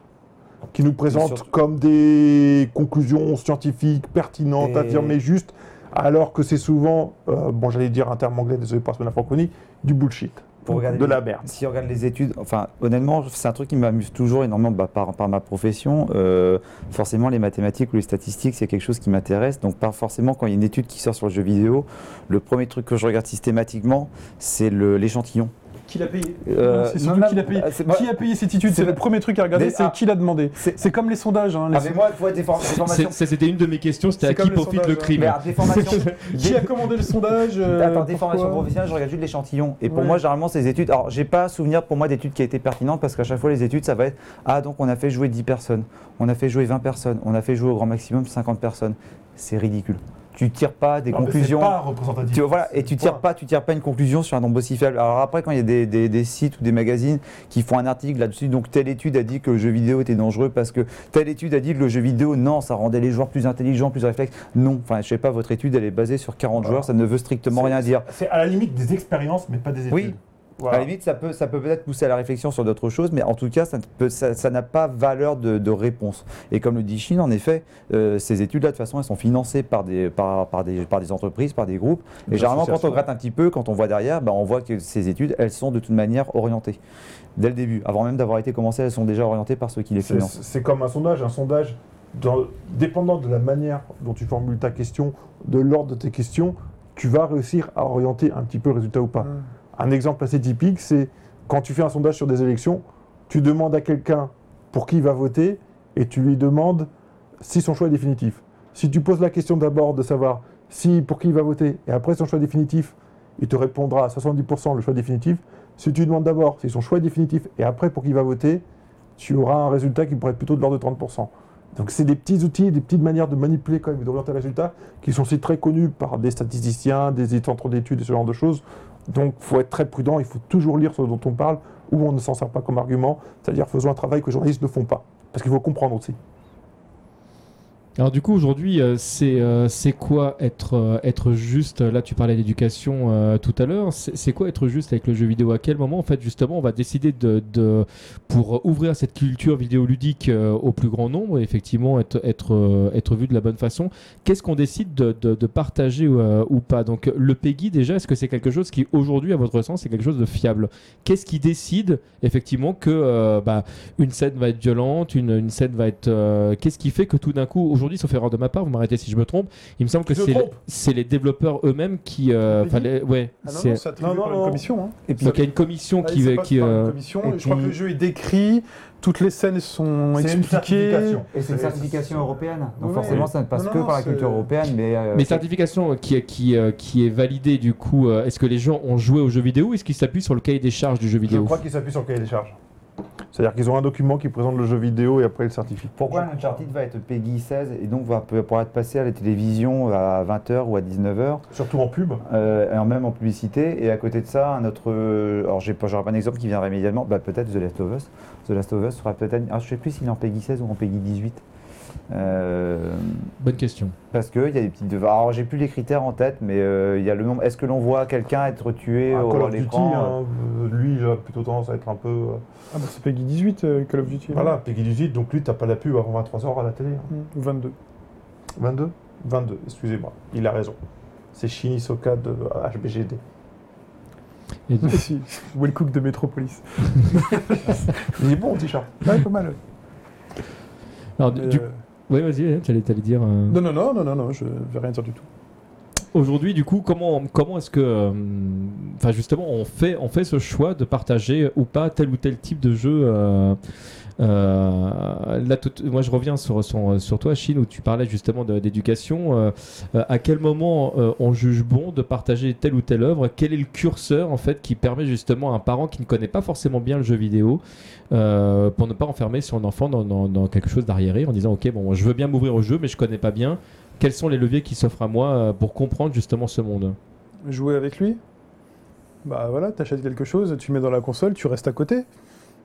qui nous présentent surtout- comme des conclusions scientifiques pertinentes, Et- affirmées justes, alors que c'est souvent, euh, bon j'allais dire un terme anglais, désolé pour la francophonie, du bullshit, Pour de les- la merde. Si on regarde les études, enfin honnêtement, c'est un truc qui m'amuse toujours énormément bah, par, par ma profession. Euh, forcément, les mathématiques ou les statistiques, c'est quelque chose qui m'intéresse. Donc, pas forcément, quand il y a une étude qui sort sur le jeu vidéo, le premier truc que je regarde systématiquement, c'est l'échantillon. Qui l'a payé Euh, C'est surtout non, qui l'a payé. euh, Qui a payé cette étude? C'est C'est le premier truc à regarder, c'est ah. qui l'a demandé. C'est- C'est comme les sondages. hein, les Ah, mais moi, faut des, for- des formations. C'est- C'était une de mes questions, c'était C'est à qui profite le crime Mais alors, des formations. Qui a commandé le sondage euh, Attends, des formations professionnelles, je regarde juste l'échantillon. Et pour Ouais. moi, généralement, ces études. Alors, j'ai pas souvenir pour moi d'études qui a été pertinentes parce qu'à chaque fois, les études, ça va être Ah, donc on a fait jouer 10 personnes, on a fait jouer 20 personnes, on a fait jouer au grand maximum 50 personnes. C'est ridicule. Tu tires pas des Non, conclusions. pas représentatif. Tu, voilà, et tu tires pas, tu tires pas une conclusion sur un nombre aussi faible. Alors après, quand il y a des, des- des sites ou des magazines qui font un article là-dessus, donc telle étude a dit que le jeu vidéo était dangereux parce que telle étude a dit que le jeu vidéo, non, ça rendait les joueurs plus intelligents, plus réflexes. Non, enfin, je sais pas, votre étude, elle est basée sur 40 Voilà. joueurs, ça ne veut strictement rien dire. C'est à la limite des expériences, mais pas des études. Oui. Voilà. À la limite, ça peut, ça peut peut-être pousser à la réflexion sur d'autres choses, mais en tout cas, ça ne peut- ça ça n'a pas valeur de, de réponse. Et comme le dit Chine, en effet, euh, ces études-là, de toute façon, elles sont financées par des, par, par des, par des entreprises, par des groupes. Et généralement, quand on gratte un petit peu, quand on voit derrière, ben, on voit que ces études, elles sont de toute manière orientées. Dès le début, avant même d'avoir été commencées, elles sont déjà orientées par ceux qui les financent. C'est comme un sondage. Un sondage, dans- dépendant de la manière dont tu formules ta question, de l'ordre de tes questions, tu vas réussir à orienter un petit peu le résultat ou pas. Mm. Un exemple assez typique, c'est quand tu fais un sondage sur des élections, tu demandes à quelqu'un pour qui il va voter et tu lui demandes si son choix est définitif. Si tu poses la question d'abord de savoir si pour qui il va voter et après son choix définitif, il te répondra à 70% le choix définitif. Si tu demandes d'abord si son choix est définitif et après pour qui il va voter, tu auras un résultat qui pourrait être plutôt de l'ordre de 30%. Donc c'est des petits outils, des petites manières de manipuler quand même, et d'orienter le résultat, qui sont aussi très connus par des statisticiens, des centres d'études et ce genre de choses. Donc il faut être très prudent, il faut toujours lire ce dont on parle, ou on ne s'en sert pas comme argument, c'est-à-dire faisons un travail que les journalistes ne font pas. Parce qu'il faut comprendre aussi. Alors du coup aujourd'hui euh, c'est euh, c'est quoi être euh, être juste? Là tu parlais d'éducation tout à l'heure. C'est quoi être juste avec le jeu vidéo? À quel moment en fait justement on va décider de, pour ouvrir cette culture vidéoludique au plus grand nombre et effectivement être être être vu de la bonne façon qu'est-ce qu'on décide de, de, partager ou pas? Donc le PEGI déjà est-ce que c'est quelque chose qui aujourd'hui à votre sens c'est quelque chose de fiable? Qu'est-ce qui décide effectivement que bah, une scène va être violente, une, une scène va être. Qu'est-ce qui fait que tout d'un coup, aujourd'hui, sauf erreur de ma part, vous m'arrêtez si je me trompe, il me semble que c'est les développeurs eux-mêmes qui. euh, les- ouais. Ah non, c'est- non, Non, non, une commission. hein. Et puis, donc il y a une commission qui. une euh, commission, et et je crois que le jeu est décrit, toutes les scènes sont expliquées. Et c'est une certification européenne. Donc Ouais, forcément, ouais. ça ne passe Non, que non, par la culture européenne. Mais, euh, Mais certification qui, est- qui, euh, qui est validée, du coup, euh, est-ce que les gens ont joué au jeu vidéo ou est-ce qu'ils s'appuient sur le cahier des charges du jeu Je vidéo? crois qu'ils s'appuient sur le cahier des charges. C'est-à-dire qu'ils ont un document qui présente le jeu vidéo et après ils le certifient. Pourquoi un Uncharted va être PEGI 16 et donc va pourra être passé à la télévision à 20h ou à 19h, Surtout en pub. euh, même en publicité. Et à côté de ça, un autre. euh, alors, j'aurais pas un exemple qui viendrait immédiatement. Bah, peut-être The Last of Us. The Last of Us sera peut-être. Ah, je sais plus s'il est en PEGI 16 ou en PEGI 18. Euh, Bonne question. parce qu'il y a des petites. Alors, j'ai plus les critères en tête, mais euh, il y a le nombre. Est-ce que l'on voit quelqu'un être tué au- Call of Duty, hein, euh, lui, il a plutôt tendance à être un peu. euh, Ah bah c'est Peggy 18, euh, Call of Duty. Voilà, Peggy 18, donc lui, t'as pas la pub avant 23h à la télé. hein. Mm, Ou 22. 22 22, excusez-moi, il a raison. C'est Shini Soka de HBGD. Et- si, Will Cook de Metropolis. Il est bon, t-shirt. Ouais, pas mal. alors, du, euh, ouais, vas-y, tu allais, t'allais dire. euh, Non, non, non, non, non, non, je vais rien dire du tout. Aujourd'hui, du coup, comment, comment est-ce que, euh, enfin justement, on fait, on fait ce choix de partager ou pas tel ou tel type de jeu euh, là, tout- moi, je reviens sur, toi, Chine, où tu parlais justement d'éducation. Euh, euh, à quel moment euh, on juge bon de partager telle ou telle œuvre? Quel est le curseur en fait qui permet justement à un parent qui ne connaît pas forcément bien le jeu vidéo euh, pour ne pas enfermer son enfant dans, quelque chose d'arriéré en disant ok bon je veux bien m'ouvrir au jeu mais je connais pas bien quels sont les leviers qui s'offrent à moi euh, pour comprendre justement ce monde? Jouer avec lui? Bah voilà, t'achètes quelque chose, tu mets dans la console, tu restes à côté.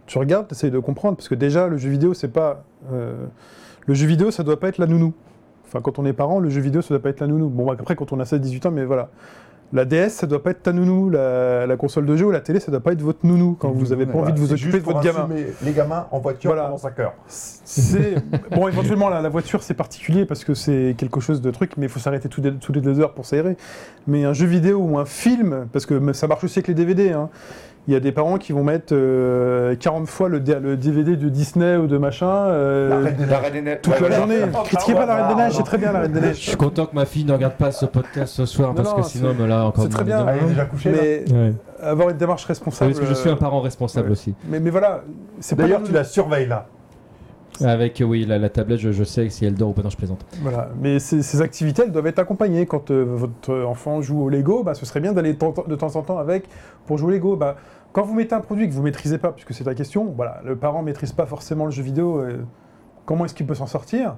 Tu regardes, t'essayes de comprendre, parce que déjà, le jeu vidéo, c'est pas... euh, Le jeu vidéo, ça doit pas être la nounou. Enfin, quand on est parent, le jeu vidéo, ça doit pas être la nounou. Bon, bah, après, quand on a 16-18 ans, mais voilà. La DS, ça doit pas être ta nounou. La, la console de jeu ou la télé, ça doit pas être votre nounou quand vous avez pas envie de vous occuper de votre gamin. Les gamins en voiture Voilà. pendant 5 heures. C'est bon, éventuellement la, la voiture c'est particulier parce que c'est quelque chose de truc, mais il faut s'arrêter tous les, toutes les deux heures pour s'aérer. Mais un jeu vidéo ou un film, parce que ça marche aussi avec les DVD. hein. Il y a des parents qui vont mettre euh, 40 fois le, DVD de Disney ou de machin euh, La Reine des Neiges. Toute la journée. Critiquez pas la Reine des Neiges, c'est très bien la Reine des Je Neiges. suis content que ma fille ne regarde pas ce podcast ce soir Non, parce non, que sinon me l'a encore c'est très bien. Elle est déjà couchée. Mais Ouais. avoir une démarche responsable. parce que je suis un euh, parent responsable ouais. aussi. Mais, mais voilà, D'ailleurs, tu la surveilles là. Avec oui la, la tablette, je, je sais si elle dort ou pas. Non, je plaisante. Voilà, mais ces, ces activités, elles doivent être accompagnées. Quand euh, votre enfant joue au Lego, bah, ce serait bien d'aller de temps en temps avec pour jouer au Lego. Bah, quand vous mettez un produit que vous maîtrisez pas, puisque c'est ta question, voilà, le parent maîtrise pas forcément le jeu vidéo, euh, comment est-ce qu'il peut s'en sortir?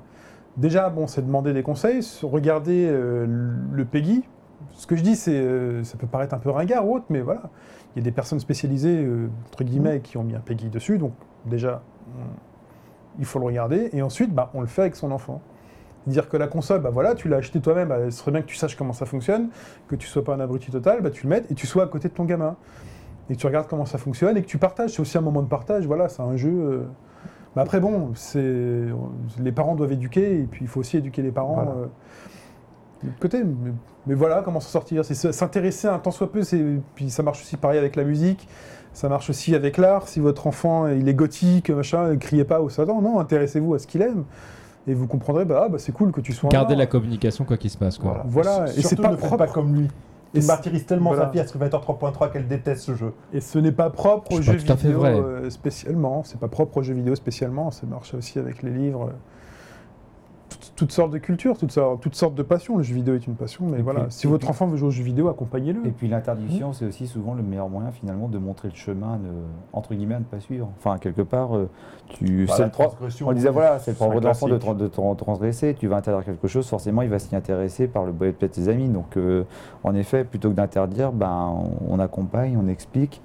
Déjà, bon, c'est demander des conseils, se- regarder euh, le PEGI. Ce que je dis, c'est, euh, ça peut paraître un peu ringard ou autre, mais voilà, il y a des personnes spécialisées, entre guillemets, qui ont mis un PEGI dessus, donc déjà, il faut le regarder, et ensuite, bah, on le fait avec son enfant. Dire que la console, bah voilà, tu l'as acheté toi-même, bah, ce serait bien que tu saches comment ça fonctionne, que tu sois pas un abruti total, bah tu le mettes et tu sois à côté de ton gamin. et que tu regardes comment ça fonctionne et que tu partages. C'est aussi un moment de partage. Voilà, c'est un jeu. euh. Mais après, bon, c'est les parents doivent éduquer et puis il faut aussi éduquer les parents. Voilà. euh, de l'autre côté, mais, mais voilà comment s'en sortir. C'est se- s'intéresser un tant soit peu. Puis ça marche aussi pareil avec la musique. Ça marche aussi avec l'art. Si votre enfant il est gothique, machin, ne criez pas au Satan. Non, intéressez-vous à ce qu'il aime. Et vous comprendrez, bah, ah, bah, c'est cool que tu sois. art. la communication quoi qu'il se passe. Quoi. Voilà, et Surtout c'est pas ne propre. pas comme lui. Et Il martyrise tellement voilà. sa fille à Street 3.3 qu'elle déteste ce jeu. Et ce n'est pas propre aux jeux vidéo euh, spécialement. C'est pas propre aux jeux vidéo spécialement. Ça marche aussi avec les livres. Toutes, sortes de cultures, toutes sortes, toutes sortes de passions. Le jeu vidéo est une passion, mais Et voilà. puis- si votre puis- enfant veut jouer aux jeux vidéo, accompagnez-le. Et puis l'interdiction, c'est aussi souvent le meilleur moyen finalement de montrer le chemin, de, entre guillemets, à ne pas suivre. Enfin, quelque part, euh, tu, Bah, c'est la le On disait voilà, c'est le propre d'enfant de, de tra- transgresser. Tu vas interdire quelque chose, forcément, il va s'y intéresser par le bois de ses amis. Donc, euh, en effet, plutôt que d'interdire, ben, on, on accompagne, on explique.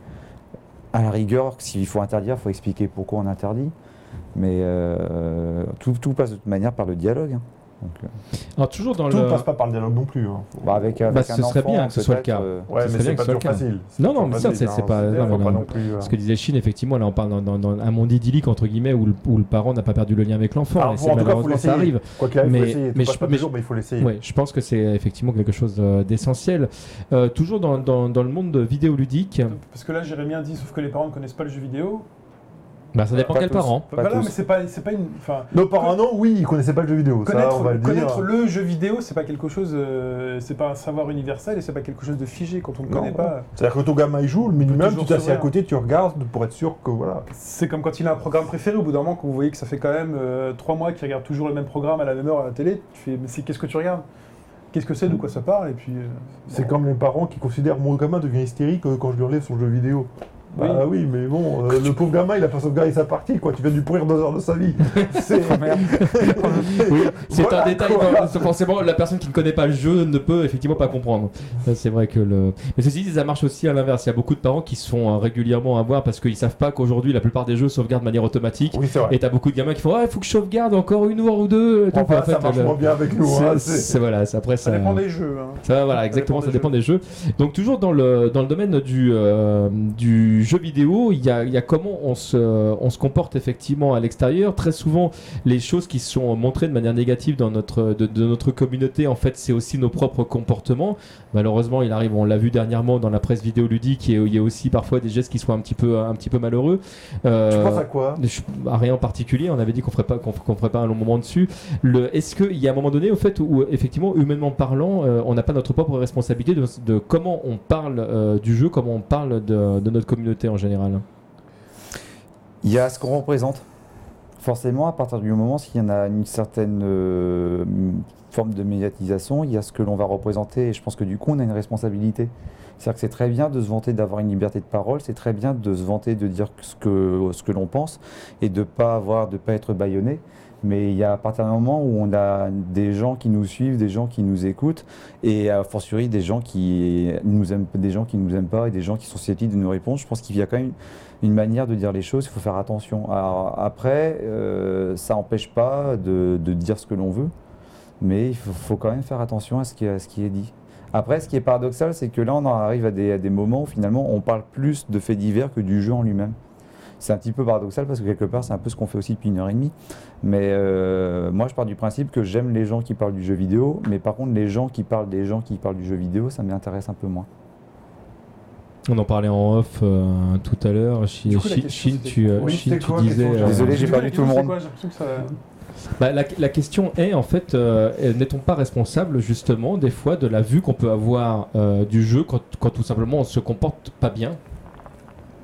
À la rigueur, s'il faut interdire, il faut expliquer pourquoi on interdit. Mais euh, tout, tout passe de toute manière par le dialogue. hein. Donc, euh, Alors toujours dans Tout le. ne passe pas par le dialogue non plus. hein. bah, avec, avec Bah, un ce serait enfant, bien que ce soit le cas. euh, Ouais, Ce mais serait bien c'est que pas ce soit toujours le cas. facile. Non, non, mais ça, c'est- hein. pas- C'est-à-dire, non, faut mais pas non. non plus. euh, Ce que disait Chine, effectivement, là on parle dans, dans- dans un monde idyllique, entre guillemets, où le, où le parent n'a pas perdu le lien avec l'enfant. C'est en tout cas, faut malheureusement, ça l'essayer. arrive. Quoi qu'il arrive, il Mais- faut je- je pas mais toujours, mais il faut l'essayer. Je pense que c'est effectivement quelque chose euh, d'essentiel. Euh, toujours dans le monde vidéoludique, Parce que là, Jérémy a dit, sauf que les parents ne connaissent pas le jeu vidéo. Bah, ça dépend Pas quel tous. parent. Pas voilà, tous. mais c'est pas, c'est pas une. Enfin, Nos parents, non, oui, ils connaissaient pas le jeu vidéo. Ça, connaître, on va le connaître dire. le jeu vidéo, c'est pas quelque chose. euh, c'est pas un savoir universel et c'est pas quelque chose de figé quand on ne Non, connaît non. pas. C'est-à-dire que ton gamin il joue, le minimum, toujours tu t'assieds à s'ouvrir. côté, tu regardes pour être sûr que voilà. C'est comme quand il a un programme préféré, au bout d'un moment, quand vous voyez que ça fait quand même euh, trois mois qu'il regarde toujours le même programme à la même heure à la télé, tu fais, mais c'est qu'est-ce que tu regardes? Qu'est-ce que c'est De quoi ça parle? Et puis. euh, C'est comme les parents qui considèrent mon gamin devient hystérique euh, quand je lui enlève son jeu vidéo. Bah oui, mais bon, euh, le pauvre gamin, il a pas sauvegardé sa partie, quoi. Tu viens de lui pourrir deux heures de sa vie. C'est Oui, c'est Voilà, un détail. quoi. forcément, la personne qui ne connaît pas le jeu ne peut effectivement pas comprendre. C'est vrai que le. Mais ceci dit, ça marche aussi à l'inverse. Il y a beaucoup de parents qui se font euh, régulièrement avoir parce qu'ils savent pas qu'aujourd'hui la plupart des jeux sauvegardent de manière automatique. Oui, c'est vrai. Et t'as beaucoup de gamins qui font Ah, il faut que je sauvegarde encore une heure ou deux. Enfin, En fait, ça marche moins bien avec nous. c'est- hein, c'est voilà, c'est- après Ça ça. dépend des jeux. hein. Ça voilà, Ça exactement, dépend ça des dépend des jeux. Donc toujours dans le, dans le domaine du, euh, du jeu vidéo, il y a, il y a comment on se, on se comporte effectivement à l'extérieur. Très souvent, les choses qui sont montrées de manière négative dans notre, de, de notre communauté, en fait, c'est aussi nos propres comportements. Malheureusement, il arrive, on l'a vu dernièrement dans la presse vidéoludique, et il y a aussi parfois des gestes qui sont un petit peu, un petit peu malheureux. Euh, Tu penses à quoi? à rien en particulier, on avait dit qu'on ferait pas qu'on ferait pas un long moment dessus. Le, est-ce qu'il y a un moment donné au fait où effectivement humainement parlant, euh, on n'a pas notre propre responsabilité de, de comment on parle euh, du jeu, comment on parle de, de notre communauté? En général. Il y a ce qu'on représente. Forcément, à partir du moment s'il y en a une certaine euh, forme de médiatisation, il y a ce que l'on va représenter. Et je pense que du coup, on a une responsabilité. C'est-à-dire que c'est très bien de se vanter d'avoir une liberté de parole, c'est très bien de se vanter de dire ce que, ce que l'on pense et de pas avoir, de pas être bâillonné. Mais il y a à partir d'un moment où on a des gens qui nous suivent, des gens qui nous écoutent, et a fortiori des gens qui nous aiment, des gens qui nous aiment pas et des gens qui sont susceptibles de nous répondre. Je pense qu'il y a quand même une manière de dire les choses, il faut faire attention. Alors après, euh, ça n'empêche pas de, dire ce que l'on veut, mais il faut, quand même faire attention à ce qui, est dit. Après, ce qui est paradoxal, c'est que là, on arrive à des, à des moments où finalement, on parle plus de faits divers que du jeu en lui-même. C'est un petit peu paradoxal parce que quelque part, c'est un peu ce qu'on fait aussi depuis une heure et demie. Mais euh, moi, je pars du principe que j'aime les gens qui parlent du jeu vidéo, mais par contre, les gens qui parlent des gens qui parlent du jeu vidéo, ça m'intéresse un peu moins. On en parlait en off euh, tout à l'heure. Chine, tu, euh, Oui, Chine, tu disais. Désolé, j'ai perdu la tout le monde. quoi J'ai l'impression que ça. Bah, la, la question est en fait, euh, n'est-on pas responsable justement des fois de la vue qu'on peut avoir euh, du jeu quand, quand tout simplement on se comporte pas bien?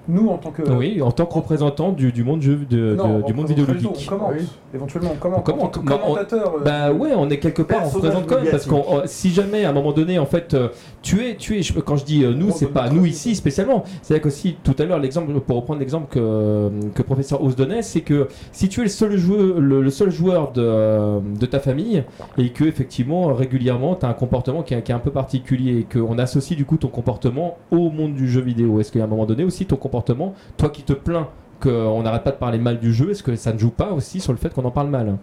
Nous, en tant que. Oui, en tant que représentant du, du monde, jeu, de, Non, de- du on monde représente vidéoludique. On commente. Oui. Éventuellement, on commente. On Bah, commentateur. euh, Bah ouais, on est quelque part, on se Personnage présente quand même parce qu'on, euh, si jamais à un moment donné, en fait, euh, tu es, tu es. je- Quand je dis euh, nous, c'est pas nous ici spécialement. C'est-à-dire qu'aussi tout à l'heure, l'exemple pour reprendre l'exemple que que professeur Ose donnait, c'est que si tu es le seul joueur, le, le seul joueur de, euh, de ta famille et que effectivement régulièrement tu as un comportement qui est, qui est un peu particulier et qu'on associe du coup ton comportement au monde du jeu vidéo. Est-ce qu'à un moment donné aussi ton comportement, toi qui te plains qu'on n'arrête pas de parler mal du jeu, est-ce que ça ne joue pas aussi sur le fait qu'on en parle mal?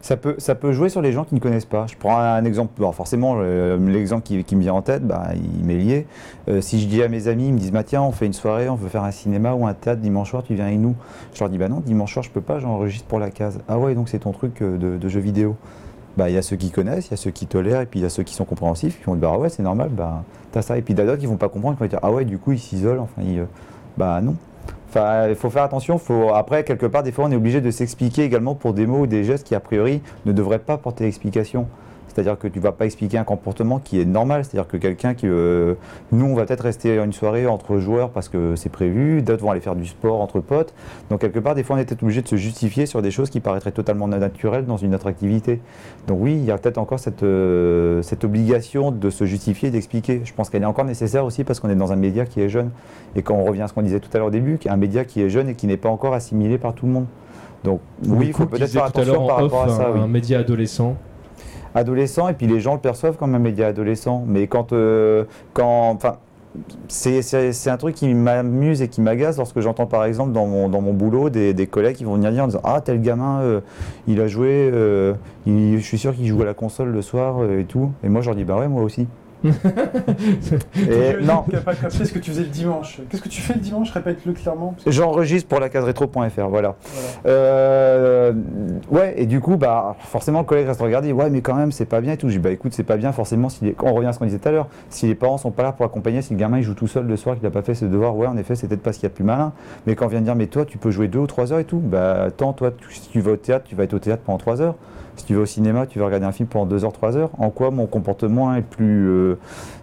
Ça peut, jouer sur les gens qui ne connaissent pas. Je prends un exemple, forcément, euh, l'exemple qui, me vient en tête, bah, il m'est lié. Euh, si je dis à mes amis, ils me disent, tiens, on fait une soirée, on veut faire un cinéma ou un théâtre dimanche soir, tu viens avec nous. Je leur dis, bah non, dimanche soir, je peux pas, j'enregistre pour la case. Ah ouais, donc c'est ton truc euh, de, jeu vidéo. Bah, il y a ceux qui connaissent, il y a ceux qui tolèrent, et puis il y a ceux qui sont compréhensifs, qui vont dire, bah ouais, c'est normal, bah, t'as ça. Et puis d'autres qui vont pas comprendre, qui vont dire, ah ouais, du coup, ils s'isolent, enfin, ils, bah non. Il faut faire attention. Après, quelque part, des fois, on est obligé de s'expliquer également pour des mots ou des gestes qui, a priori, ne devraient pas porter explication. C'est-à-dire que tu vas pas expliquer un comportement qui est normal. C'est-à-dire que quelqu'un qui. euh, nous, on va peut-être rester une soirée entre joueurs parce que c'est prévu. D'autres vont aller faire du sport entre potes. Donc, quelque part, des fois, on est peut-être obligé de se justifier sur des choses qui paraîtraient totalement naturelles dans une autre activité. Donc, oui, il y a peut-être encore cette, euh, cette obligation de se justifier et d'expliquer. Je pense qu'elle est encore nécessaire aussi parce qu'on est dans un média qui est jeune. Et quand on revient à ce qu'on disait tout à l'heure au début, un média qui est jeune et qui n'est pas encore assimilé par tout le monde. Donc, oui, il faut peut-être faire attention par en rapport à off, ça. oui un média adolescent. Adolescent et puis les gens le perçoivent comme un média adolescent. Mais quand, euh, quand, enfin, c'est, un truc qui m'amuse et qui m'agace lorsque j'entends par exemple dans mon, dans mon boulot des, des collègues qui vont venir dire en disant ah tel gamin euh, il a joué, euh, je suis sûr qu'il joue à la console le soir et tout. Et moi je leur dis bah ouais moi aussi. Et non. Pas capté ce que tu faisais le dimanche. Qu'est-ce que tu fais le dimanche? Répète-le clairement. que- J'enregistre pour la case rétro.fr, voilà. Voilà. Euh, ouais, et du coup, bah, forcément, le collègue reste regardé, ouais, mais quand même, c'est pas bien et tout. Je dis, bah écoute, c'est pas bien, forcément, si les- on revient à ce qu'on disait tout à l'heure, si les parents sont pas là pour accompagner, si le gamin il joue tout seul le soir, qu'il a pas fait ses devoirs, ouais, en effet, c'est peut-être pas ce qu'il y a de plus malin. Mais quand on vient de dire, mais toi, tu peux jouer deux ou trois heures et tout, bah, attends, toi, tu- si tu vas au théâtre, tu vas être au théâtre pendant trois heures. Si tu vas au cinéma, tu vas regarder un film pendant deux heures, trois heures. En quoi mon comportement est plus euh,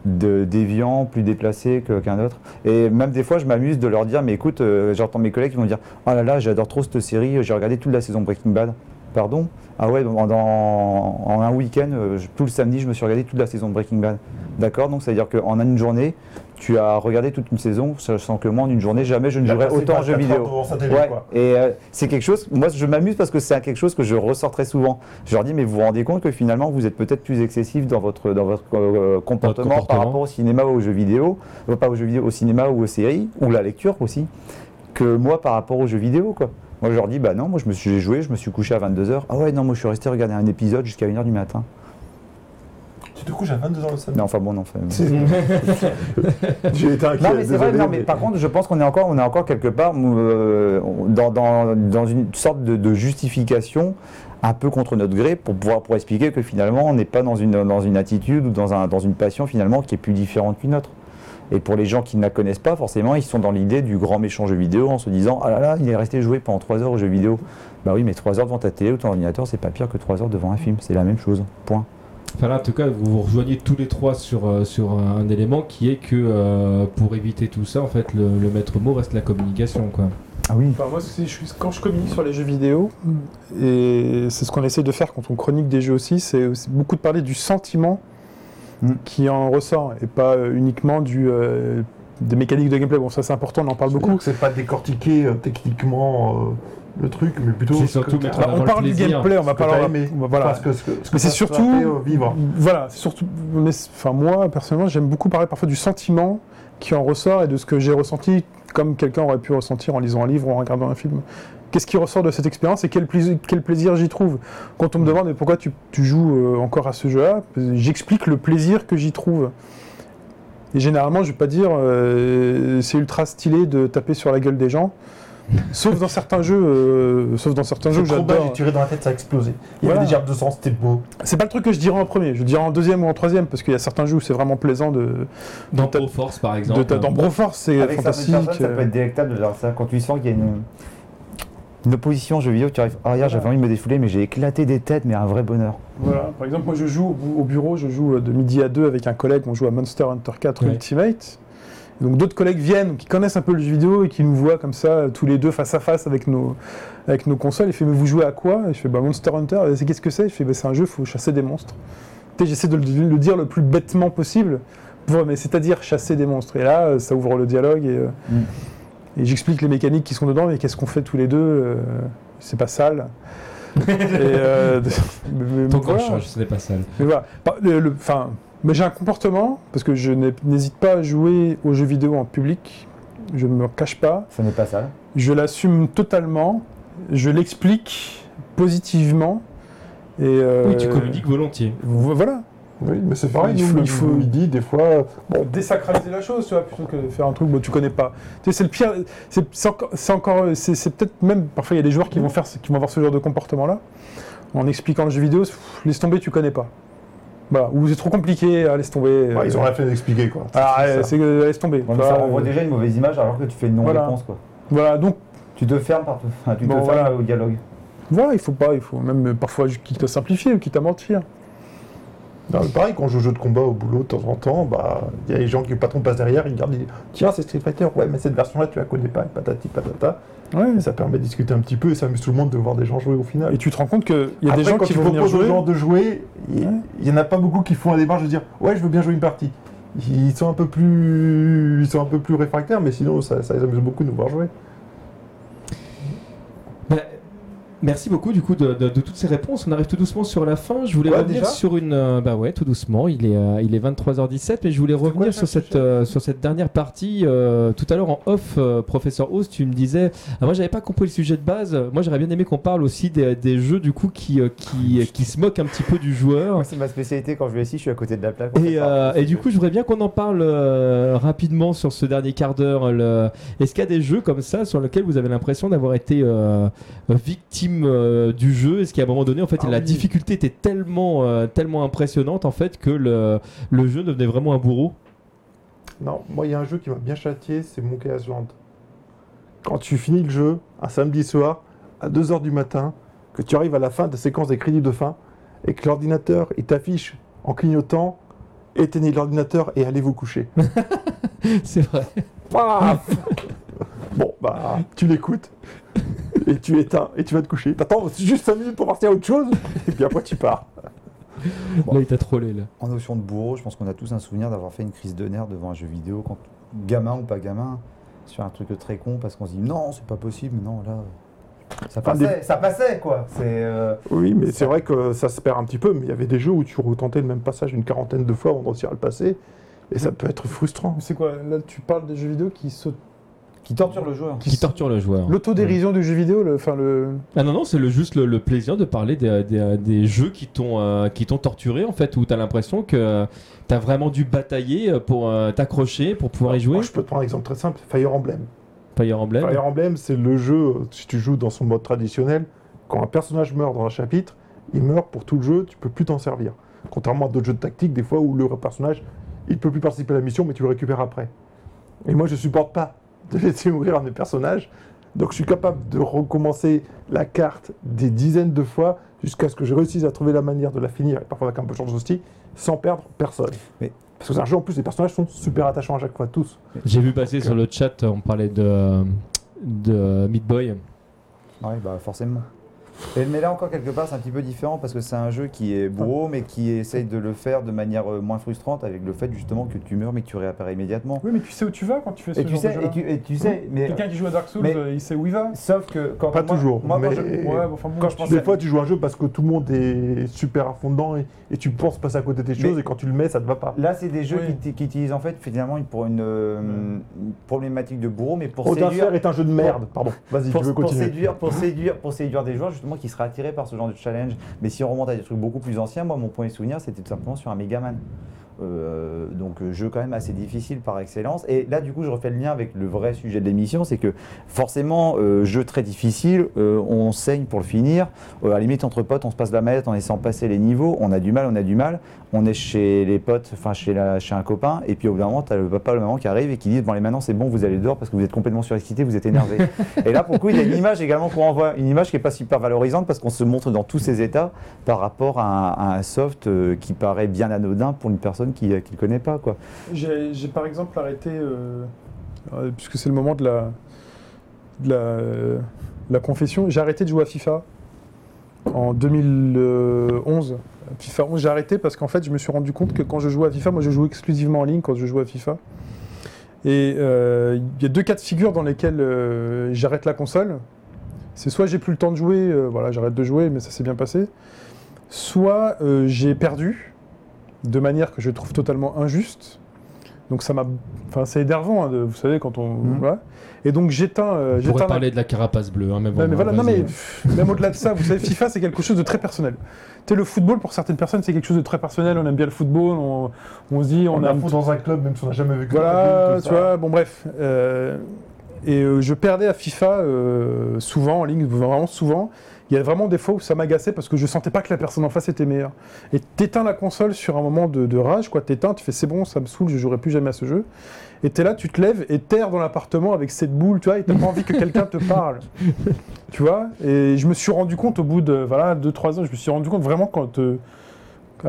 déviant, plus déplacé qu'un autre? Et même des fois, je m'amuse de leur dire, mais écoute, euh, j'entends mes collègues qui vont dire, oh là là, j'adore trop cette série, j'ai regardé toute la saison Breaking Bad. Pardon? Ah ouais, dans, dans- en un week-end, euh, tout le samedi, je me suis regardé toute la saison Breaking Bad. D'accord? Donc, c'est-à-dire qu'en une journée, tu as regardé toute une saison, sachant que moi, en une journée, jamais je ne jouerai autant en jeux 24 heures vidéo. devant sa télé, Ouais, quoi. et euh, c'est quelque chose, moi je m'amuse parce que c'est quelque chose que je ressors très souvent. Je leur dis, mais vous vous rendez compte que finalement vous êtes peut-être plus excessif dans votre, dans votre euh, comportement, comportement. par rapport au cinéma ou aux jeux vidéo, euh, pas aux jeux vidéo, au cinéma ou aux séries, ou la lecture aussi, que moi par rapport aux jeux vidéo quoi. Moi je leur dis, bah non, moi je me suis j'ai joué, je me suis couché à 22h. Ah ouais, non, moi je suis resté regarder un épisode jusqu'à 1h du matin. Tu te couches à 22h le samedi. Non, enfin bon, non. enfin, J'ai été inquiet. Non mais c'est vrai, non, mais par contre je pense qu'on est encore, on est encore quelque part euh, dans, dans- dans une sorte de, de justification un peu contre notre gré pour pouvoir pour expliquer que finalement on n'est pas dans une, dans une attitude ou dans, un, dans une passion finalement qui est plus différente qu'une autre. Et pour les gens qui ne la connaissent pas, forcément, ils sont dans l'idée du grand méchant jeu vidéo en se disant Ah là là, il est resté jouer pendant 3 heures au jeu vidéo. Bah oui, mais 3 heures devant ta télé ou ton ordinateur, c'est pas pire que 3 heures devant un film. C'est la même chose. Point. Enfin là, en tout cas, vous vous rejoignez tous les trois sur, euh, sur un élément qui est que euh, pour éviter tout ça, en fait, le, le maître mot reste la communication, quoi. Ah oui. Enfin, moi, c'est- je suis- quand je communique sur les jeux vidéo, et c'est ce qu'on essaie de faire quand on chronique des jeux aussi, c'est aussi beaucoup de parler du sentiment Mm. qui en ressort, et pas euh, uniquement du, euh, des mécaniques de gameplay. Bon, ça c'est important, on en parle beaucoup. C'est pas décortiquer euh, techniquement euh, le truc, mais plutôt. C'est ce surtout que mettre t'as- en avant on le parle du gameplay, on va pas leur- va- voilà. Parce que ce que, ce que Mais c'est surtout- fait, vivre. Voilà, c'est surtout. Mais enfin, moi, personnellement, j'aime beaucoup parler parfois du sentiment qui en ressort et de ce que j'ai ressenti, comme quelqu'un aurait pu ressentir en lisant un livre ou en regardant un film. Qu'est-ce qui ressort de cette expérience et quel plaisir, quel plaisir j'y trouve? Quand on me demande mais pourquoi tu, tu joues euh, encore à ce jeu-là, j'explique le plaisir que j'y trouve. Et généralement, je vais pas dire euh, c'est ultra stylé de taper sur la gueule des gens. Sauf dans certains jeux, euh, sauf dans certains jeux C'est que j'adore. j'ai tiré dans la tête, ça a explosé. Il y Voilà. avait des gerbes de sang, c'était beau. C'est pas le truc que je dirais en premier, je le dirais en deuxième ou en troisième, parce qu'il y a certains jeux où c'est vraiment plaisant de. Dans ta- Force, par exemple. de ta- dans Broforce, c'est fantastique. ça peut euh, être délectable de faire ça. Quand tu sens qu'il y a une, une opposition jeu vidéo, tu arrives. Ah, hier, j'avais envie de me défouler, mais j'ai éclaté des têtes, mais un vrai bonheur. Voilà. Par exemple, moi je joue au bu- au bureau, je joue euh, de midi à 2 avec un collègue, on joue à Monster Hunter 4 Ouais. Ultimate. Donc d'autres collègues viennent, qui connaissent un peu le jeu vidéo et qui nous voient comme ça, euh, tous les deux face à face avec nos, avec nos consoles. Il fait Mais vous jouez à quoi? Et je fais Bah Monster Hunter, c'est qu'est-ce que c'est? Je fais bah, C'est un jeu, il faut chasser des monstres. J'essaie de le, dire le plus bêtement possible, pour- mais c'est-à-dire chasser des monstres. Et là, euh, ça ouvre le dialogue et, euh, Mm. et j'explique les mécaniques qui sont dedans, mais qu'est-ce qu'on fait tous les deux C'est pas sale. et, euh, mais- mais Ton voilà. change, ce n'est pas sale. Mais voilà. Pas- le- le- Enfin, mais j'ai un comportement, parce que je n'hésite pas à jouer aux jeux vidéo en public. Je ne me cache pas. Ça n'est pas ça. Je l'assume totalement. Je l'explique positivement. Et, euh, Oui, tu communiques volontiers. vo- Voilà. Oui, mais c'est pareil, Il faut- il faut- midi, des fois, Bon, désacraliser la chose, tu vois, plutôt que de faire un truc que tu connais pas. Tu sais, c'est le pire. C'est encore. C'est encore. C'est c'est peut-être même. Parfois, il y a des joueurs qui vont faire, qui vont avoir ce genre de comportement-là. En expliquant le jeu vidéo, pff, laisse tomber, tu connais pas. Voilà. Ou c'est trop compliqué, ah, laisse tomber. bah, euh, ils ont rien fait d'expliquer, quoi. Ah, C'est laisse tomber. Voilà, ça renvoie euh, déjà une mauvaise image alors que tu fais une non-réponse. quoi. Voilà, donc Tu te fermes partout. Enfin, tu Bon, te fermes voilà. au dialogue. voilà, il faut pas, il faut même euh, parfois quitte à simplifier ou quitte à mentir. Non, mais pareil, quand je joue au jeu de combat au boulot de temps en temps, bah, il y a les gens qui, le patron passe derrière, ils regardent, ils disent Tiens, c'est Street Fighter, ouais, mais cette version-là, tu la connais pas, et patati patata. Ouais. Et ça permet de discuter un petit peu et ça amuse tout le monde de voir des gens jouer au final. Et tu te rends compte qu'il y a des gens quand qui tu vont venir aux gens de jouer, il Ouais. il y en a pas beaucoup qui font la démarche de dire Ouais, je veux bien jouer une partie. Ils sont un peu plus, ils sont un peu plus réfractaires, mais sinon, ça, ça les amuse beaucoup de nous voir jouer. Bah, merci beaucoup du coup de, de- de toutes ces réponses. On arrive tout doucement sur la fin. Je voulais revenir sur une. euh, bah ouais, tout doucement. Il est, euh, il est 23h17, mais je voulais revenir sur cette, euh, sur cette dernière partie. tout à l'heure en off, professeur Oz, tu me disais. Ah, moi, j'avais pas compris le sujet de base. Moi, j'aurais bien aimé qu'on parle aussi des, des jeux du coup qui, qui, qui se moquent un petit peu du joueur. C'est ma spécialité quand je vais ici, je suis à côté de la plaque. Et, et du coup, je voudrais bien qu'on en parle rapidement sur ce dernier quart d'heure. Le- Est-ce qu'il y a des jeux comme ça sur lesquels vous avez l'impression d'avoir été euh, euh, du jeu Est-ce qu'à un moment donné, en fait, Ah la oui. difficulté était tellement, euh, tellement impressionnante en fait que le, le jeu devenait vraiment un bourreau? Non, moi, il y a un jeu qui m'a bien châtié, c'est Monkey Island. Quand tu finis le jeu, un samedi soir, à 2h du matin, que tu arrives à la fin de la séquence des crédits de fin, et que l'ordinateur, il t'affiche en clignotant, éteignez l'ordinateur et allez vous coucher. C'est vrai. Paf bon, bah, tu l'écoutes, et tu éteins, et tu vas te coucher. T'attends juste 5 minutes pour partir à autre chose, et puis après tu pars. Là, il t'a trollé là. En notion de bourreau, je pense qu'on a tous un souvenir d'avoir fait une crise de nerfs devant un jeu vidéo, quand gamin ou pas gamin, sur un truc très con parce qu'on se dit non, c'est pas possible, non, là. Ça Enfin, passait, ça passait quoi. C'est. euh, Oui, mais c'est vrai que ça se perd un petit peu, mais il y avait des jeux où tu retentais le même passage une quarantaine de fois avant de réussir à le passer, et ça peut être frustrant. C'est quoi Là, tu parles des jeux vidéo qui sautent. Qui torture le joueur. Qui torture le joueur. L'autodérision du jeu vidéo, le, enfin le. Ah non, non, c'est le, juste le, le plaisir de parler des, des- des jeux qui t'ont euh, qui t'ont torturé en fait, où t'as l'impression que t'as vraiment dû batailler pour euh, t'accrocher, pour pouvoir y jouer. Moi, je peux te prendre un exemple très simple, Fire Emblem. Fire Emblem. Fire Emblem, c'est le jeu, euh, si tu joues dans son mode traditionnel, quand un personnage meurt dans un chapitre, il meurt pour tout le jeu, tu peux plus t'en servir. Contrairement à d'autres jeux de tactique, des fois où le personnage, il peut plus participer à la mission, mais tu le récupères après. Et moi, je supporte pas de laisser mourir un des personnages, donc je suis capable de recommencer la carte des dizaines de fois jusqu'à ce que je réussisse à trouver la manière de la finir, et parfois avec un peu de chance aussi, sans perdre personne. Mais- Parce que c'est un jeu, en plus, les personnages sont super attachants à chaque fois, tous. J'ai vu passer sur le chat, on parlait de, de Meat Boy. Ouais, bah forcément. Et, mais là encore quelque part c'est un petit peu différent parce que c'est un jeu qui est beau mais qui essaye de le faire de manière euh, moins frustrante avec le fait justement que tu meurs mais que tu réapparais immédiatement. Oui, mais tu sais où tu vas quand tu fais ce Et tu genre sais, de jeu-là. et tu, et tu sais, mais Quelqu'un qui joue à Dark Souls, Mais- euh, il sait où il va. sauf que quand Pas moi- toujours, moi, quand mais- je- Et- Ouais, bon, enfin bon, quand je tu- pense Des à- fois, tu joues un jeu parce que tout le monde est super à fond dedans et, et tu penses passer à côté des Mais- choses et quand tu le mets, ça te va pas. Là, c'est des jeux Oui. qui, utilisent en fait finalement pour une, euh, une problématique de bourreau, mais pour Odin séduire, est un jeu de merde. Pardon, vas-y, pour, tu veux pour continuer. séduire, pour séduire, pour séduire des joueurs justement qui seraient attirés par ce genre de challenge. Mais si on remonte à des trucs beaucoup plus anciens, moi, mon premier souvenir, c'était tout simplement sur un Megaman. Euh, donc euh, jeu quand même assez difficile par excellence. Et là, du coup, je refais le lien avec le vrai sujet de l'émission, c'est que forcément, euh, jeu très difficile, on saigne pour le finir. À la limite, entre potes, on se passe la manette en de passer les niveaux. On a du mal, on a du mal. On est chez les potes, enfin chez, la- chez un copain, et puis au bout d'un moment, tu as le papa, le maman qui arrive et qui dit Bon, allez, maintenant c'est bon, vous allez dehors parce que vous êtes complètement surexcité, vous êtes énervé. et là, pour le coup, il y a une image également qu'on envoie, une image qui n'est pas super valorisante parce qu'on se montre dans tous ces états par rapport à un, à un soft euh, qui paraît bien anodin pour une personne qui ne le connaît pas. Quoi. J'ai par exemple arrêté, euh, euh, puisque c'est le moment de la, de la, euh, la confession, j'ai arrêté de jouer à FIFA en 2011. FIFA 11, j'ai arrêté parce qu'en fait, je me suis rendu compte que quand je jouais à FIFA, moi je joue exclusivement en ligne quand je joue à FIFA. Et euh, il y a deux cas de figure dans lesquels euh, j'arrête la console. C'est soit j'ai plus le temps de jouer, euh, voilà, j'arrête de jouer, mais ça s'est bien passé. Soit j'ai perdu de manière que je trouve totalement injuste. Donc ça m'a, enfin c'est énervant, hein, de- vous savez quand on, Mhm. voilà. Et donc j'éteins, euh, On pourrait la- parler de la carapace bleue, hein, mais bon. Ouais, mais voilà, non mais même au-delà de ça, vous savez, FIFA c'est quelque chose de très personnel. Tu sais, le football pour certaines personnes c'est quelque chose de très personnel. On aime bien le football, on, on se dit, on, On a a fond dans un club, même si on n'a jamais vécu voilà, tu ça. vois, bon bref. euh, et euh, je perdais à FIFA euh, souvent en ligne, vraiment souvent. Il y a vraiment des fois où ça m'agaçait parce que je sentais pas que la personne en face était meilleure. Et t'éteins la console sur un moment de, de rage, quoi. T'éteins, tu fais c'est bon, ça me saoule, je jouerai plus jamais à ce jeu. Et t'es là, tu te lèves et t'erres dans l'appartement avec cette boule, tu vois, et t'as pas envie que quelqu'un te parle. Tu vois? Et je me suis rendu compte au bout de, voilà, 2-3 ans, je me suis rendu compte vraiment quand. euh,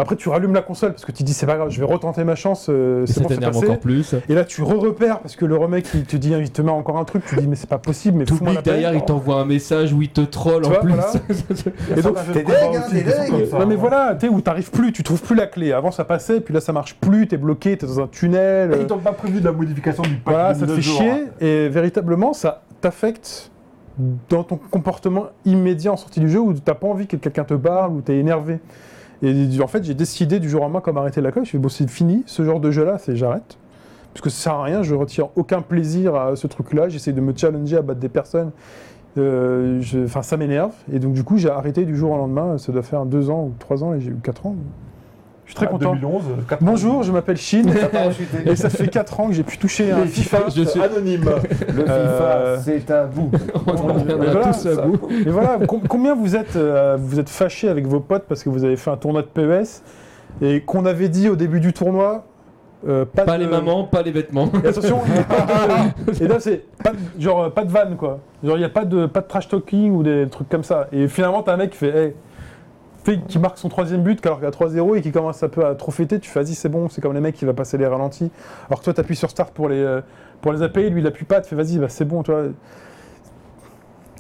après, tu rallumes la console parce que tu te dis c'est pas grave, je vais retenter ma chance, euh, c'est ça bon, passé. encore plus. Et là, tu re-repères parce que le remake, il te dit, il te met encore un truc, tu dis, mais c'est pas possible, mais T'oublies la que derrière, paix. il t'envoie un message où il te troll Tu en vois, plus. voilà. Et donc, T'es deg, hein, t'es deg. non mais voilà, tu sais, où t'arrives plus, tu trouves plus la clé. Avant, ça passait, puis là, ça marche plus, t'es bloqué, t'es dans un tunnel. Et Ils t'ont pas prévu de la modification du pack Voilà, ça te fait chier, hein. et véritablement, ça t'affecte dans ton comportement immédiat en sortie du jeu, où t'as pas envie que quelqu'un te parle, où t'es énervé. Et en fait, j'ai décidé du jour au lendemain, comme arrêter la colle, je fais, bon, c'est fini, ce genre de jeu-là, c'est j'arrête. Parce que ça sert à rien, je retire aucun plaisir à ce truc-là, j'essaie de me challenger à battre des personnes. Euh, je- Enfin, ça m'énerve. Et donc, du coup, j'ai arrêté du jour au lendemain. Ça doit faire deux ans ou trois ans, et j'ai eu quatre ans. Je suis très Ah, content. 2011, quatre ans. Bonjour, je m'appelle parachuté. et ça fait quatre ans que j'ai pu toucher un FIFA. Je suis- anonyme. Le Euh, FIFA, c'est à vous. On Voilà, tous à bout. Et voilà, com- combien vous êtes, euh, vous êtes fâchés avec vos potes parce que vous avez fait un tournoi de PES et qu'on avait dit au début du tournoi, euh, pas, Pas de- les mamans, pas les vêtements. Et attention, il y a pas de- et là c'est pas de- genre euh, pas de vanne quoi. Genre il y a pas de pas de trash talking ou des trucs comme ça. Et finalement t'as un mec qui fait, hey, fait- qui marque son troisième but alors qu'il a 3-0 et qui commence un peu à trop fêter. Tu fais vas-y c'est bon, c'est comme les mecs qui va passer les ralentis. Alors que toi t'appuies sur start pour les euh, pour les appeler, lui il appuie pas, tu fais vas-y bah, c'est bon toi.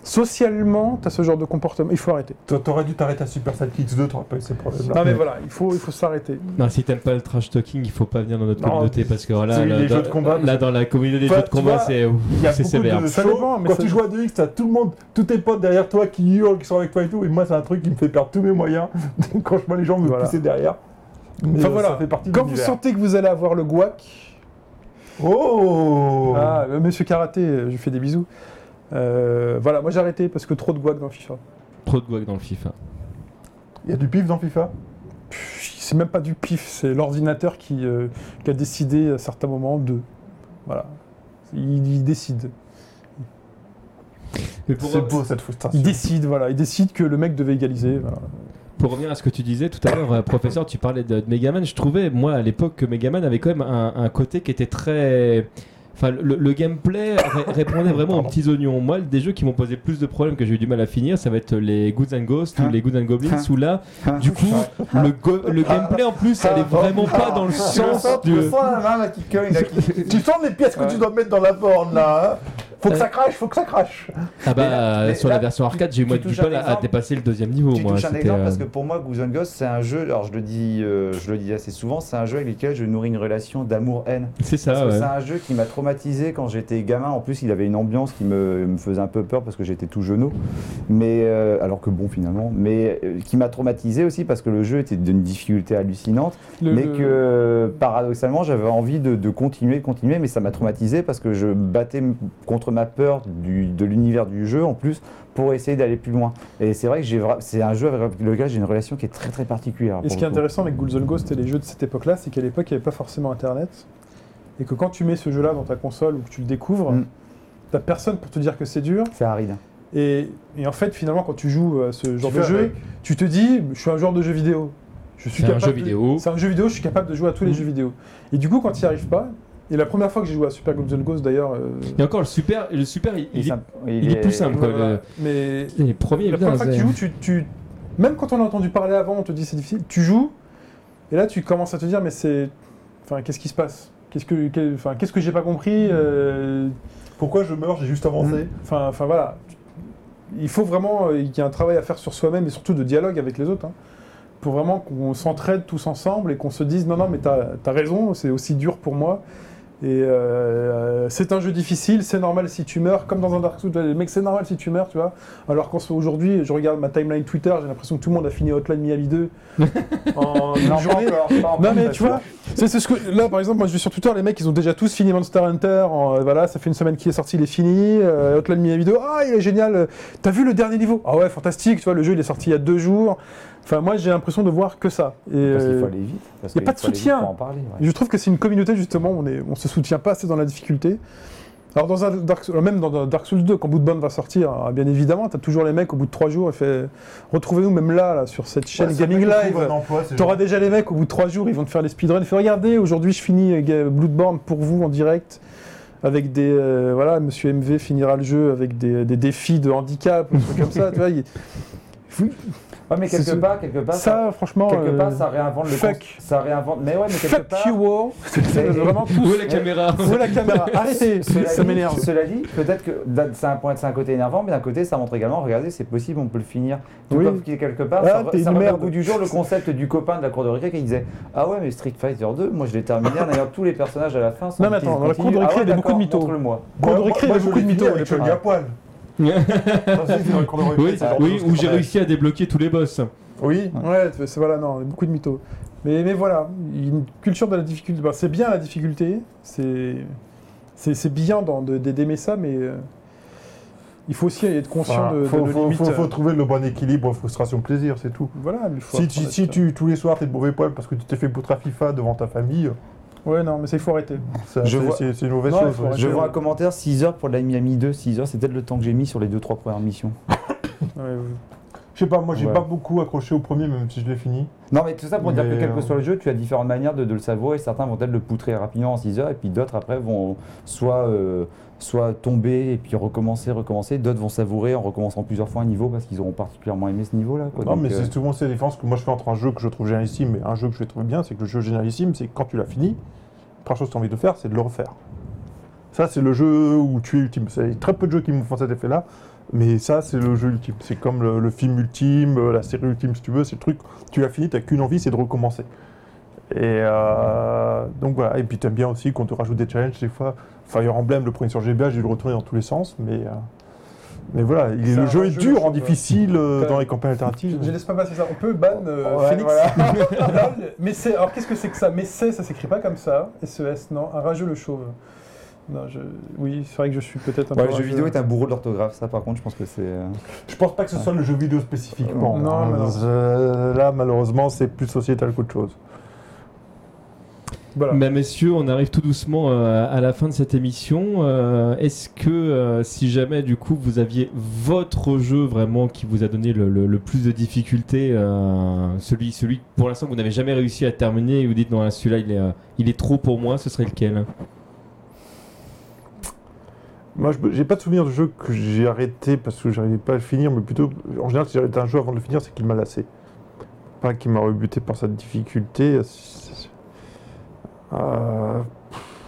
Socialement, t'as ce genre de comportement, il faut arrêter. Toi, T'aurais dû t'arrêter à Super Sidekicks 2, t'aurais pas eu ces problèmes-là. Non mais voilà, il faut il faut s'arrêter. Non, si t'aimes pas le trash talking, il faut pas venir dans notre Non, communauté parce que là, c'est là, dans, jeux de combat, là, dans la communauté des Enfin, jeux de tu combat, c'est c'est sévère. de Ça shows, dépend, mais Quand ça- tu joues à 2X, t'as tout le monde, tous tes potes derrière toi qui hurlent, qui sont avec toi et tout. Et moi, c'est un truc qui me fait perdre tous mes moyens quand je vois les gens me Voilà. pousser derrière. Mais, Enfin euh, voilà, ça fait partie de quand vous sentez que vous allez avoir le guac, Oh Ah, euh, monsieur Karaté, euh, je lui fais des bisous. Euh, voilà, moi j'ai arrêté parce que trop de guac dans FIFA. Trop de guac dans le FIFA. Il y a du pif dans FIFA? C'est même pas du pif, c'est l'ordinateur qui, euh, qui a décidé à certains moments de. Voilà. Il, il décide. C'est beau cette frustration. Il décide, voilà. Il décide que le mec devait égaliser. voilà. pour revenir à ce que tu disais tout à l'heure, euh, professeur, tu parlais de, de Megaman. Je trouvais, moi, à l'époque, que Megaman avait quand même un, un côté qui était très. Enfin, le, le gameplay ré- répondait vraiment aux petits oignons. Moi, des jeux qui m'ont posé plus de problèmes que j'ai eu du mal à finir, ça va être les Goods and Ghosts ou Hein les Goods and Goblins, Hein où là, Hein du coup, le, go- le gameplay en plus, ça allait vraiment pas dans le Tu sens tu du. sens là là, qui- Tu sens les pièces que tu dois mettre dans la borne là hein Faut que Euh. ça crache, faut que ça crache Ah bah, là- mais sur là, la version arcade, j'ai eu moi du mal à, dépasser le deuxième niveau. Tu moi, touches un exemple euh, parce que pour moi, Goose and Ghost, c'est un jeu, alors je le dis, euh, je le dis assez souvent, c'est un jeu avec lequel je nourris une relation d'amour-haine. C'est Parce ça, que ouais. c'est un jeu qui m'a traumatisé quand j'étais gamin. En plus, il avait une ambiance qui me, me faisait un peu peur parce que j'étais tout genou. Mais euh, alors que bon, finalement, mais euh, qui m'a traumatisé aussi parce que le jeu était d'une difficulté hallucinante. Le- mais le- que paradoxalement, j'avais envie de, de continuer, de continuer, mais ça m'a traumatisé parce que je battais contre ma peur du- de l'univers du jeu en plus pour essayer d'aller plus loin. Et c'est vrai que c'est un jeu avec lequel j'ai une relation qui est très très particulière. Et ce qui est intéressant avec Ghouls and Ghosts et les jeux de cette époque-là, c'est qu'à l'époque, il n'y avait pas forcément Internet. Et que quand tu mets ce jeu-là dans ta console ou que tu le découvres, Mm. t'as personne pour te dire que c'est dur. C'est aride. Et, et en fait, finalement, quand tu joues à ce genre Tu de jeu, avec. tu te dis, je suis un joueur de jeu vidéo. Je suis C'est un capable jeu de- vidéo. C'est un jeu vidéo, je suis capable de jouer à tous les Mm. jeux vidéo. Et du coup, quand tu n'y arrives pas, et la première fois que j'ai joué à Super and Ghosts d'ailleurs, euh, Et encore, le super, le super il, Il est il est, simple. il est plus simple. quoi. voilà. Le- mais les premiers, la bien, première fois que tu joues, tu, tu- même quand on a entendu parler avant, on te dit c'est difficile, tu joues, et là tu commences à te dire, mais c'est. Enfin, qu'est-ce qui se passe? Qu'est-ce que, enfin, qu'est-ce que j'ai pas compris euh, Pourquoi je meurs J'ai juste avancé? Enfin, enfin voilà. Il faut vraiment euh, qu'il y ait un travail à faire sur soi-même et surtout de dialogue avec les autres. hein, pour vraiment qu'on s'entraide tous ensemble et qu'on se dise non, non, mais t'as as raison, c'est aussi dur pour moi. Et euh, c'est un jeu difficile, c'est normal si tu meurs, comme dans un Dark Souls, les mecs, c'est normal si tu meurs, tu vois. Alors qu'aujourd'hui, je regarde ma timeline Twitter, j'ai l'impression que tout le monde a fini Hotline Miami 2 en une Non, pas journée. encore, pas encore, Non mais tu vois, c'est ce que là par exemple moi je vais sur Twitter les mecs ils ont déjà tous fini Monster Hunter, en- euh, voilà ça fait une semaine qu'il est sorti il est fini, euh, Hotline Miami 2, ah il est génial, euh, t'as vu le dernier niveau? Ah ouais fantastique, tu vois le jeu il est sorti il y a deux jours, enfin moi j'ai l'impression de voir que ça. Et, Parce qu'il euh, faut aller vite. parce y a pas de soutien. pour en parler, ouais. et je trouve que c'est une communauté justement, on est, on se soutient pas assez dans la difficulté. Alors dans un Dark Souls, même dans Dark Souls 2, quand Bloodborne va sortir, ah, bien évidemment, t'as toujours les mecs au bout de trois jours, il fait retrouvez-nous même là, là sur cette chaîne Ouais, Gaming Live. T'auras gens. déjà les mecs au bout de trois jours, ils vont te faire les speedruns. Fais regarder, aujourd'hui je finis euh, Bloodborne pour vous en direct. Avec des. euh, voilà, monsieur MV finira le jeu avec des, des défis de handicap, ou des trucs comme ça, tu vois. il- Ouais, mais quelque part, quelque part, ça, franchement. quelque euh, part, ça réinvente le fuck. concept- Ça réinvente. Mais ouais, mais quelque Fuck part. you all. C'est vraiment tout. Où la caméra Où la caméra Arrêtez, Cela ça dit- m'énerve. Cela dit, peut-être que c'est un point, c'est un côté énervant, mais d'un côté, ça montre également, regardez, c'est possible, on peut le finir. Tout Oui. comme qu'il- quelque part, Ah, ça, ça remet merde. au bout du jour le concept du copain de la cour de récré qui disait Ah ouais, mais Street Fighter 2, moi je l'ai terminé ayant tous les personnages à la fin. sans Non, mais attends, dans la cour de récré, Ah ouais, il y a beaucoup de mythos. Cours de récré, il y a beaucoup de mythos. Oui, dans le cours de de oui, où j'ai réussi à débloquer tous les boss. Oui. Ouais, c'est voilà, non, beaucoup de mythos. Mais, mais voilà, une culture de la difficulté. bah, c'est bien la difficulté, c'est c'est c'est bien dans- de- de- d'aimer ça, mais euh, il faut aussi être conscient Enfin, de, de faut, nos faut- limites. faut- faut trouver le bon équilibre, frustration-plaisir, c'est tout. Voilà, mais il faut Si, tu, si être- tu, tous les soirs t'es de mauvais poil parce que tu t'es fait poutre à FIFA devant ta famille, Ouais, non, mais ça, il faut arrêter. ça, Je c'est vois- c'est- c'est une mauvaise Non, il chose. faut ouais. arrêter. Je vois un commentaire 6 heures pour la Miami 2, 6 heures, c'est peut-être le temps que j'ai mis sur les 2-3 premières missions. Ouais, ouais. Je sais pas, moi j'ai Ouais. pas beaucoup accroché au premier, même si je l'ai fini. Non, mais tout ça pour dire que quel que euh, soit le jeu, tu as différentes manières de, de le savourer. Certains vont peut-être le poutrer rapidement en 6 heures, et puis d'autres après vont soit, euh, soit tomber et puis recommencer, recommencer. D'autres vont savourer en recommençant plusieurs fois un niveau parce qu'ils auront particulièrement aimé ce niveau-là. Non, Donc, mais euh, c'est souvent cette différence que moi je fais entre un jeu que je trouve génialissime et un jeu que je vais trouver bien, c'est que le jeu génialissime, c'est que quand tu l'as fini, la première chose que tu as envie de faire, c'est de le refaire. Ça, c'est le jeu où tu es ultime. C'est très peu de jeux qui me font cet effet-là, mais ça, c'est le jeu ultime. C'est comme le, le film ultime, euh, la série ultime, si tu veux. C'est le truc, tu l'as fini, tu qu'une envie, c'est de recommencer. Et euh, donc voilà. Et puis tu aimes bien aussi qu'on te rajoute des challenges. Des fois, Fire Emblem, le premier sur GBA, j'ai dû le retourner dans tous les sens, mais. euh, mais voilà, il- le jeu est jeu, dur en difficile euh, dans les campagnes alternatives. Je, je laisse pas passer ça. On peut ban Ouais, Phoenix. voilà. Là, mais c'est. Alors qu'est-ce que c'est que ça? Mais c'est, ça s'écrit pas comme ça. SES, non. Un rageux le chauve. Non, je... Oui, c'est vrai que je suis peut-être un ouais, peu. le jeu vidéo est un bourreau de l'orthographe, ça par contre, je pense que c'est. euh, Je pense pas que ce soit le jeu vidéo spécifiquement. Non, hein. mais non. Euh, là, malheureusement, c'est plus sociétal qu'autre chose. Voilà. Bah, messieurs, on arrive tout doucement euh, à la fin de cette émission. Euh, Est-ce que euh, si jamais du coup vous aviez votre jeu vraiment qui vous a donné le, le- le plus de difficultés, euh, celui, celui pour l'instant que vous n'avez jamais réussi à terminer et vous dites non là, celui-là il est, euh, il est trop pour moi, ce serait lequel? Moi, je j'ai pas de souvenir de jeu que j'ai arrêté parce que j'arrivais pas à le finir, mais plutôt, en général, si arrêté un jeu avant de le finir, c'est qu'il m'a lassé. Pas qu'il m'a rebuté par sa difficulté. Euh,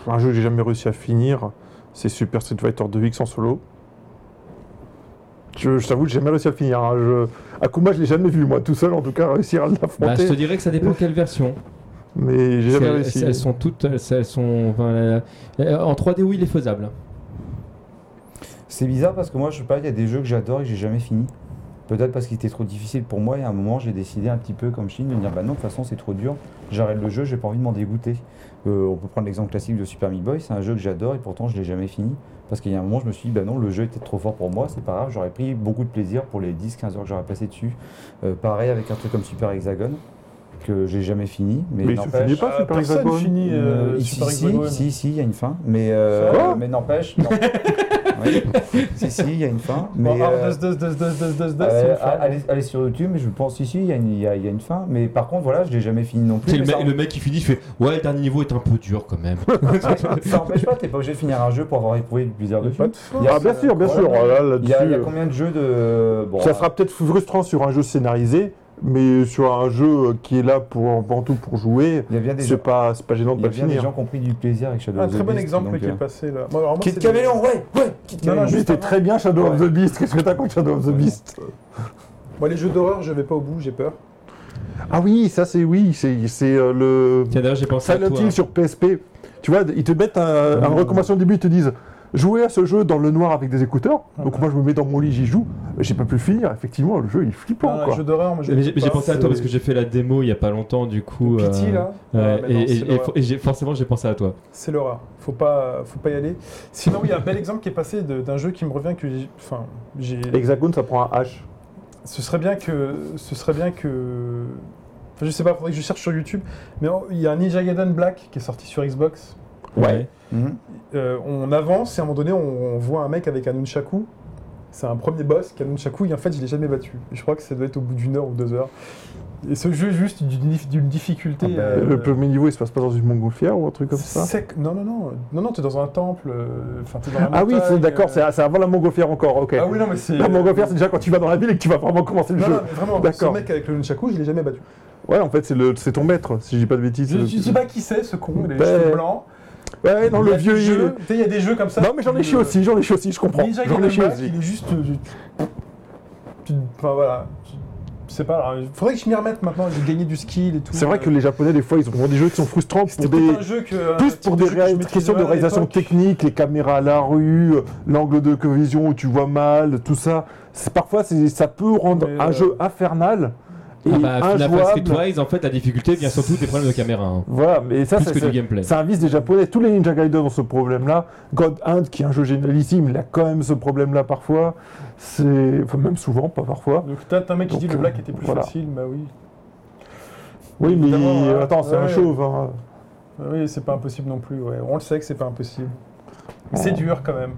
un jeu que j'ai jamais réussi à finir, c'est Super Street Fighter 2X en solo. Je, je t'avoue, j'ai jamais réussi à le finir. hein. Je, Akuma, je l'ai jamais vu, moi, tout seul, en tout cas, réussir à Bah, l'affronter. Je te dirais que ça dépend quelle version. Mais j'ai jamais réussi. elles sont toutes, elles, elles sont, enfin, euh, euh, en 3D oui il est faisable. C'est bizarre parce que moi, je sais pas, il y a des jeux que j'adore et que j'ai jamais fini. Peut-être parce qu'il était trop difficile pour moi et à un moment, j'ai décidé un petit peu comme Chine de me dire bah non, de toute façon, c'est trop dur, j'arrête le jeu, j'ai pas envie de m'en dégoûter. Euh, on peut prendre l'exemple classique de Super Meat Boy, c'est un jeu que j'adore et pourtant je l'ai jamais fini. Parce qu'il y a un moment, je me suis dit bah non, le jeu était trop fort pour moi, c'est pas grave, j'aurais pris beaucoup de plaisir pour les 10-15 heures que j'aurais passé dessus. Euh, pareil avec un truc comme Super Hexagon, que j'ai jamais fini. Mais, Mais il se n'empêche- finit pas, Euh, Super personne Hexagon finit euh, euh, Super si, si, Hexagon. si, si, il y a une fin, mais, euh, n'empêche, non. Oui. si, si, il y a une fin, mais Bon, alors, euh, dos, dos, dos, dos, dos, dos, dos, euh, allez, allez sur YouTube, mais je pense si, si, il y, a une- il y y a une fin, mais par contre, voilà, je l'ai jamais fini non plus. C'est le, ça, le mec qui finit, il fait ouais le dernier niveau est un peu dur quand même. ça empêche pas, t'es pas obligé de finir un jeu pour avoir éprouvé a dessus. Il Ah, bien sûr, bien sûr. Il y, a, là-dessus, il y a euh, combien de jeux de. Bon, ça euh, sera peut-être frustrant sur un jeu scénarisé, mais sur un jeu qui est là pour avant tout pour jouer, il y a bien des c'est gens. pas, c'est pas gênant de Il y pas a le bien des finir. gens qui ont pris du plaisir avec Shadow Un of the très bon Beast, exemple donc, qui est euh, passé là. Bon, alors, moi, Kid c'est Caméléon, ouais, ouais, non, Caméléon. C'était très bien Shadow of the Beast. Qu'est-ce que t'as contre Shadow of the Beast? Moi, les jeux d'horreur, je vais pas au bout, j'ai peur. Ah oui, ça c'est oui, c'est c'est, euh, le Tiens d'ailleurs j'ai pensé à Silent toi. Hill sur PSP. Tu vois, ils te mettent un, une recommandation au début, ils te disent jouer à ce jeu dans le noir avec des écouteurs. Ah Donc bah. moi je me mets dans mon lit, j'y joue. J'ai pas pu finir. Effectivement, le jeu il est flippant Un quoi. jeu d'horreur, j'ai pensé à toi parce que j'ai fait la démo il y a pas longtemps, du coup. Pity euh, là ouais, Ah, non, et, forcément, j'ai pensé à toi. C'est l'horreur. Faut pas, faut pas y aller. Sinon, il y a un bel exemple qui est passé d'un jeu qui me revient que j'ai. Enfin, j'ai. Hexagone, ça prend un H. Ce serait bien que. Ce serait bien que. Enfin, je sais pas, faudrait que je cherche sur YouTube. Mais il y a un Ninja Gaiden Black qui est sorti sur Xbox. Ouais. Mhm. Euh, on avance et à un moment donné, on, on voit un mec avec un nunchaku. C'est un premier boss qui a un nunchaku et en fait, je l'ai jamais battu. Je crois que ça doit être au bout d'une heure ou deux heures. Et ce jeu est juste d'une dif- d'une difficulté. Ah bah, euh, Le premier niveau il se passe pas dans une montgolfière ou un truc comme ça? Sec. Non, non, non. Non, non, t'es dans un temple. euh, Enfin, Ah oui, montagne, d'accord, euh. c'est avant la montgolfière encore, ok. Ah oui, non, mais c'est. La montgolfière c'est déjà quand tu vas dans la ville et que tu vas vraiment commencer le Non, jeu. non, mais vraiment, ce mec avec le nunchaku, je l'ai jamais battu. Ouais, en fait c'est ton maître, si je dis pas de bêtises. Je, je sais pas qui c'est ce con, il les Ben, cheveux blancs. Ouais, non, le vieux il- jeux, tu sais, il y a des jeux comme ça. Non, mais j'en ai chié Euh, aussi, j'en ai chié aussi, je comprends. J'en ai chié aussi. il est juste. euh, Enfin voilà. Je sais pas, il faudrait que je m'y remette maintenant, j'ai gagné du skill et tout. C'est vrai que les Japonais, des fois, ils ont des jeux qui sont frustrants pour des. pas un jeu que. Plus un pour des questions de réalisation technique, les caméras à la rue, euh, l'angle de vision où tu vois mal, tout ça. C'est- Parfois, c'est- ça peut rendre Mais, un euh, jeu infernal et Ah bah, Final Fantasy injouable. Twice, en fait, la difficulté vient surtout des problèmes de caméra. hein. Voilà, mais ça, Plus c'est- c'est c'est un vice des Japonais. Tous les Ninja Gaiden ont ce problème-là. God Hand, qui est un jeu génialissime, il a quand même ce problème-là parfois. C'est, enfin, même souvent, pas parfois. Donc t'as t'as un mec qui Donc, dit le euh, black était plus voilà. facile, bah oui. Oui, mais hein. attends, c'est un chauve. hein. Bah Oui, c'est pas impossible non plus, ouais. On le sait que c'est pas impossible. C'est Oh. dur quand même.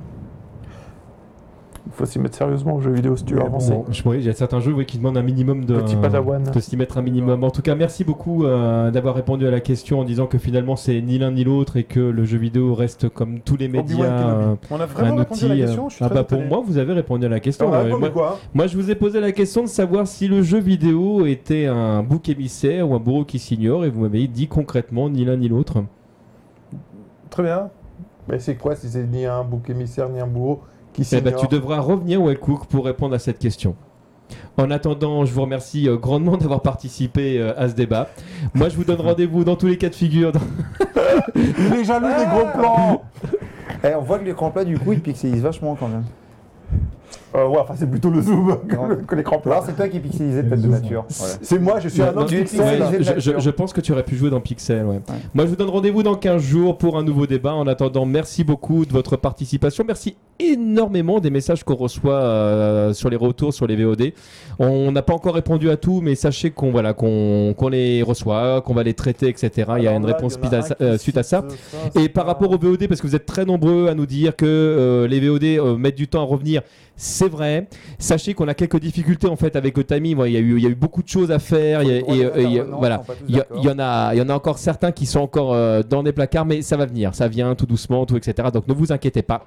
Il faut s'y mettre sérieusement aux jeux vidéo si tu veux avancer. Bon, je pourrais- il y a certains jeux oui, qui demandent un minimum de, Petit padawan. de s'y mettre un minimum. En tout cas, merci beaucoup euh, d'avoir répondu à la question en disant que finalement c'est ni l'un ni l'autre et que le jeu vidéo reste comme tous les médias euh, On a un vraiment répondu à la outil. question, euh, je suis ah très bah pour moi, vous avez répondu à la question. On a Euh, répondu moi, quoi? moi, je vous ai posé la question de savoir si le jeu vidéo était un bouc émissaire ou un bourreau qui s'ignore et vous m'avez dit concrètement ni l'un ni l'autre. Très bien. Mais c'est quoi si c'est ni un bouc émissaire ni un bourreau? Qui Eh ben, tu devras revenir Wellcook pour répondre à cette question. En attendant, je vous remercie euh, grandement d'avoir participé euh, à ce débat. Moi, je vous donne rendez-vous dans tous les cas de figure. dans- Il est jaloux des gros plans Eh, on voit que l'écran plat, du coup, il pixelise vachement quand même. Euh, Ouais, enfin, c'est plutôt le zoom que, l'écran plat. C'est toi qui pixelisais peut-être de nature. Voilà. C'est moi, je suis un es pixel. Ouais, je, nature. je- je pense que tu aurais pu jouer dans Pixel. Ouais. Moi, je vous donne rendez-vous dans 15 jours pour un nouveau débat. En attendant, merci beaucoup de votre participation. Merci énormément des messages qu'on reçoit euh, sur les retours, sur les VOD. On n'a pas encore répondu à tout, mais sachez qu'on voilà, qu'on qu'on les reçoit, qu'on va les traiter, etc. il y a une là, réponse a suite à ça- euh, suite à ça. cite Et par rapport aux VOD, parce que vous êtes très nombreux à nous dire que euh, les VOD euh, mettent du temps à revenir, c'est vrai. Sachez qu'on a quelques difficultés en fait avec le timing. Voilà, Il y, a eu- il y a eu beaucoup de choses à faire. il y a- et, euh, et il y a- voilà. Il y, a- il y en a, il y en a encore certains qui sont encore euh, dans des placards, mais ça va venir, ça vient tout doucement, tout etc. Donc ne vous inquiétez pas.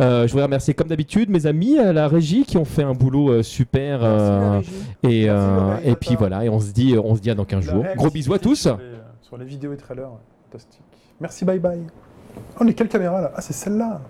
Euh, je voudrais remercier comme d'habitude mes amis à la régie qui ont fait un boulot euh, super. euh, et, Merci, euh, Laurent. et puis voilà, et on se dit, on se dit à dans 15 La jours. Gros bisous à tous. Sur les, sur les vidéos et trailers, fantastique. Merci, bye bye. Oh, on est quelle caméra là Ah, c'est celle-là